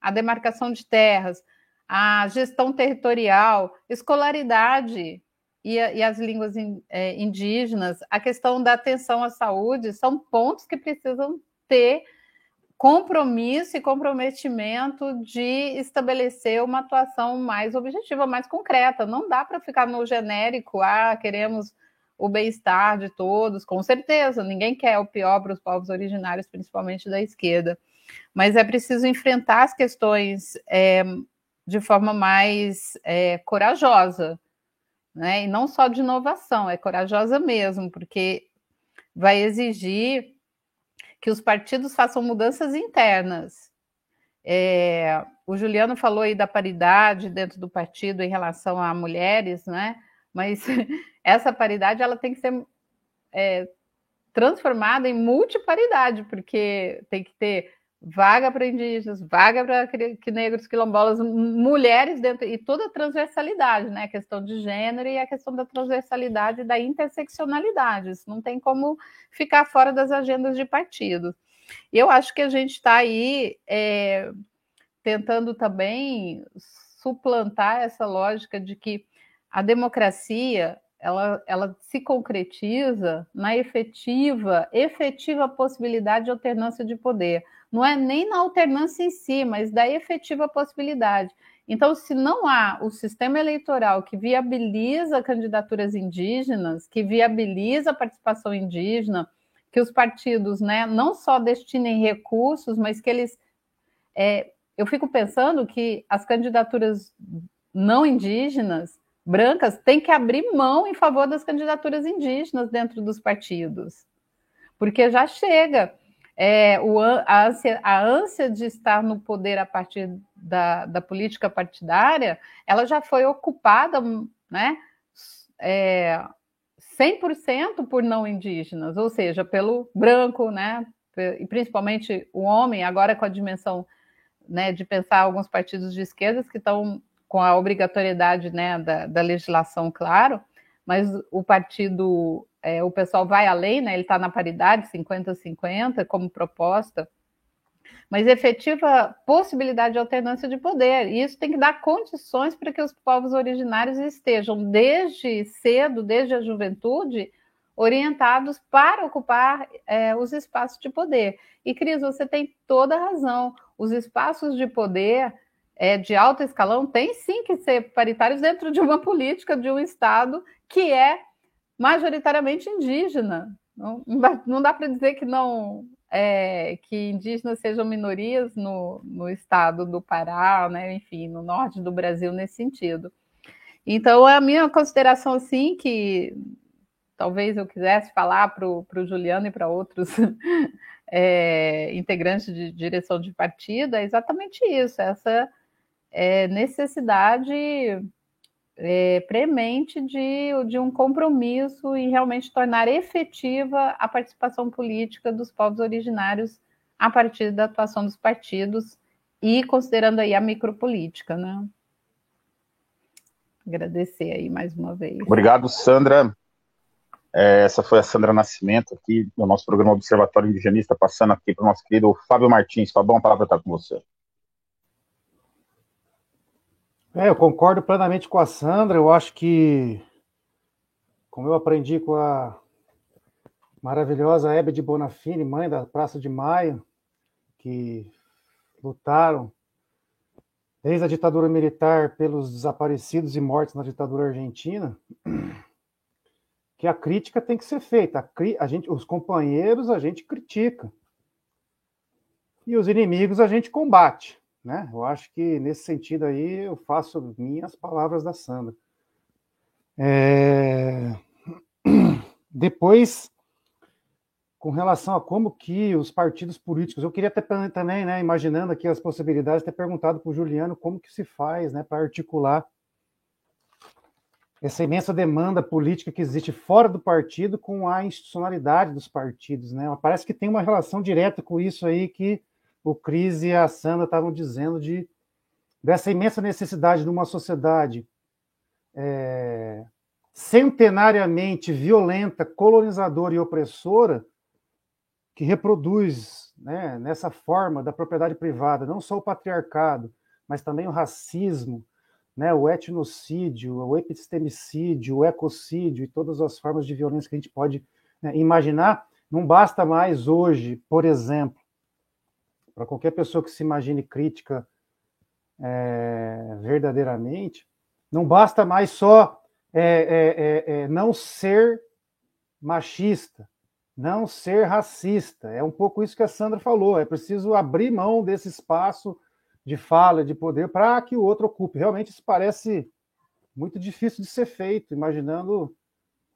à demarcação de terras, à gestão territorial, escolaridade e, e as línguas in, é, indígenas, a questão da atenção à saúde, são pontos que precisam ter compromisso e comprometimento de estabelecer uma atuação mais objetiva, mais concreta. Não dá para ficar no genérico, ah, queremos o bem-estar de todos, com certeza, ninguém quer o pior para os povos originários, principalmente da esquerda. Mas é preciso enfrentar as questões é, de forma mais é, corajosa, né? E não só de inovação, é corajosa mesmo, porque vai exigir que os partidos façam mudanças internas. É, o Juliano falou aí da paridade dentro do partido em relação a mulheres, né? Mas essa paridade ela tem que ser é, transformada em multiparidade, porque tem que ter vaga para indígenas, vaga para negros, quilombolas, mulheres dentro e toda a transversalidade, né? A questão de gênero e a questão da transversalidade e da interseccionalidade. Isso não tem como ficar fora das agendas de partido. Eu acho que a gente está aí é, tentando também suplantar essa lógica de que a democracia ela, ela se concretiza na efetiva, efetiva possibilidade de alternância de poder não é nem na alternância em si, mas da efetiva possibilidade. Então, se não há o sistema eleitoral que viabiliza candidaturas indígenas, que viabiliza a participação indígena, que os partidos né, não só destinem recursos, mas que eles. É, eu fico pensando que as candidaturas não indígenas, brancas, têm que abrir mão em favor das candidaturas indígenas dentro dos partidos. Porque já chega é, o, a, ânsia, a ânsia de estar no poder a partir da, da política partidária, ela já foi ocupada, né, é, 100% por não indígenas, ou seja, pelo branco, né, e principalmente o homem, agora com a dimensão né, de pensar alguns partidos de esquerdas que estão com a obrigatoriedade né, da, da legislação, claro, mas o partido é, o pessoal vai além, né? Ele está na paridade 50-50 como proposta, mas efetiva possibilidade de alternância de poder. E isso tem que dar condições para que os povos originários estejam desde cedo, desde a juventude, orientados para ocupar é, os espaços de poder. E, Cris, você tem toda a razão. Os espaços de poder é, de alto escalão têm sim que ser paritários dentro de uma política de um Estado que é majoritariamente indígena. Não, não dá para dizer que não é, que indígenas sejam minorias no, no estado do Pará, né, enfim, no norte do Brasil nesse sentido. Então, a minha consideração, assim, que talvez eu quisesse falar para o Juliano e para outros é, integrantes de direção de partido, é exatamente isso, essa é, necessidade é, premente de, de um compromisso em realmente tornar efetiva a participação política dos povos originários a partir da atuação dos partidos e considerando aí a micropolítica, né? Agradecer aí mais uma vez. Obrigado, Sandra. É, essa foi a Sandra Nascimento aqui do nosso programa Observatório Indigenista, passando aqui para o nosso querido Fábio Martins. Fabão, a palavra está com você. É, eu concordo plenamente com a Sandra. Eu acho que, como eu aprendi com a maravilhosa Hebe de Bonafini, mãe da Praça de Maio, que lutaram desde a ditadura militar pelos desaparecidos e mortos na ditadura argentina, que a crítica tem que ser feita. A, a gente, os companheiros a gente critica e os inimigos a gente combate. Né? Eu acho que nesse sentido aí eu faço minhas palavras da Sandra. É... Depois, com relação a como que os partidos políticos, eu queria ter também, né, imaginando aqui as possibilidades, ter perguntado para o Juliano como que se faz, né, para articular essa imensa demanda política que existe fora do partido com a institucionalidade dos partidos, né? Parece que tem uma relação direta com isso aí que o Cris e a Sandra estavam dizendo de dessa imensa necessidade de uma sociedade é, centenariamente violenta, colonizadora e opressora, que reproduz né, nessa forma da propriedade privada não só o patriarcado, mas também o racismo, né, o etnocídio, o epistemicídio, o ecocídio e todas as formas de violência que a gente pode né, imaginar. Não basta mais hoje, por exemplo, para qualquer pessoa que se imagine crítica é, verdadeiramente, não basta mais só é, é, é, é, não ser machista, não ser racista. É um pouco isso que a Sandra falou. É preciso abrir mão desse espaço de fala, de poder, para que o outro ocupe. Realmente isso parece muito difícil de ser feito, imaginando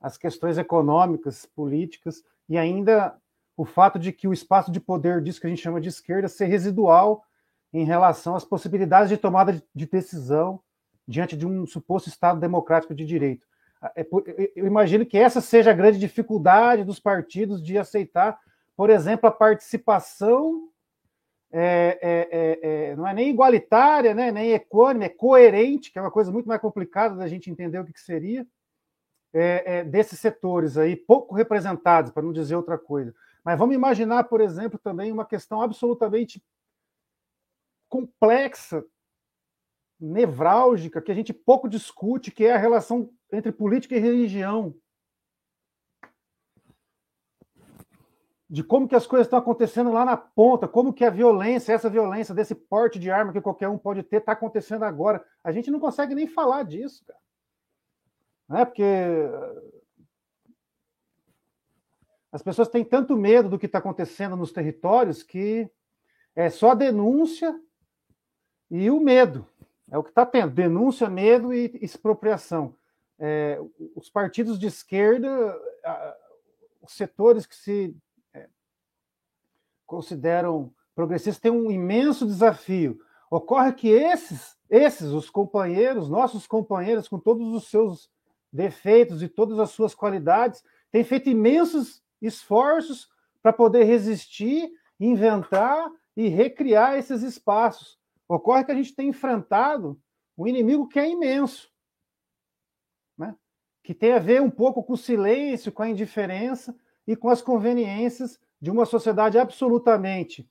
as questões econômicas, políticas e ainda o fato de que o espaço de poder disso que a gente chama de esquerda ser residual em relação às possibilidades de tomada de decisão diante de um suposto Estado democrático de direito. É eu imagino que essa seja a grande dificuldade dos partidos de aceitar, por exemplo, a participação é, é, é, é, não é nem igualitária, né, nem equânime, é coerente, que é uma coisa muito mais complicada da gente entender o que, que seria, é, desses setores aí, pouco representados, para não dizer outra coisa. Mas vamos imaginar, por exemplo, também uma questão absolutamente complexa, nevrálgica, que a gente pouco discute, que é a relação entre política e religião. De como que as coisas estão acontecendo lá na ponta, como que a violência, essa violência desse porte de arma que qualquer um pode ter, está acontecendo agora. A gente não consegue nem falar disso, cara. Não é porque as pessoas têm tanto medo do que está acontecendo nos territórios que é só denúncia e o medo. É o que está tendo: denúncia, medo e expropriação é, os partidos de esquerda, os setores que se é, consideram progressistas têm um imenso desafio. Ocorre que esses, esses, os companheiros, nossos companheiros, com todos os seus defeitos e todas as suas qualidades, têm feito imensos esforços para poder resistir, inventar e recriar esses espaços. Ocorre que a gente tem enfrentado um inimigo que é imenso que tem a ver um pouco com o silêncio, com a indiferença e com as conveniências de uma sociedade absolutamente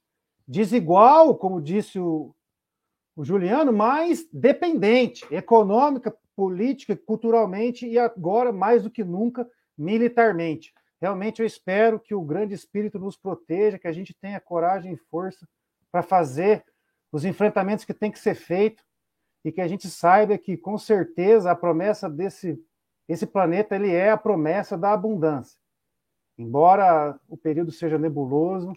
desigual, como disse o, o Juliano, mas dependente, econômica, política, culturalmente e agora, mais do que nunca, militarmente. Realmente eu espero que o grande espírito nos proteja, que a gente tenha coragem e força para fazer os enfrentamentos que tem que ser feito e que a gente saiba que, com certeza, a promessa desse esse planeta ele é a promessa da abundância. Embora o período seja nebuloso,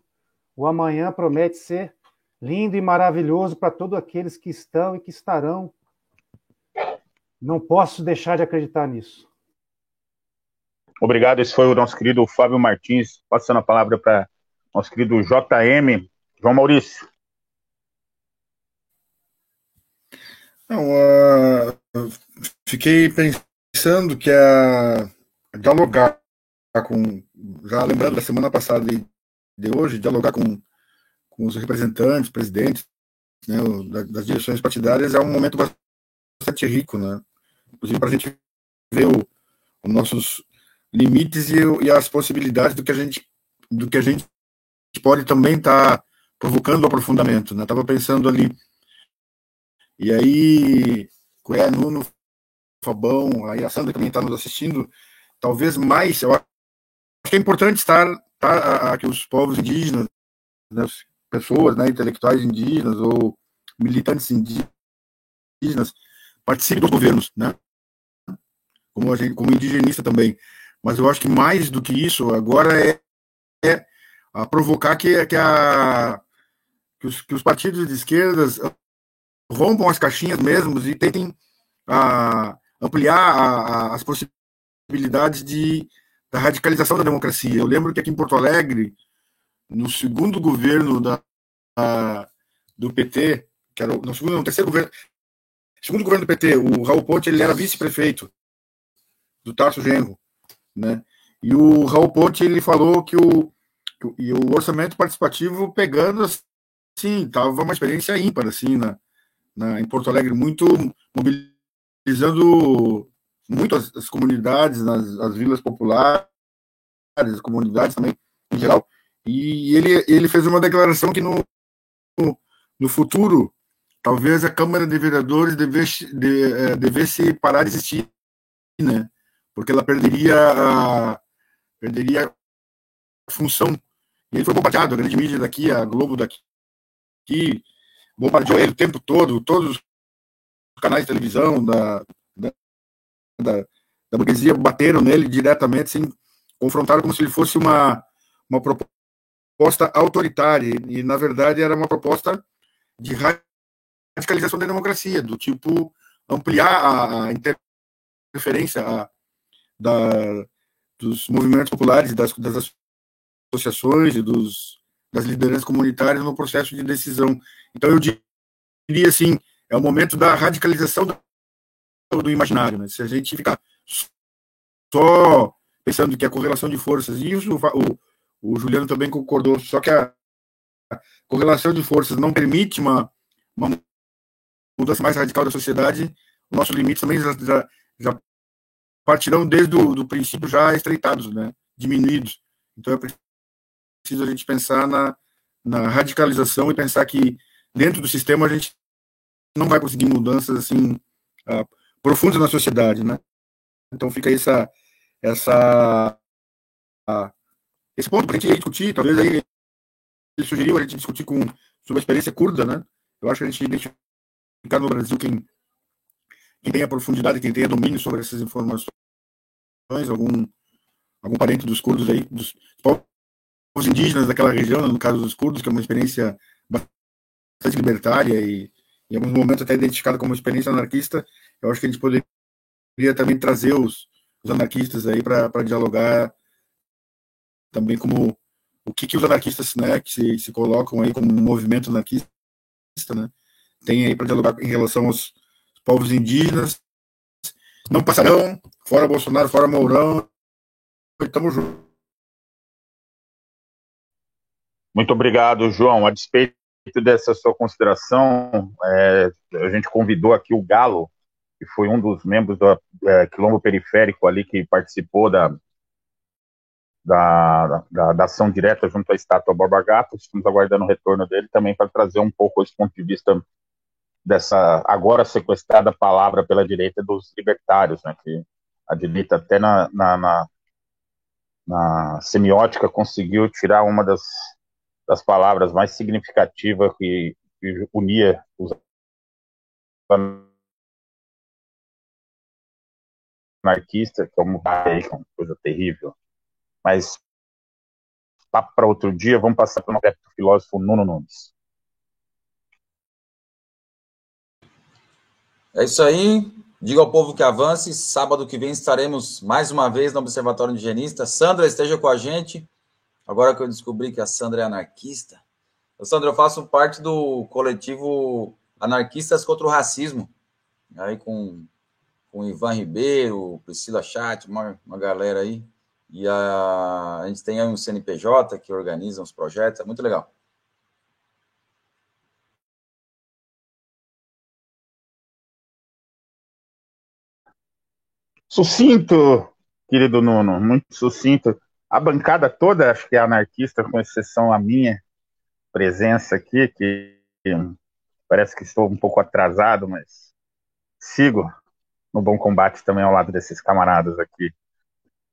o amanhã promete ser lindo e maravilhoso para todos aqueles que estão e que estarão. Não posso deixar de acreditar nisso. Obrigado. Esse foi o nosso querido Fábio Martins, passando a palavra para nosso querido JM, João Maurício. Não, uh, fiquei pensando que é dialogar com, já lembrando da semana passada e de hoje, dialogar com, com os representantes, presidentes, né, das direções partidárias é um momento bastante rico, né? Inclusive para a gente ver o, os nossos limites e, e, as possibilidades do que a gente do que a gente pode também estar tá provocando aprofundamento, né? Tava pensando ali e aí, Cué, Nuno Fabão, aí a Sandra também está nos assistindo, talvez mais, eu acho que é importante estar, tá, que os povos indígenas, né, pessoas, né, intelectuais indígenas ou militantes indígenas participem dos governos, né, como, a gente, como indigenista também. Mas eu acho que mais do que isso, agora é, é a provocar que, que, a, que, os, que os partidos de esquerdas rompam as caixinhas mesmo e tentem a, ampliar a, a, as possibilidades de, da radicalização da democracia. Eu lembro que aqui em Porto Alegre, no segundo governo da, a, do PT, que era no segundo, no terceiro governo, segundo governo do PT, o Raul Ponte ele era vice-prefeito do Tarso Genro, né? E o Raul Ponte ele falou que o, e o orçamento participativo pegando assim, tava uma experiência ímpar assim na, na em Porto Alegre muito mobilizado utilizando muito as, as comunidades, nas, as vilas populares, as comunidades também em geral. E ele, ele fez uma declaração que no, no futuro talvez a Câmara de Vereadores devesse, de, é, devesse parar de existir, né? Porque ela perderia a, perderia a função. E ele foi bombardeado, a grande mídia daqui, a Globo daqui, que bombardeou ele o tempo todo, todos canais de televisão da, da, da, da burguesia bateram nele diretamente, assim, confrontaram como se ele fosse uma, uma proposta autoritária, e na verdade era uma proposta de radicalização da democracia, do tipo ampliar a, a referência a, da, dos movimentos populares, das, das associações e dos, das lideranças comunitárias no processo de decisão. Então, eu diria assim, é o momento da radicalização do, do imaginário. Né? Se a gente ficar só pensando que a correlação de forças, e isso o, o Juliano também concordou, só que a correlação de forças não permite uma, uma mudança mais radical da sociedade, o nosso limite também já, já, já partirão desde o do princípio já estreitados, né, diminuídos. Então é preciso a gente pensar na, na radicalização e pensar que dentro do sistema a gente não vai conseguir mudanças assim uh, profundas na sociedade, né? Então fica essa essa uh, esse ponto para a gente discutir, talvez aí ele sugeriu a gente discutir com sobre a experiência curda, né? Eu acho que a gente identificar no Brasil quem quem tem a profundidade, quem tem a domínio sobre essas informações, algum algum parente dos curdos aí, dos povos indígenas daquela região, no caso dos curdos, que é uma experiência bastante libertária e em alguns momentos até identificada como experiência anarquista, eu acho que a gente poderia também trazer os, os anarquistas aí para dialogar também como o que, que os anarquistas né, que se, se colocam aí como um movimento anarquista, né, tem aí para dialogar em relação aos povos indígenas. Não passarão, fora Bolsonaro, fora Mourão, estamos juntos. Muito obrigado, João. A despeito dessa sua consideração, é, a gente convidou aqui o Galo, que foi um dos membros do é, Quilombo Periférico ali que participou da, da, da, da, ação direta junto à estátua Borba Gato. Estamos aguardando o retorno dele também para trazer um pouco esse ponto de vista dessa agora sequestrada palavra pela direita dos libertários, né, que a direita até na, na, na, na semiótica conseguiu tirar uma das das palavras mais significativas que, que unia os anarquistas, que é uma coisa terrível. Mas papo para outro dia, vamos passar para o filósofo Nuno Nunes. É isso aí. Diga ao povo que avance. Sábado que vem estaremos mais uma vez no Observatório Indigenista. Sandra, esteja com a gente. Agora que eu descobri que a Sandra é anarquista. Sandra, eu faço parte do coletivo Anarquistas contra o Racismo. Aí com, com Ivan Ribeiro, Priscila Chat, uma, uma galera aí. E a, a gente tem aí um CNPJ que organiza uns projetos, é muito legal. Sucinto, querido Nuno, muito sucinto a bancada toda, acho que é anarquista, com exceção a minha presença aqui, que parece que estou um pouco atrasado, mas sigo no bom combate também ao lado desses camaradas aqui.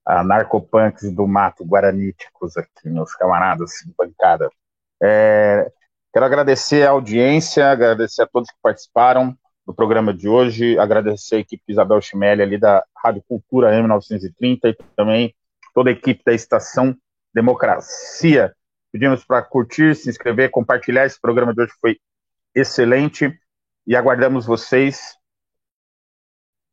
Narcopunks do mato, guaraníticos aqui, meus camaradas bancada. É, quero agradecer a audiência, agradecer a todos que participaram do programa de hoje, agradecer a equipe Isabel Chimelli ali da Rádio Cultura M930 e também toda a equipe da Estação Democracia. Pedimos para curtir, se inscrever, compartilhar. Esse programa de hoje foi excelente e aguardamos vocês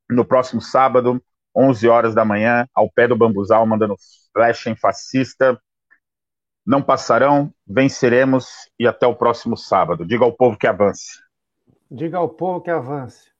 no próximo sábado, 11 horas da manhã, ao pé do bambuzal, mandando flash em fascista. Não passarão, venceremos e até o próximo sábado. Diga ao povo que avance. Diga ao povo que avance.